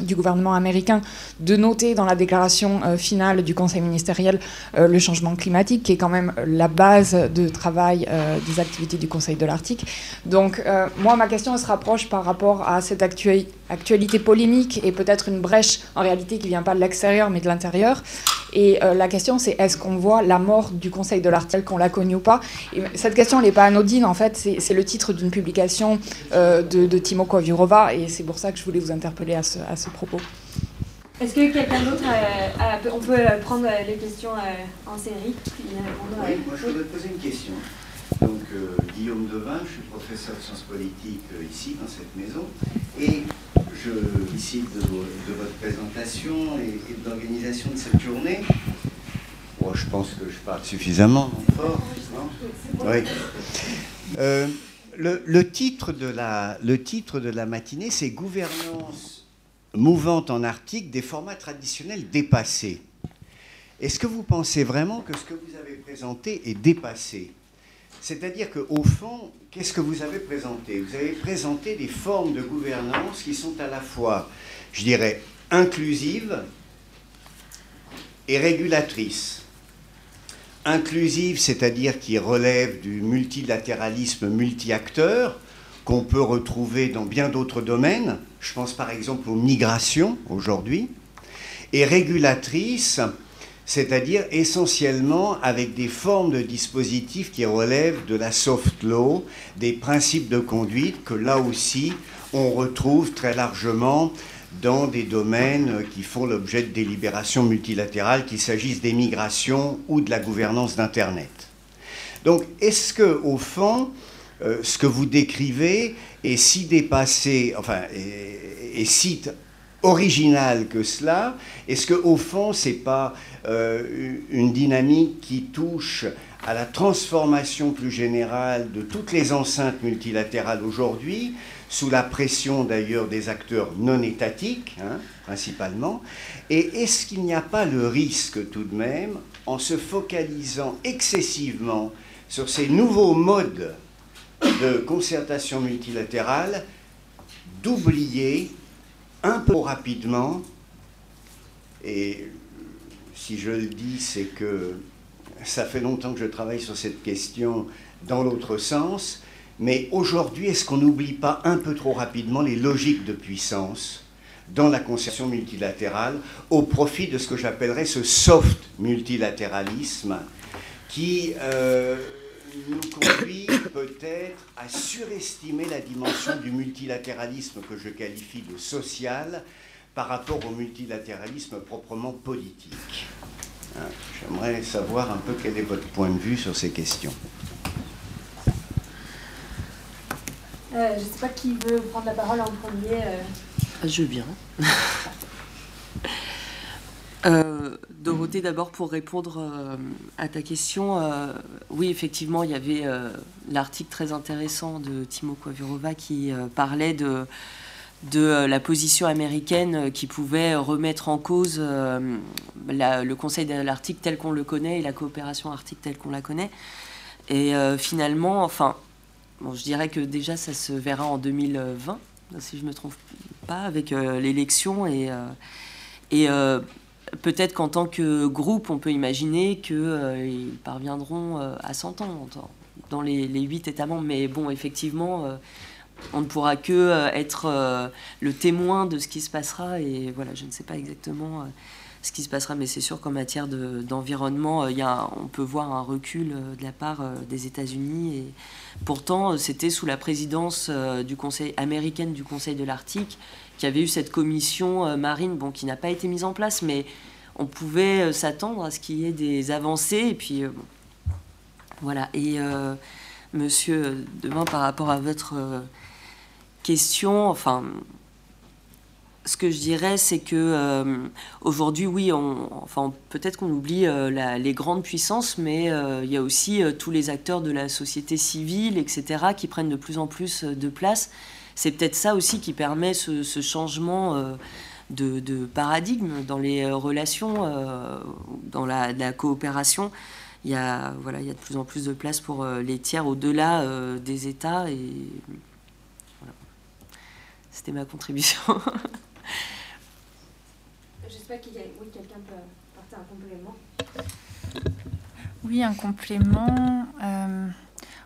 du gouvernement américain de noter dans la déclaration finale du Conseil ministériel le changement climatique, qui est quand même la base de travail des activités du Conseil de l'Arctique. Donc, moi, ma question se rapproche par rapport à cette actualité polémique et peut-être une brèche en réalité qui vient pas de l'extérieur mais de l'intérieur. Et la question, c'est est-ce qu'on voit la mort du Conseil de l'Arctique, qu'on la connu ou pas? Et Cette question, n'est pas anodine, en fait. C'est le titre d'une publication euh, de, de, Timo Kovirova, et c'est pour ça que je voulais vous interpeller à ce, à ce propos. Est-ce que quelqu'un d'autre, on peut prendre les questions en série? Oui, moi je voudrais poser une question. Donc, euh, Guillaume Devin, je suis professeur de sciences politiques euh, ici, dans cette maison, et je félicite de, de, votre présentation et, et de l'organisation de cette journée. Bon, je pense que je parle suffisamment fort. Non? Oui. Euh, le, titre de la, le titre de la matinée, c'est Gouvernance mouvante en Arctique des formats traditionnels dépassés. Est-ce que vous pensez vraiment que ce que vous avez présenté est dépassé? C'est-à-dire qu'au fond, qu'est-ce que vous avez présenté? Vous avez présenté des formes de gouvernance qui sont à la fois, je dirais, inclusives et régulatrices inclusive, c'est-à-dire qui relève du multilatéralisme multi-acteur, qu'on peut retrouver dans bien d'autres domaines. Je pense par exemple aux migrations aujourd'hui. Et régulatrice, c'est-à-dire essentiellement avec des formes de dispositifs qui relèvent de la soft law, des principes de conduite que là aussi on retrouve très largement dans des domaines qui font l'objet de délibérations multilatérales, qu'il s'agisse des migrations ou de la gouvernance d'Internet. Donc, est-ce que, au fond, euh, ce que vous décrivez est si dépassé, enfin, est, si original que cela Est-ce que, au fond, c'est pas euh, une dynamique qui touche à la transformation plus générale de toutes les enceintes multilatérales aujourd'hui sous la pression d'ailleurs des acteurs non étatiques, hein, principalement. Et est-ce qu'il n'y a pas le risque tout de même, en se focalisant excessivement sur ces nouveaux modes de concertation multilatérale, d'oublier un peu rapidement, et si je le dis, c'est que ça fait longtemps que je travaille sur cette question dans l'autre sens, mais aujourd'hui, est-ce qu'on n'oublie pas un peu trop rapidement les logiques de puissance dans la concertation multilatérale au profit de ce que j'appellerais ce soft multilatéralisme qui euh, nous conduit peut-être à surestimer la dimension du multilatéralisme que je qualifie de social par rapport au multilatéralisme proprement politique. Hein, j'aimerais savoir un peu quel est votre point de vue sur ces questions. Euh, je ne sais pas qui veut prendre la parole en premier. Euh. Je veux bien. [laughs] Euh, Dorothée, d'abord pour répondre à ta question, oui, effectivement, il y avait l'article très intéressant de Timo Kwavirova qui parlait de, de la position américaine qui pouvait remettre en cause le Conseil de l'Arctique tel qu'on le connaît et la coopération arctique telle qu'on la connaît. Et finalement, enfin, bon, je dirais que déjà ça se verra en 2020, si je ne me trompe pas, avec l'élection et. et peut-être qu'en tant que groupe, on peut imaginer qu'ils euh, parviendront euh, à s'entendre dans les, huit États membres. Mais bon, effectivement, euh, on ne pourra que être le témoin de ce qui se passera. Et voilà, je ne sais pas exactement ce qui se passera, mais c'est sûr qu'en matière d'environnement, y on peut voir un recul de la part des États-Unis. Et pourtant, c'était sous la présidence du Conseil américaine du Conseil de l'Arctique qu'il y avait eu cette commission marine, bon, qui n'a pas été mise en place, mais on pouvait euh, s'attendre à ce qu'il y ait des avancées. Et puis, euh, voilà. Et euh, monsieur, demain, par rapport à votre question, enfin, ce que je dirais, c'est que aujourd'hui, oui, enfin, peut-être qu'on oublie les grandes puissances, mais il y a aussi tous les acteurs de la société civile, etc., qui prennent de plus en plus de place. C'est peut-être ça aussi qui permet ce, changement de, paradigme dans les euh, relations, euh, dans la, coopération. Il y, a, voilà, il y a de plus en plus de place pour euh, les tiers au-delà des États. C'était ma contribution. [laughs] J'espère qu'il y a... Oui, quelqu'un peut apporter un complément. Oui, un complément.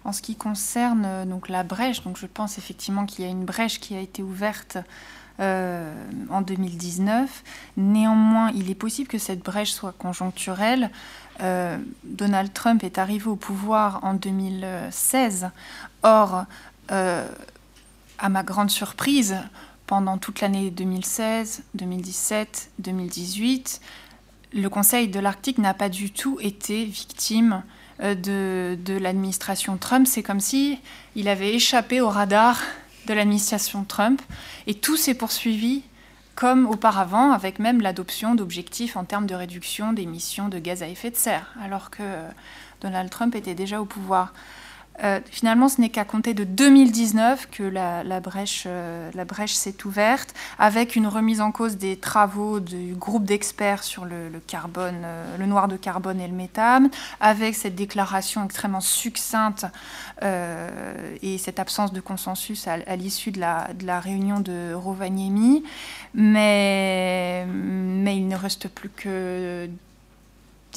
en ce qui concerne donc la brèche, donc je pense effectivement qu'il y a une brèche qui a été ouverte euh, en 2019. Néanmoins, il est possible que cette brèche soit conjoncturelle. Euh, Donald Trump est arrivé au pouvoir en 2016. Or, euh, à ma grande surprise, pendant toute l'année 2016, 2017, 2018, le Conseil de l'Arctique n'a pas du tout été victime de, de l'administration Trump. C'est comme si il avait échappé au radar de l'administration Trump. Et tout s'est poursuivi comme auparavant, avec même l'adoption d'objectifs en termes de réduction d'émissions de gaz à effet de serre, alors que Donald Trump était déjà au pouvoir. Euh, finalement, ce n'est qu'à compter de 2019 que la, brèche, euh, la brèche s'est ouverte, avec une remise en cause des travaux du groupe d'experts sur le, euh, noir de carbone et le méthane, avec cette déclaration extrêmement succincte et cette absence de consensus à, l'issue de la, réunion de Rovaniemi. Mais il ne reste plus que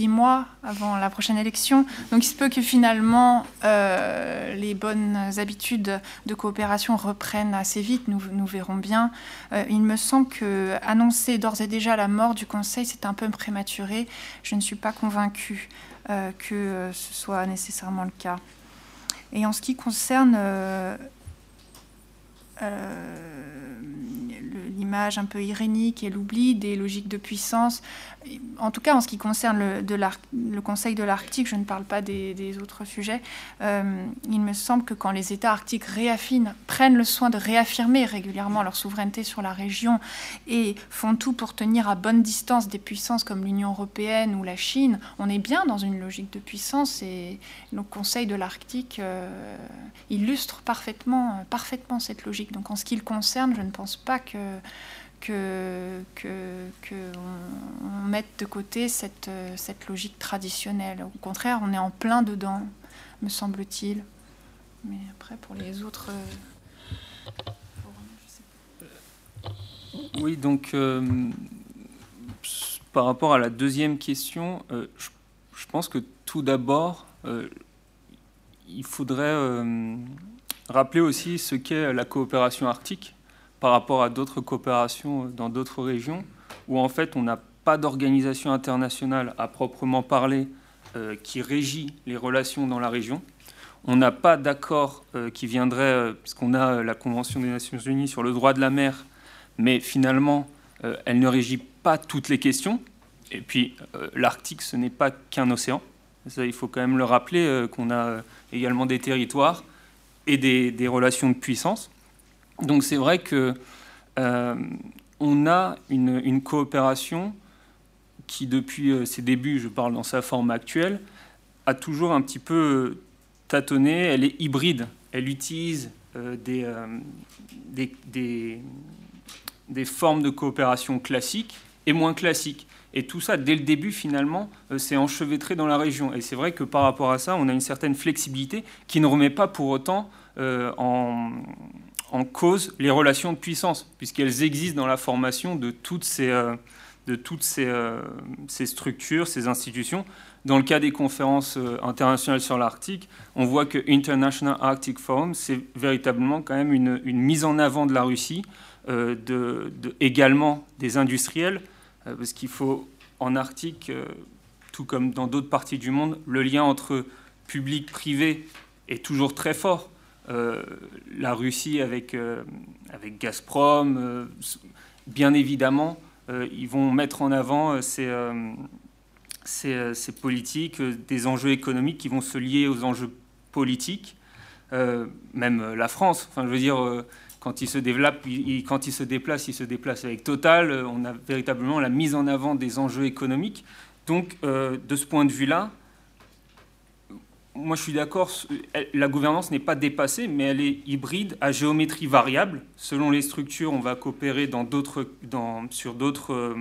dix mois avant la prochaine élection. Donc il se peut que finalement euh, les bonnes habitudes de coopération reprennent assez vite, nous, verrons bien. Euh, il me semble que annoncer d'ores et déjà la mort du Conseil, c'est un peu prématuré. Je ne suis pas convaincue euh, que ce soit nécessairement le cas. Et en ce qui concerne l'image un peu irénique et l'oubli des logiques de puissance. En tout cas, en ce qui concerne le, Conseil de l'Arctique, je ne parle pas des, autres sujets, euh, il me semble que quand les États arctiques réaffinent, prennent le soin de réaffirmer régulièrement leur souveraineté sur la région et font tout pour tenir à bonne distance des puissances comme l'Union européenne ou la Chine, on est bien dans une logique de puissance et le Conseil de l'Arctique euh, illustre parfaitement cette logique. Donc en ce qui le concerne, je ne pense pas que que, que, mette de côté cette, cette logique traditionnelle. Au contraire, on est en plein dedans, me semble-t-il. Mais après, pour les autres. Oui, donc euh, par rapport à la deuxième question, euh, je, pense que tout d'abord, euh, il faudrait rappeler aussi ce qu'est la coopération arctique par rapport à d'autres coopérations dans d'autres régions, où en fait on n'a pas d'organisation internationale à proprement parler euh, qui régit les relations dans la région. On n'a pas d'accord euh, qui viendrait, euh, puisqu'on a la Convention des Nations Unies sur le droit de la mer, mais finalement, elle ne régit pas toutes les questions. Et puis, l'Arctique, ce n'est pas qu'un océan. Ça, il faut quand même le rappeler, qu'on a également des territoires et des, relations de puissance. Donc, c'est vrai que on a une coopération qui, depuis euh, ses débuts, je parle dans sa forme actuelle, a toujours un petit peu euh, tâtonné. Elle est hybride. Elle utilise euh, des, des, des, formes de coopération classiques et moins classiques. Et tout ça, dès le début, finalement, s'est enchevêtré dans la région. Et c'est vrai que par rapport à ça, on a une certaine flexibilité qui ne remet pas pour autant en, en, cause les relations de puissance, puisqu'elles existent dans la formation de toutes ces, euh, ces, structures, ces institutions. Dans le cas des conférences euh, internationales sur l'Arctique, on voit que International Arctic Forum, c'est véritablement quand même une, mise en avant de la Russie, euh, également des industriels, parce qu'il faut en Arctique, tout comme dans d'autres parties du monde, le lien entre public-privé est toujours très fort. La Russie avec, avec Gazprom, bien évidemment, euh, ils vont mettre en avant euh, ces, euh, ces, politiques, des enjeux économiques qui vont se lier aux enjeux politiques. même la France, enfin, je veux dire, quand il se développe, il se déplace, il se déplace avec Total. On a véritablement la mise en avant des enjeux économiques. Donc, de ce point de vue-là, moi je suis d'accord, la gouvernance n'est pas dépassée, mais elle est hybride à géométrie variable. Selon les structures, on va coopérer sur d'autres, euh,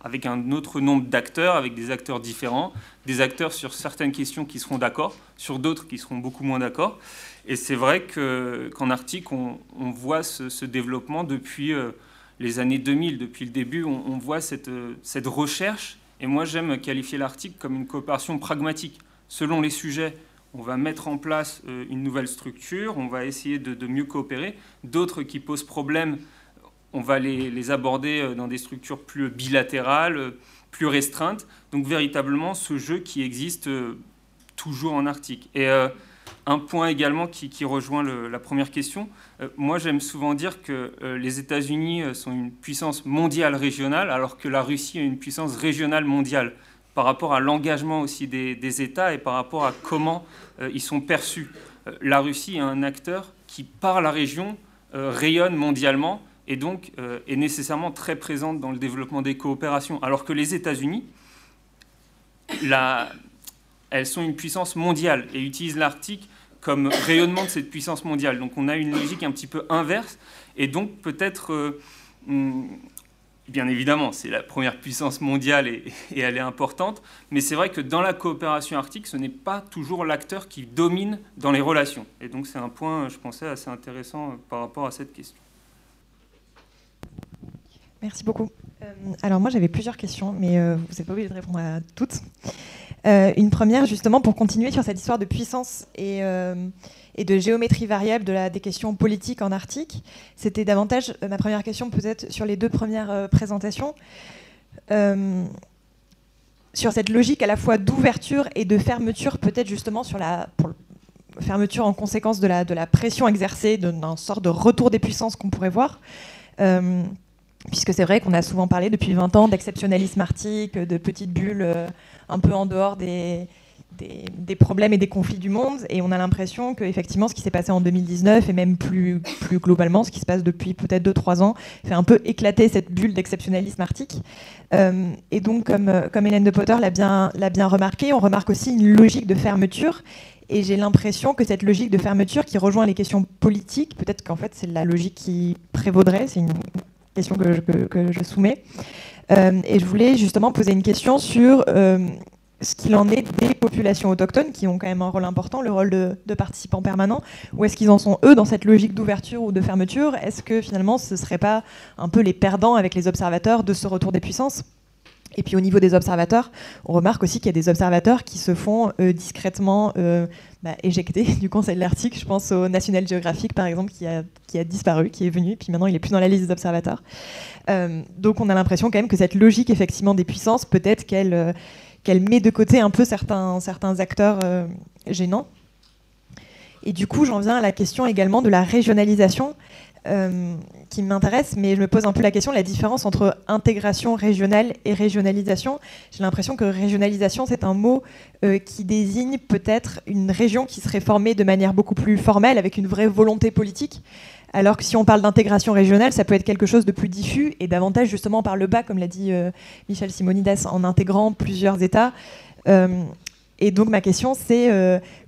avec un autre nombre d'acteurs, avec des acteurs différents, des acteurs sur certaines questions qui seront d'accord, sur d'autres qui seront beaucoup moins d'accord. Et c'est vrai qu'en Arctique, on, voit ce, développement depuis euh, les années 2000, depuis le début, on, voit cette, euh, cette recherche. Et moi, j'aime qualifier l'Arctique comme une coopération pragmatique selon les sujets, on va mettre en place euh, une nouvelle structure, on va essayer de, mieux coopérer. D'autres qui posent problème, on va les, aborder euh, dans des structures plus bilatérales, euh, plus restreintes. Donc véritablement ce jeu qui existe toujours en Arctique. Et un point également qui, rejoint la première question, moi j'aime souvent dire que les États-Unis sont une puissance mondiale régionale alors que la Russie est une puissance régionale mondiale par rapport à l'engagement aussi des, États et par rapport à comment euh, ils sont perçus. Euh, la Russie est un acteur qui, par la région, euh, rayonne mondialement et donc est nécessairement très présente dans le développement des coopérations, alors que les États-Unis, elles sont une puissance mondiale et utilisent l'Arctique comme rayonnement de cette puissance mondiale. Donc on a une logique un petit peu inverse et donc peut-être Bien évidemment, c'est la première puissance mondiale et, elle est importante, mais c'est vrai que dans la coopération arctique, ce n'est pas toujours l'acteur qui domine dans les relations. Et donc c'est un point, je pensais, assez intéressant euh, par rapport à cette question. Merci beaucoup. Euh, alors moi j'avais plusieurs questions, mais euh, vous n'êtes pas obligé de répondre à toutes. une première, justement, pour continuer sur cette histoire de puissance et de géométrie variable des questions politiques en Arctique. C'était davantage euh, ma première question, peut-être sur les deux premières euh, présentations. Euh, sur cette logique à la fois d'ouverture et de fermeture, peut-être justement sur la fermeture en conséquence de la, de la pression exercée, d'un sort de retour des puissances qu'on pourrait voir. Puisque c'est vrai qu'on a souvent parlé depuis 20 ans d'exceptionnalisme arctique, de petites bulles un peu en dehors des, problèmes et des conflits du monde. Et on a l'impression que effectivement, ce qui s'est passé en 2019 et même plus, globalement, ce qui se passe depuis peut-être 2-3 ans, fait un peu éclater cette bulle d'exceptionnalisme arctique. Euh, et donc, comme, comme Hélène de Potter l'a bien, remarqué, on remarque aussi une logique de fermeture. Et j'ai l'impression que cette logique de fermeture qui rejoint les questions politiques, peut-être qu'en fait c'est la logique qui prévaudrait, question que je, soumets. Euh, et je voulais justement poser une question sur euh, ce qu'il en est des populations autochtones qui ont quand même un rôle important, le rôle de, participants permanents. Ou est-ce qu'ils en sont, eux, dans cette logique d'ouverture ou de fermeture? Est-ce que finalement ce ne serait pas un peu les perdants avec les observateurs de ce retour des puissances? Et puis au niveau des observateurs, on remarque aussi qu'il y a des observateurs qui se font euh, discrètement bah, éjecter [laughs] du Conseil de l'Arctique. Je pense au National Geographic par exemple qui a, disparu, qui est venu, puis maintenant il est plus dans la liste des observateurs. Euh, donc on a l'impression quand même que cette logique effectivement des puissances, peut-être qu'elle qu'elle met de côté un peu certains, certains acteurs gênants. Et du coup, j'en viens à la question également de la régionalisation. Euh, qui m'intéresse, mais je me pose un peu la question, la différence entre intégration régionale et régionalisation. J'ai l'impression que régionalisation, c'est un mot euh, qui désigne peut-être une région qui serait formée de manière beaucoup plus formelle, avec une vraie volonté politique, alors que si on parle d'intégration régionale, ça peut être quelque chose de plus diffus et davantage justement par le bas, comme l'a dit euh, Michel Simonides, en intégrant plusieurs États. Et donc ma question, c'est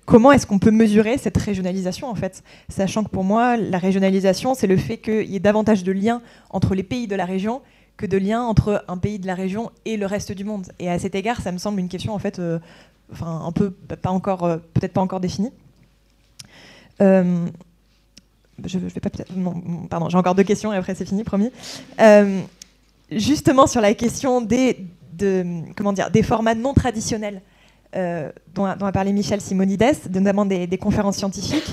comment est-ce qu'on peut mesurer cette régionalisation en fait? Sachant que pour moi, la régionalisation, c'est le fait qu'il y ait davantage de liens entre les pays de la région que de liens entre un pays de la région et le reste du monde. Et à cet égard, ça me semble une question en fait, euh, un peu pas encore, euh, peut-être pas encore définie. Euh, je, vais pas pardon, j'ai encore deux questions et après c'est fini, promis. justement sur la question des, de, comment dire, des formats non traditionnels euh, dont, a, parlé Michel Simonides, notamment des, conférences scientifiques.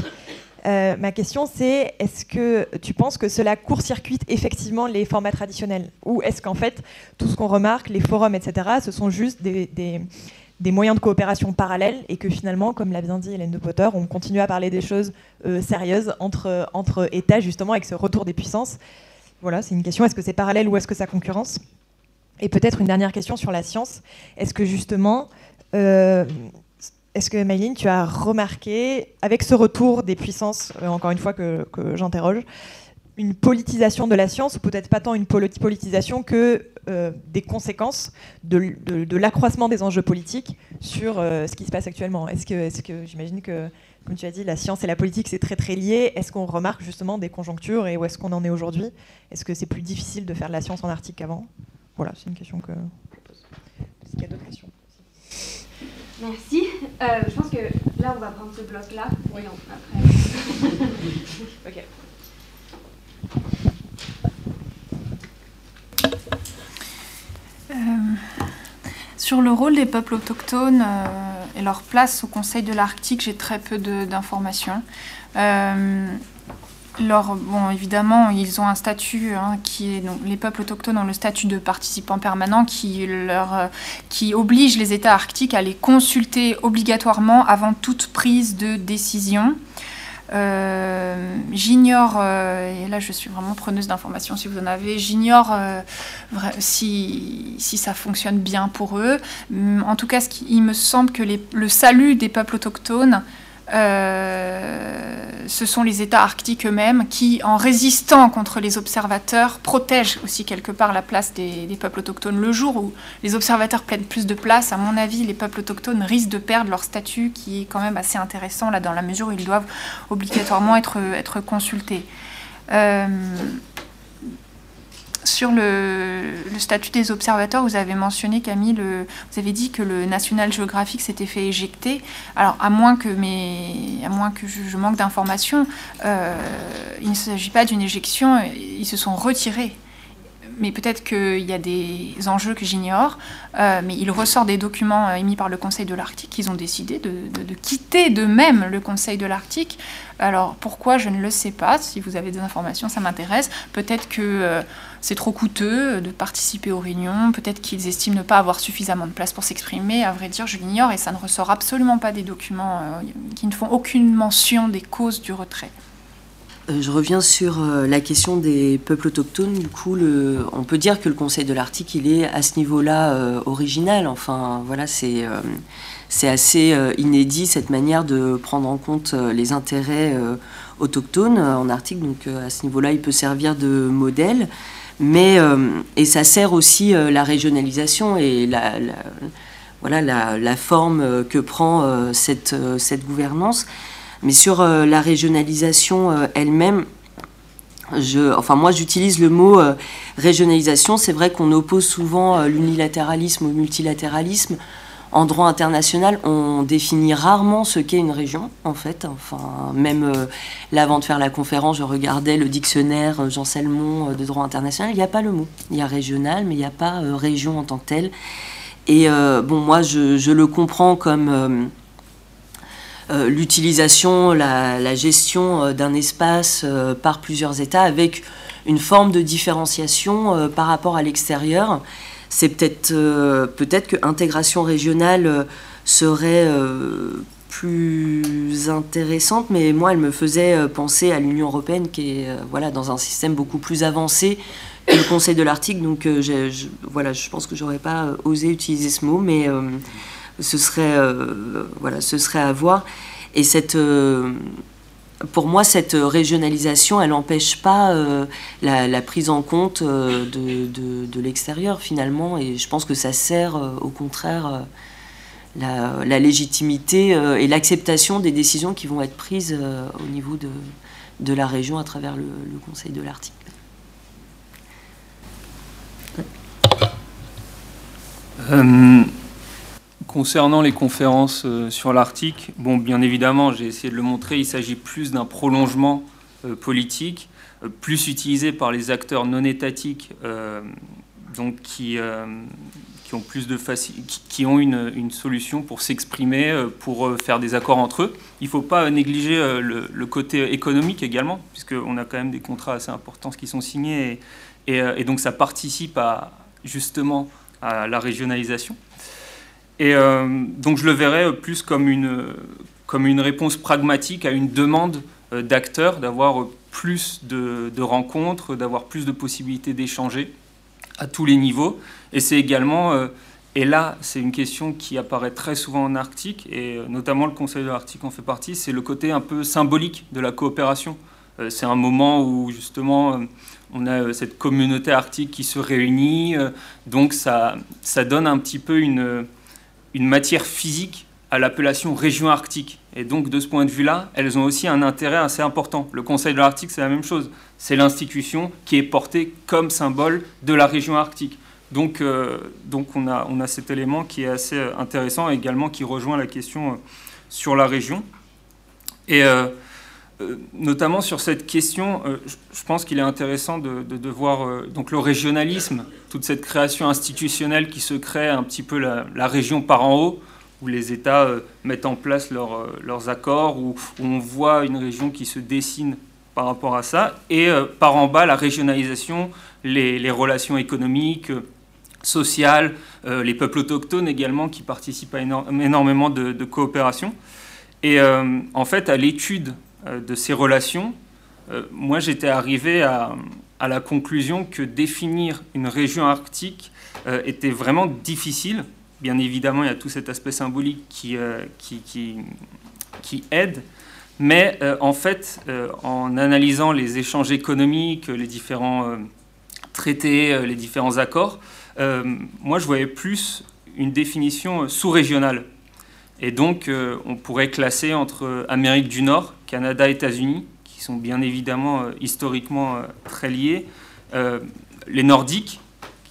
Euh, ma question, c'est est-ce que tu penses que cela court-circuite effectivement les formats traditionnels Ou est-ce qu'en fait, tout ce qu'on remarque, les forums, etc., ce sont juste des, moyens de coopération parallèles et que finalement, comme l'a bien dit Hélène de Potter, on continue à parler des choses euh, sérieuses entre, entre États, justement, avec ce retour des puissances? Voilà, c'est une question. Est-ce que c'est parallèle ou est-ce que ça concurrence? Et peut-être une dernière question sur la science. Est-ce que justement, euh, est-ce que Maïline, tu as remarqué, avec ce retour des puissances, euh, encore une fois que, j'interroge, une politisation de la science, ou peut-être pas tant une politisation que euh, des conséquences de, l'accroissement des enjeux politiques sur ce qui se passe actuellement? Est-ce que, est que j'imagine que, comme tu as dit, la science et la politique, c'est très très lié. Est-ce qu'on remarque justement des conjonctures et où est-ce qu'on en est aujourd'hui? Est-ce que c'est plus difficile de faire de la science en Arctique qu'avant? Voilà, c'est une question que je pose. Est-ce qu'il y a d'autres questions? Merci. Euh, je pense que là, on va prendre ce bloc-là. Oui, après. [laughs] ok. Euh, sur le rôle des peuples autochtones euh, et leur place au Conseil de l'Arctique, j'ai très peu d'informations bon, évidemment, ils ont un statut hein, qui est donc les peuples autochtones ont le statut de participants permanents qui leur euh, qui oblige les États arctiques à les consulter obligatoirement avant toute prise de décision. Euh, j'ignore, euh, et là je suis vraiment preneuse d'informations si vous en avez, j'ignore si, ça fonctionne bien pour eux. En tout cas, ce il me semble que les, le salut des peuples autochtones ce sont les États arctiques eux-mêmes qui, en résistant contre les observateurs, protègent aussi quelque part la place des, peuples autochtones. Le jour où les observateurs prennent plus de place, à mon avis, les peuples autochtones risquent de perdre leur statut, qui est quand même assez intéressant là, dans la mesure où ils doivent obligatoirement être, être consultés. Euh, sur le, statut des observateurs, vous avez mentionné, Camille, vous avez dit que le National Geographic s'était fait éjecter. Alors, à moins que, à moins que je, manque d'informations, euh, il ne s'agit pas d'une éjection, ils se sont retirés mais peut-être qu'il y a des enjeux que j'ignore. Euh, mais il ressort des documents euh, émis par le Conseil de l'Arctique qu'ils ont décidé de, quitter d'eux-mêmes le Conseil de l'Arctique. Alors pourquoi je ne le sais pas. Si vous avez des informations, ça m'intéresse. Peut-être que c'est trop coûteux de participer aux réunions. Peut-être qu'ils estiment ne pas avoir suffisamment de place pour s'exprimer. À vrai dire, je l'ignore et ça ne ressort absolument pas des documents qui ne font aucune mention des causes du retrait. Euh, je reviens sur euh, la question des peuples autochtones. Du coup, on peut dire que le Conseil de l'Arctique, il est à ce niveau-là euh, original. Enfin, voilà, c'est assez inédit cette manière de prendre en compte les intérêts autochtones en Arctique. Donc, à ce niveau-là, il peut servir de modèle. Mais, et ça sert aussi la régionalisation et la, voilà, la, forme que prend cette, cette gouvernance. Mais sur euh, la régionalisation euh, elle-même, enfin moi j'utilise le mot euh, régionalisation. C'est vrai qu'on oppose souvent l'unilatéralisme au multilatéralisme. En droit international, on définit rarement ce qu'est une région, en fait. Enfin, même euh, là, avant de faire la conférence, je regardais le dictionnaire euh, Jean Selmon euh, de droit international. Il n'y a pas le mot. Il y a régional, mais il n'y a pas région en tant que telle. Et bon, moi, je, le comprends comme l'utilisation, la, gestion d'un espace par plusieurs États avec une forme de différenciation par rapport à l'extérieur c'est peut-être euh, peut-être que intégration régionale euh, serait euh, plus intéressante, mais moi, elle me faisait penser à l'Union européenne qui est voilà, dans un système beaucoup plus avancé que le Conseil de l'Arctique. Donc, je, je pense que j'aurais pas osé utiliser ce mot, mais ce, serait, voilà, ce serait à voir. Et cette pour moi, cette régionalisation, elle n'empêche pas euh, la, prise en compte euh, de, l'extérieur, finalement, et je pense que ça sert, euh, au contraire, la, légitimité et l'acceptation des décisions qui vont être prises au niveau de, la région à travers le Conseil de l'Arctique. Concernant les conférences euh, sur l'Arctique, bien évidemment, j'ai essayé de le montrer, il s'agit plus d'un prolongement euh, politique, euh, plus utilisé par les acteurs non étatiques, qui, ont une, solution pour s'exprimer, pour faire des accords entre eux. Il ne faut pas négliger le, côté économique également, puisqu'on a quand même des contrats assez importants qui sont signés, et, donc ça participe justement à la régionalisation. Et euh, donc je le verrais plus comme une, comme une réponse pragmatique à une demande euh, d'acteurs d'avoir plus de, rencontres, d'avoir plus de possibilités d'échanger à tous les niveaux. Et c'est également, euh, et là c'est une question qui apparaît très souvent en Arctique, et notamment le Conseil de l'Arctique en fait partie, c'est le côté un peu symbolique de la coopération. C'est un moment où justement on a cette communauté arctique qui se réunit, donc ça, ça donne un petit peu une une matière physique à l'appellation région arctique. Et donc, de ce point de vue-là, elles ont aussi un intérêt assez important. Le Conseil de l'Arctique, c'est la même chose. C'est l'institution qui est portée comme symbole de la région arctique. Donc, euh, donc on, a, on a cet élément qui est assez intéressant et également qui rejoint la question euh, sur la région. Et euh, notamment sur cette question, je pense qu'il est intéressant de, voir donc le régionalisme, toute cette création institutionnelle qui se crée un petit peu la, région par en haut, où les États mettent en place leurs accords, où, on voit une région qui se dessine par rapport à ça, et par en bas la régionalisation, les, relations économiques, sociales, les peuples autochtones également qui participent à énormément de, de coopération. Et en fait, à l'étude euh, de ces relations, euh, moi j'étais arrivé à, la conclusion que définir une région arctique euh, était vraiment difficile. Bien évidemment, il y a tout cet aspect symbolique qui, aide, mais en fait, en analysant les échanges économiques, les différents traités, les différents accords, moi je voyais plus une définition sous-régionale. Et donc, on pourrait classer entre Amérique du Nord, Canada, États-Unis, qui sont bien évidemment euh, historiquement euh, très liés, euh, les Nordiques,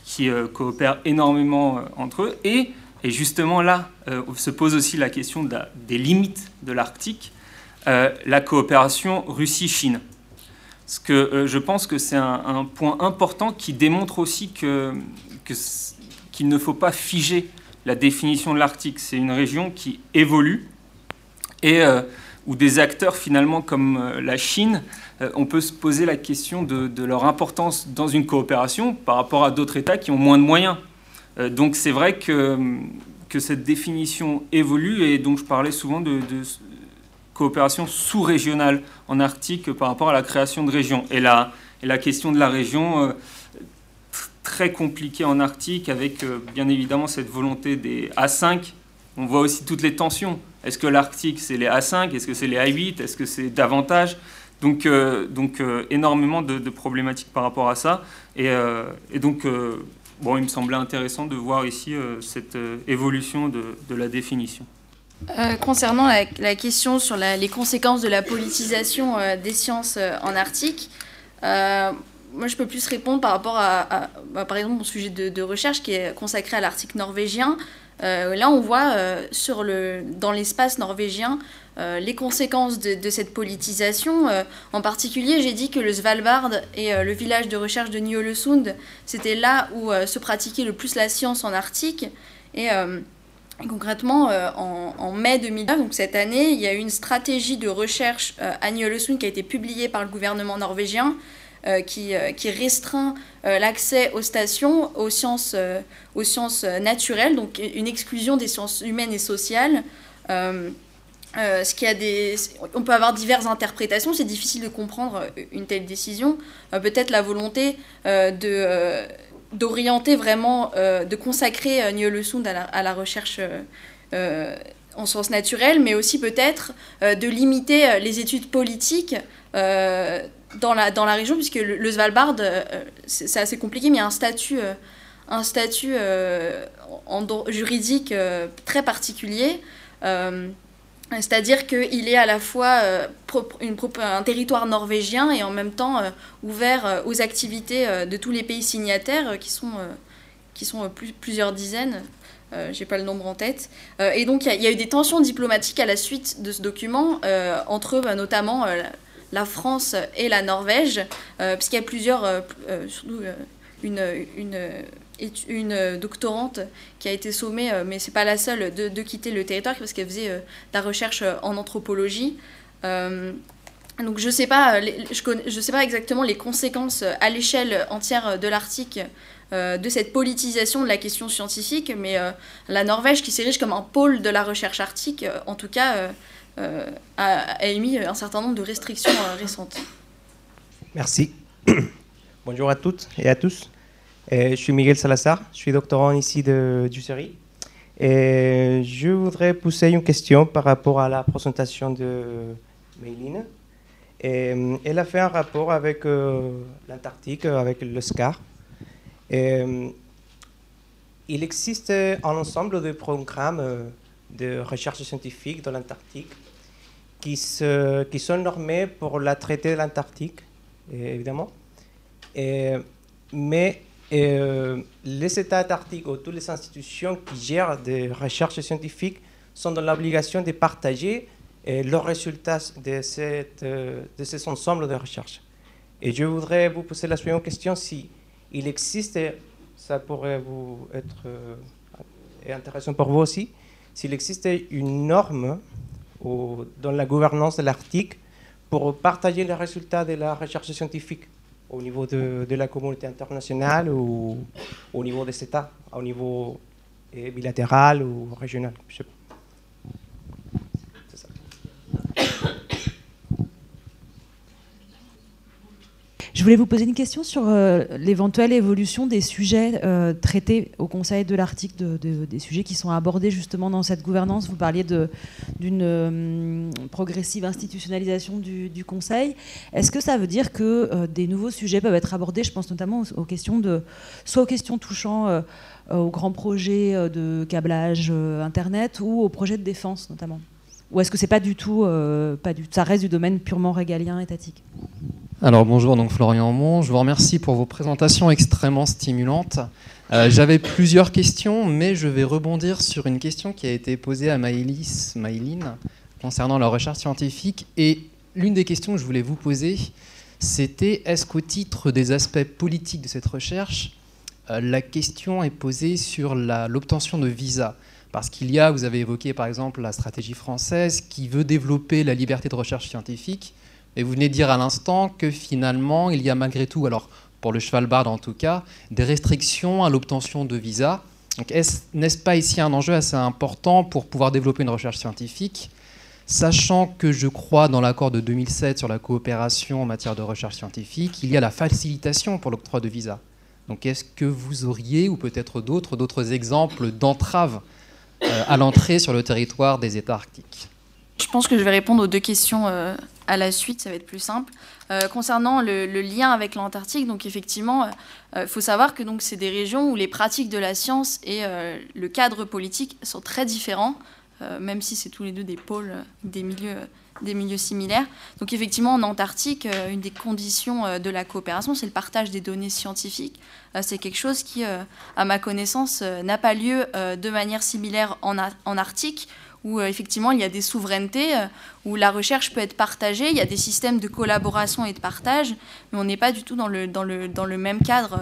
qui coopèrent énormément entre eux, et, et justement là se pose aussi la question des limites de l'Arctique, la coopération Russie-Chine. Parce que je pense que c'est un, point important qui démontre aussi que, qu'il ne faut pas figer la définition de l'Arctique. C'est une région qui évolue et ou des acteurs finalement comme euh, la Chine, euh, on peut se poser la question de, leur importance dans une coopération par rapport à d'autres États qui ont moins de moyens. Euh, donc c'est vrai que, que cette définition évolue et donc je parlais souvent de, coopération sous-régionale en Arctique par rapport à la création de régions. Et la, et la question de la région, très compliquée en Arctique avec bien évidemment cette volonté des A5. On voit aussi toutes les tensions est-ce que l'Arctique, c'est les A5 Est-ce que c'est les A8 Est-ce que c'est davantage? Donc, euh, donc euh, énormément de, problématiques par rapport à ça. Et, euh, donc, bon, il me semblait intéressant de voir ici cette évolution de, la définition. concernant la, question sur les conséquences de la politisation des sciences en Arctique, moi, je peux plus répondre par rapport à, bah, par exemple, mon sujet de, recherche qui est consacré à l'Arctique norvégien. là, on voit le, dans l'espace norvégien les conséquences de, cette politisation. en particulier, j'ai dit que le Svalbard et le village de recherche de Ny-Ålesund, c'était là où se pratiquait le plus la science en Arctique. Et concrètement, euh, en, mai 2009, donc cette année, il y a eu une stratégie de recherche euh, à qui a été publiée par le gouvernement norvégien euh, qui, euh, qui, restreint l'accès aux stations, aux sciences, aux sciences naturelles, donc une exclusion des sciences humaines et sociales. ce qui a des, on peut avoir diverses interprétations, c'est difficile de comprendre une telle décision. Peut-être la volonté de d'orienter vraiment, euh, de consacrer euh, Nye-le-Sund à, la, recherche euh, en sciences naturelles, mais aussi peut-être de limiter les études politiques dans, la, dans la région, puisque le, Svalbard, c'est assez compliqué, mais il y a un statut, un statut juridique très particulier. C'est-à-dire qu'il est à la fois euh, un territoire norvégien et en même temps euh, ouvert euh, aux activités de tous les pays signataires qui sont, qui sont plusieurs dizaines. j'ai pas le nombre en tête. et donc il y, a eu des tensions diplomatiques à la suite de ce document entre bah, notamment la France et la Norvège, puisqu'il y a plusieurs, surtout une, une une euh, doctorante qui a été sommée, euh, mais c'est pas la seule, de, quitter le territoire parce qu'elle faisait euh, de la recherche en anthropologie. donc je sais pas, je, sais pas exactement les conséquences à l'échelle entière de l'Arctique de cette politisation de la question scientifique, mais la Norvège, qui s'érige comme un pôle de la recherche arctique, en tout cas, a, émis un certain nombre de restrictions récentes. Merci. [coughs] Bonjour à toutes et à tous. Euh, je suis Miguel Salazar, je suis doctorant ici de, du CERI. Et je voudrais poser une question par rapport à la présentation de. Euh, elle a fait un rapport avec euh, l'Antarctique, avec le SCAR. il existe un ensemble de programmes de recherche scientifique dans l'Antarctique qui, qui, sont normés pour la traité de l'Antarctique, évidemment. Et, mais euh, les États antarctiques ou toutes les institutions qui gèrent des recherches scientifiques sont dans l'obligation de partager euh, leurs résultats de, cette, euh, de ces ensembles de recherches. Et je voudrais vous poser la suivante question si il existe, ça pourrait vous être intéressant pour vous aussi, s'il existe une norme dans la gouvernance de l'Arctique pour partager les résultats de la recherche scientifique au niveau de, la communauté internationale ou au niveau des États, au niveau eh, bilatéral ou régional. Je voulais vous poser une question sur euh, l'éventuelle évolution des sujets euh, traités au Conseil de l'Arctique, des sujets qui sont abordés justement dans cette gouvernance. Vous parliez d'une euh, progressive institutionnalisation du, Conseil. Est-ce que ça veut dire que des nouveaux sujets peuvent être abordés? Je pense notamment aux, questions touchant aux grands projets de câblage Internet ou aux projets de défense notamment. Ou est-ce que du, ça reste du domaine purement régalien étatique? Alors bonjour, donc Florian Mont, je vous remercie pour vos présentations extrêmement stimulantes. Euh, j'avais plusieurs questions, mais je vais rebondir sur une question qui a été posée à Maëlys Maïline concernant la recherche scientifique. Et l'une des questions que je voulais vous poser, c'était est-ce qu'au titre des aspects politiques de cette recherche, euh, la question est posée sur l'obtention de visas parce qu'il y a, vous avez évoqué par exemple la stratégie française qui veut développer la liberté de recherche scientifique, et vous venez de dire à l'instant que finalement, il y a malgré tout, alors pour le cheval-barde en tout cas, des restrictions à l'obtention de visas. Donc n'est-ce pas ici un enjeu assez important pour pouvoir développer une recherche scientifique Sachant que je crois dans l'accord de 2007 sur la coopération en matière de recherche scientifique, il y a la facilitation pour l'octroi de visas. Donc est-ce que vous auriez, ou peut-être d'autres, d'autres exemples d'entraves à l'entrée sur le territoire des États arctiques Je pense que je vais répondre aux deux questions euh, à la suite, ça va être plus simple. Euh, concernant le, lien avec l'Antarctique, donc effectivement, il euh, faut savoir que donc c'est des régions où les pratiques de la science et euh, le cadre politique sont très différents, même si c'est tous les deux des pôles, des milieux des milieux similaires. Donc effectivement, en Antarctique, une des conditions de la coopération, c'est le partage des données scientifiques. c'est quelque chose qui, à ma connaissance, n'a pas lieu de manière similaire en, en Arctique, où effectivement il y a des souverainetés, où la recherche peut être partagée, il y a des systèmes de collaboration et de partage, mais on n'est pas du tout dans le, dans le, dans le même cadre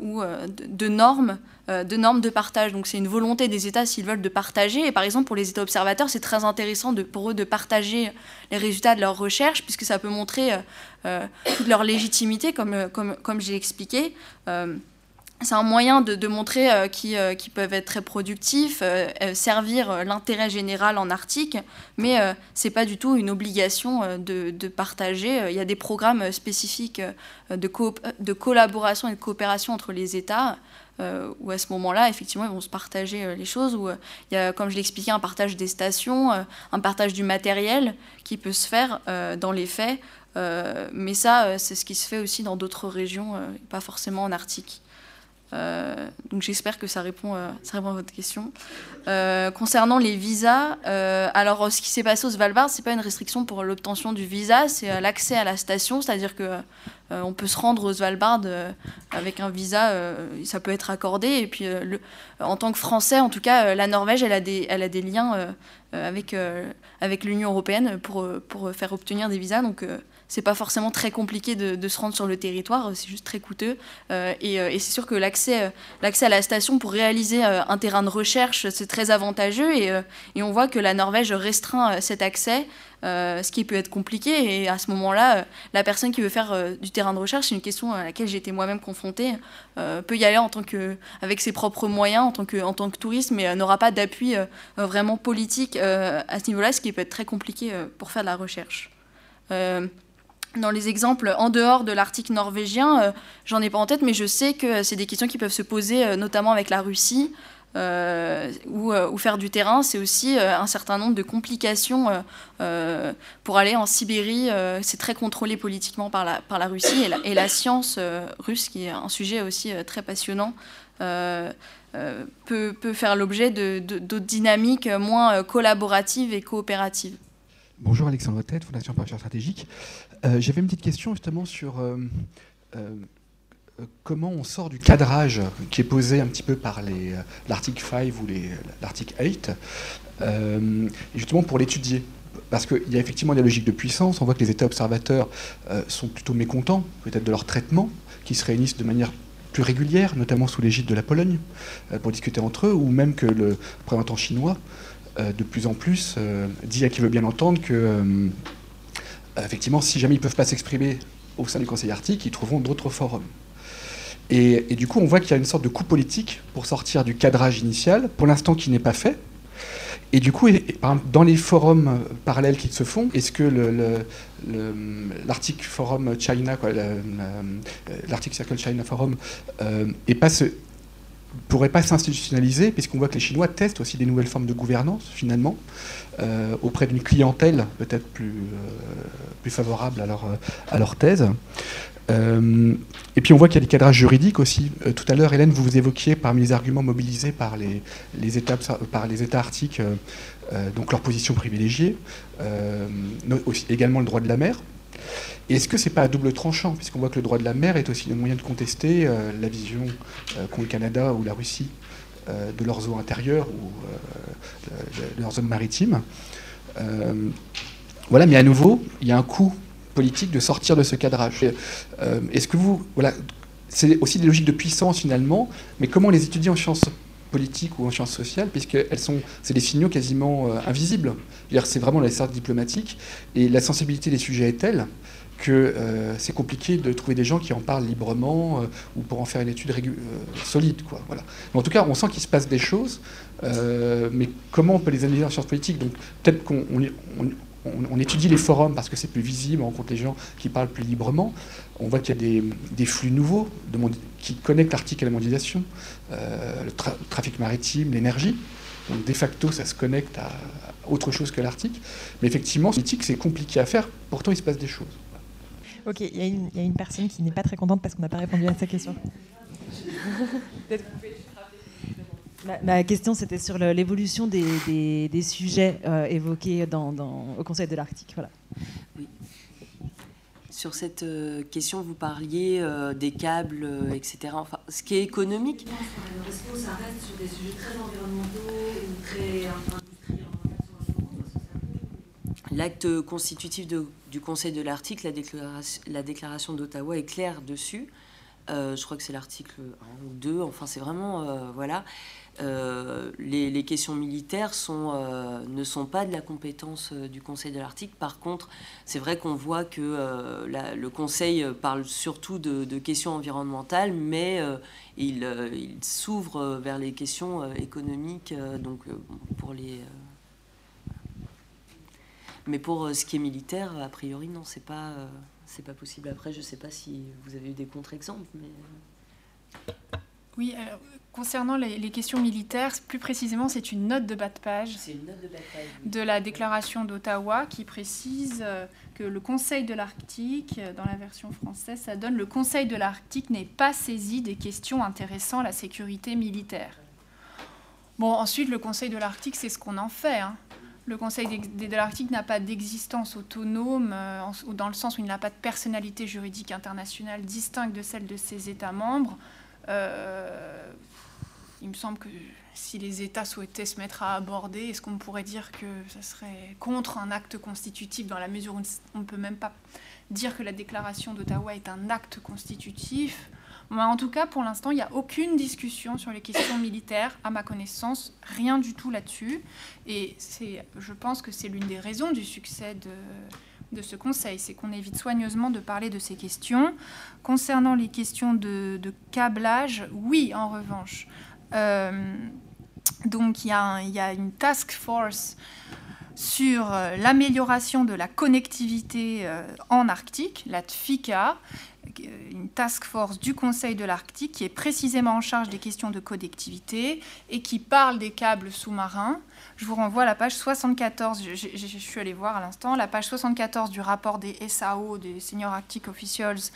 ou de normes euh, de normes de partage. Donc c'est une volonté des États s'ils veulent de partager. Et par exemple pour les États observateurs, c'est très intéressant pour eux de partager les résultats de leurs recherches puisque ça peut montrer euh, euh, toute leur légitimité comme, comme, comme j'ai expliqué. C'est un moyen de, montrer qu'ils qui peuvent être très productifs, servir l'intérêt général en Arctique, mais ce n'est pas du tout une obligation de, partager. Il y a des programmes spécifiques de, de collaboration et de coopération entre les États euh, où à ce moment-là, effectivement, ils vont se partager euh, les choses, où euh, il y a, comme je l'ai expliqué, un partage des stations, un partage du matériel qui peut se faire dans les faits. mais ça, c'est ce qui se fait aussi dans d'autres régions, pas forcément en Arctique. Euh, donc j'espère que ça répond, euh, à votre question. Euh, concernant les visas, alors ce qui s'est passé au Svalbard, c'est pas une restriction pour l'obtention du visa, c'est l'accès à la station, c'est-à-dire que on peut se rendre au Svalbard avec un visa, ça peut être accordé. Et puis en tant que Français, en tout cas, la Norvège, elle a des, liens avec, avec l'Union européenne pour, pour faire obtenir des visas, donc c'est pas forcément très compliqué de, se rendre sur le territoire, c'est juste très coûteux. Euh, euh, et, c'est sûr que l'accès, euh, à la station pour réaliser un terrain de recherche, c'est très avantageux. Et, on voit que la Norvège restreint cet accès, ce qui peut être compliqué. Et à ce moment-là, la personne qui veut faire du terrain de recherche, c'est une question à laquelle j'ai été moi-même confrontée, peut y aller avec ses propres moyens, en tant que, en tant que touriste, mais n'aura pas d'appui vraiment politique à ce niveau-là, ce qui peut être très compliqué pour faire de la recherche dans les exemples en dehors de l'Arctique norvégien, euh, j'en ai pas en tête, mais je sais que c'est des questions qui peuvent se poser, euh, notamment avec la Russie, euh, ou, faire du terrain. C'est aussi un certain nombre de complications pour aller en Sibérie. c'est très contrôlé politiquement par la, Russie et la, science russe, qui est un sujet aussi très passionnant. Peut, faire l'objet d'autres dynamiques moins collaboratives et coopératives. Bonjour Alexandre Tête, Fondation pour la stratégique. Euh, j'avais une petite question justement sur euh, euh, comment on sort du cadrage qui est posé un petit peu par l'article 5 ou l'article 8, justement pour l'étudier. Parce qu'il y a effectivement des logiques de puissance, on voit que les États observateurs sont plutôt mécontents peut-être de leur traitement, qui se réunissent de manière plus régulière, notamment sous l'égide de la Pologne, pour discuter entre eux, ou même que le représentant chinois, de plus en plus, dit à qui veut bien entendre que effectivement, si jamais ils ne peuvent pas s'exprimer au sein du Conseil arctique, ils trouveront d'autres forums. Et, du coup, on voit qu'il y a une sorte de coup politique pour sortir du cadrage initial, pour l'instant qui n'est pas fait. Et du coup, dans les forums euh, parallèles qui se font, est-ce que l'Arctic Forum China, euh, l'Arctic Circle China Forum, est pas ce, pourrait pas s'institutionnaliser, puisqu'on voit que les Chinois testent aussi des nouvelles formes de gouvernance, finalement, euh, auprès d'une clientèle peut-être plus, euh, plus favorable à leur, à leur thèse. Euh, et puis on voit qu'il y a des cadrages juridiques aussi. tout à l'heure, Hélène, vous évoquiez parmi les arguments mobilisés par les, les États, par les États arctiques, donc leur position privilégiée, également le droit de la mer. Est-ce que c'est pas à double tranchant, puisqu'on voit que le droit de la mer est aussi un moyen de contester euh, la vision euh, qu'ont le Canada ou la Russie euh, de leurs eaux intérieures ou de, leurs zones maritimes Voilà, mais à nouveau, il y a un coût politique de sortir de ce cadrage. Est-ce que vous, voilà, c'est aussi des logiques de puissance finalement, mais comment les étudier en sciences politiques ou en sciences sociales, sont, c'est des signaux quasiment invisibles. C'est vraiment la sorte diplomatique, et la sensibilité des sujets est telle que euh, c'est compliqué de trouver des gens qui en parlent librement euh, ou pour en faire une étude euh, solide. Quoi, voilà. en tout cas, on sent qu'il se passe des choses, mais comment on peut les analyser en sciences politiques? Donc peut-être qu'on on, étudie les forums parce que c'est plus visible, on rencontre les gens qui parlent plus librement. On voit qu'il y a des, flux nouveaux qui connectent l'Arctique à la mondialisation, le, trafic maritime, l'énergie. Donc de facto, ça se connecte à, autre chose que l'Arctique. Mais effectivement, politique, c'est compliqué à faire, pourtant il se passe des choses. Ok, il y, a une personne qui n'est pas très contente parce qu'on n'a pas répondu à sa question. Ma, question, c'était sur l'évolution des, sujets évoqués dans, au Conseil de l'Arctique. Voilà. Oui. Sur cette question, vous parliez des câbles, etc. Enfin, ce qui est économique. Ça reste sur des sujets très environnementaux ou très L'acte constitutif du Conseil de l'Arctique, la déclaration, la déclaration d'Ottawa est claire dessus. Euh, je crois que c'est l'article 1 ou 2. Enfin, c'est vraiment. Euh, voilà. Euh, les, questions militaires sont, ne sont pas de la compétence du Conseil de l'Arctique. Par contre, c'est vrai qu'on voit que le Conseil parle surtout de, questions environnementales, mais il, s'ouvre vers les questions économiques, donc pour les mais pour euh, ce qui est militaire, a priori, non, c'est pas, euh, c'est pas possible. Après, je sais pas si vous avez eu des contre-exemples, mais. Euh. Oui, concernant les, questions militaires, plus précisément, c'est une note de bas de page, de, la déclaration d'Ottawa qui précise que le Conseil de l'Arctique, dans la version française, ça donne le Conseil de l'Arctique n'est pas saisi des questions intéressant la sécurité militaire. Bon, ensuite, le Conseil de l'Arctique, c'est ce qu'on en fait. Hein. Le Conseil de l'Arctique n'a pas d'existence autonome, euh, dans le sens où il n'a pas de personnalité juridique internationale distincte de celle de ses États membres. Euh, il me semble que si les États souhaitaient se mettre à aborder, est-ce qu'on pourrait dire que ça serait contre un acte constitutif dans la mesure où on ne peut même pas dire que la déclaration d'Ottawa est un acte constitutif? En tout cas, pour l'instant, il n'y a aucune discussion sur les questions militaires, à ma connaissance, rien du tout là-dessus. Et je pense que c'est l'une des raisons du succès de, ce Conseil, c'est qu'on évite soigneusement de parler de ces questions. Concernant les questions de, câblage, oui, en revanche. Euh, donc il y, a une task force sur euh, l'amélioration de la connectivité euh, en Arctique, la TFICA, une task force du Conseil de l'Arctique qui est précisément en charge des questions de connectivité et qui parle des câbles sous-marins. Je vous renvoie à la page 74, je, je suis allée voir à l'instant, la page 74 du rapport des SAO, des Senior Arctic Officials,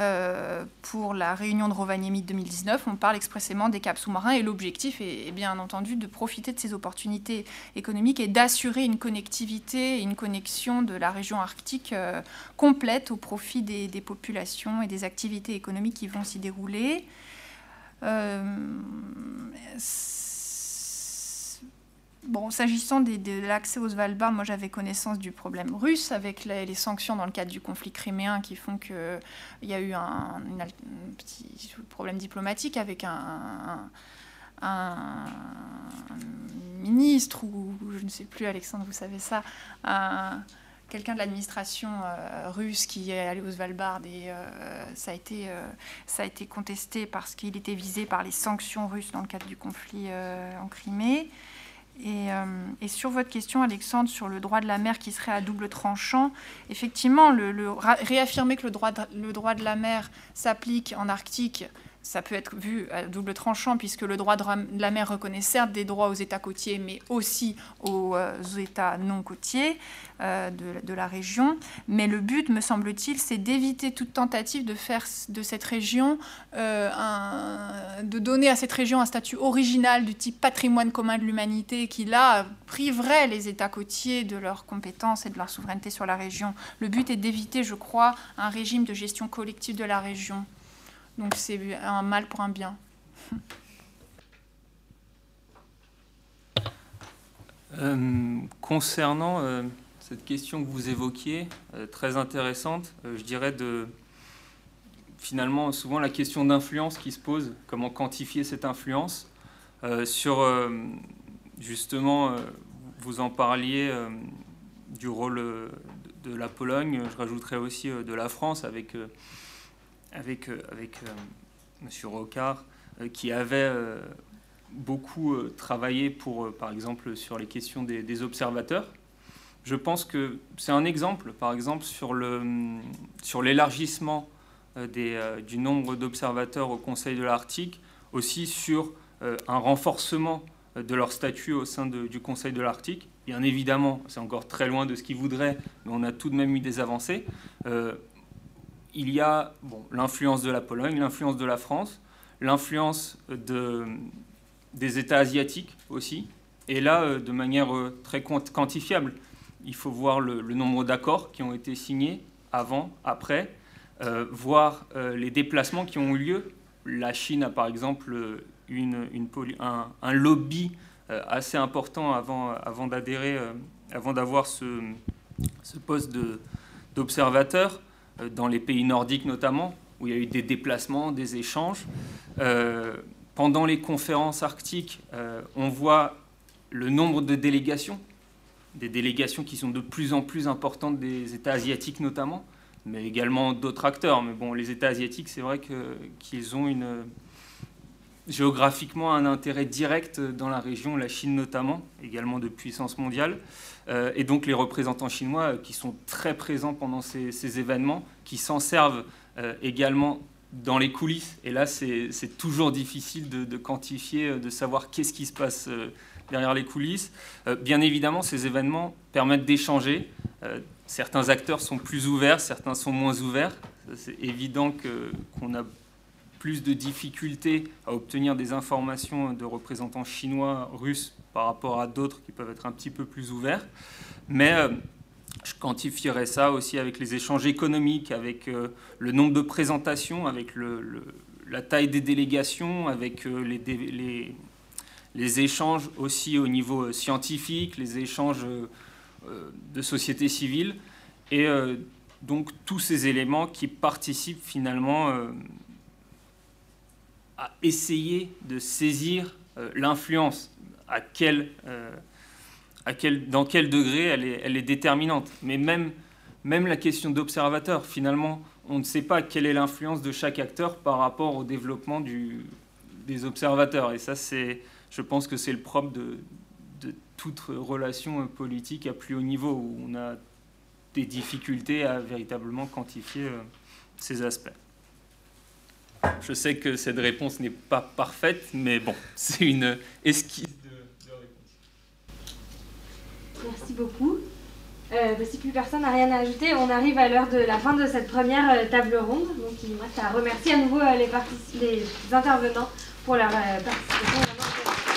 euh, pour la réunion de Rovaniemi 2019, on parle expressément des câbles sous-marins et l'objectif est, bien entendu de profiter de ces opportunités économiques et d'assurer une connectivité et une connexion de la région arctique euh, complète au profit des, populations et des activités économiques qui vont s'y dérouler. Euh, Bon, s'agissant de l'accès aux Svalbard, moi j'avais connaissance du problème russe avec les, sanctions dans le cadre du conflit criméen qui font qu'il y a eu un, petit problème diplomatique avec un, ministre, ou je ne sais plus, Alexandre, vous savez ça, quelqu'un de l'administration euh, russe qui est allé aux Svalbard et euh, ça, a été, euh, ça a été contesté parce qu'il était visé par les sanctions russes dans le cadre du conflit en Crimée. Euh, et, sur votre question, Alexandre, sur le droit de la mer qui serait à double tranchant, effectivement, le, réaffirmer que le droit le droit de la mer s'applique en Arctique ça peut être vu à double tranchant, puisque le droit de la mer reconnaît certes des droits aux États côtiers, mais aussi aux, euh, États non côtiers euh, de, la région. Mais le but, me semble-t-il, c'est d'éviter toute tentative de faire de cette région, euh, de donner à cette région un statut original du type patrimoine commun de l'humanité, qui là priverait les États côtiers de leurs compétences et de leur souveraineté sur la région. Le but est d'éviter, je crois, un régime de gestion collective de la région. Donc c'est un mal pour un bien. [laughs] Euh, concernant euh, cette question que vous évoquiez, euh, très intéressante, je dirais de finalement souvent la question d'influence qui se pose, comment quantifier cette influence. sur justement, vous en parliez du rôle de la Pologne, je rajouterais aussi de la France avec avec, euh, avec euh, M. Rocard, euh, qui avait beaucoup travaillé pour, par exemple, sur les questions des, observateurs. Je pense que c'est un exemple, par exemple, sur l'élargissement du nombre d'observateurs au Conseil de l'Arctique, aussi sur un renforcement de leur statut au sein du Conseil de l'Arctique. Bien évidemment, c'est encore très loin de ce qu'ils voudraient, mais on a tout de même eu des avancées il y a bon, l'influence de la Pologne, l'influence de la France, l'influence de, des États asiatiques aussi. Et là, de manière très quantifiable, il faut voir le, nombre d'accords qui ont été signés avant, après, voir les déplacements qui ont eu lieu. La Chine a par exemple une, un, lobby assez important avant, avant d'adhérer, avant d'avoir ce, ce poste d'observateur dans les pays nordiques notamment où il y a eu des déplacements, des échanges. Euh, pendant les conférences arctiques, euh, on voit le nombre de délégations, des délégations qui sont de plus en plus importantes des États asiatiques notamment, mais également d'autres acteurs. Mais bon, les États asiatiques, c'est vrai qu'ils ont géographiquement un intérêt direct dans la région, la Chine notamment, également de puissance mondiale. Euh, et donc les représentants chinois qui sont très présents pendant ces événements, qui s'en servent euh, également dans les coulisses. Et là, c'est toujours difficile de, quantifier, euh, de savoir qu'est-ce qui se passe euh, derrière les coulisses. bien évidemment, ces événements permettent d'échanger. certains acteurs sont plus ouverts, certains sont moins ouverts. C'est évident qu'on a plus de difficultés à obtenir des informations de représentants chinois, russes, par rapport à d'autres qui peuvent être un petit peu plus ouverts. Mais je quantifierais ça aussi avec les échanges économiques, avec euh, le nombre de présentations, avec la taille des délégations, avec euh, les, échanges aussi au niveau euh, scientifique, les échanges de société civile, et donc tous ces éléments qui participent finalement à essayer de saisir l'influence, à quel dans quel degré elle est, déterminante. Mais même, même la question d'observateur, finalement, on ne sait pas quelle est l'influence de chaque acteur par rapport au développement des observateurs. Et ça, c'est, je pense que c'est le propre de, de toute relation politique à plus haut niveau, où on a des difficultés à véritablement quantifier euh, ces aspects. Je sais que cette réponse n'est pas parfaite, mais bon, c'est une esquisse Merci beaucoup. Euh, bah, si plus personne n'a rien à ajouter, on arrive à l'heure de la fin de cette première euh, table ronde. Donc il me reste à remercier à nouveau euh, les, les, intervenants pour leur participation.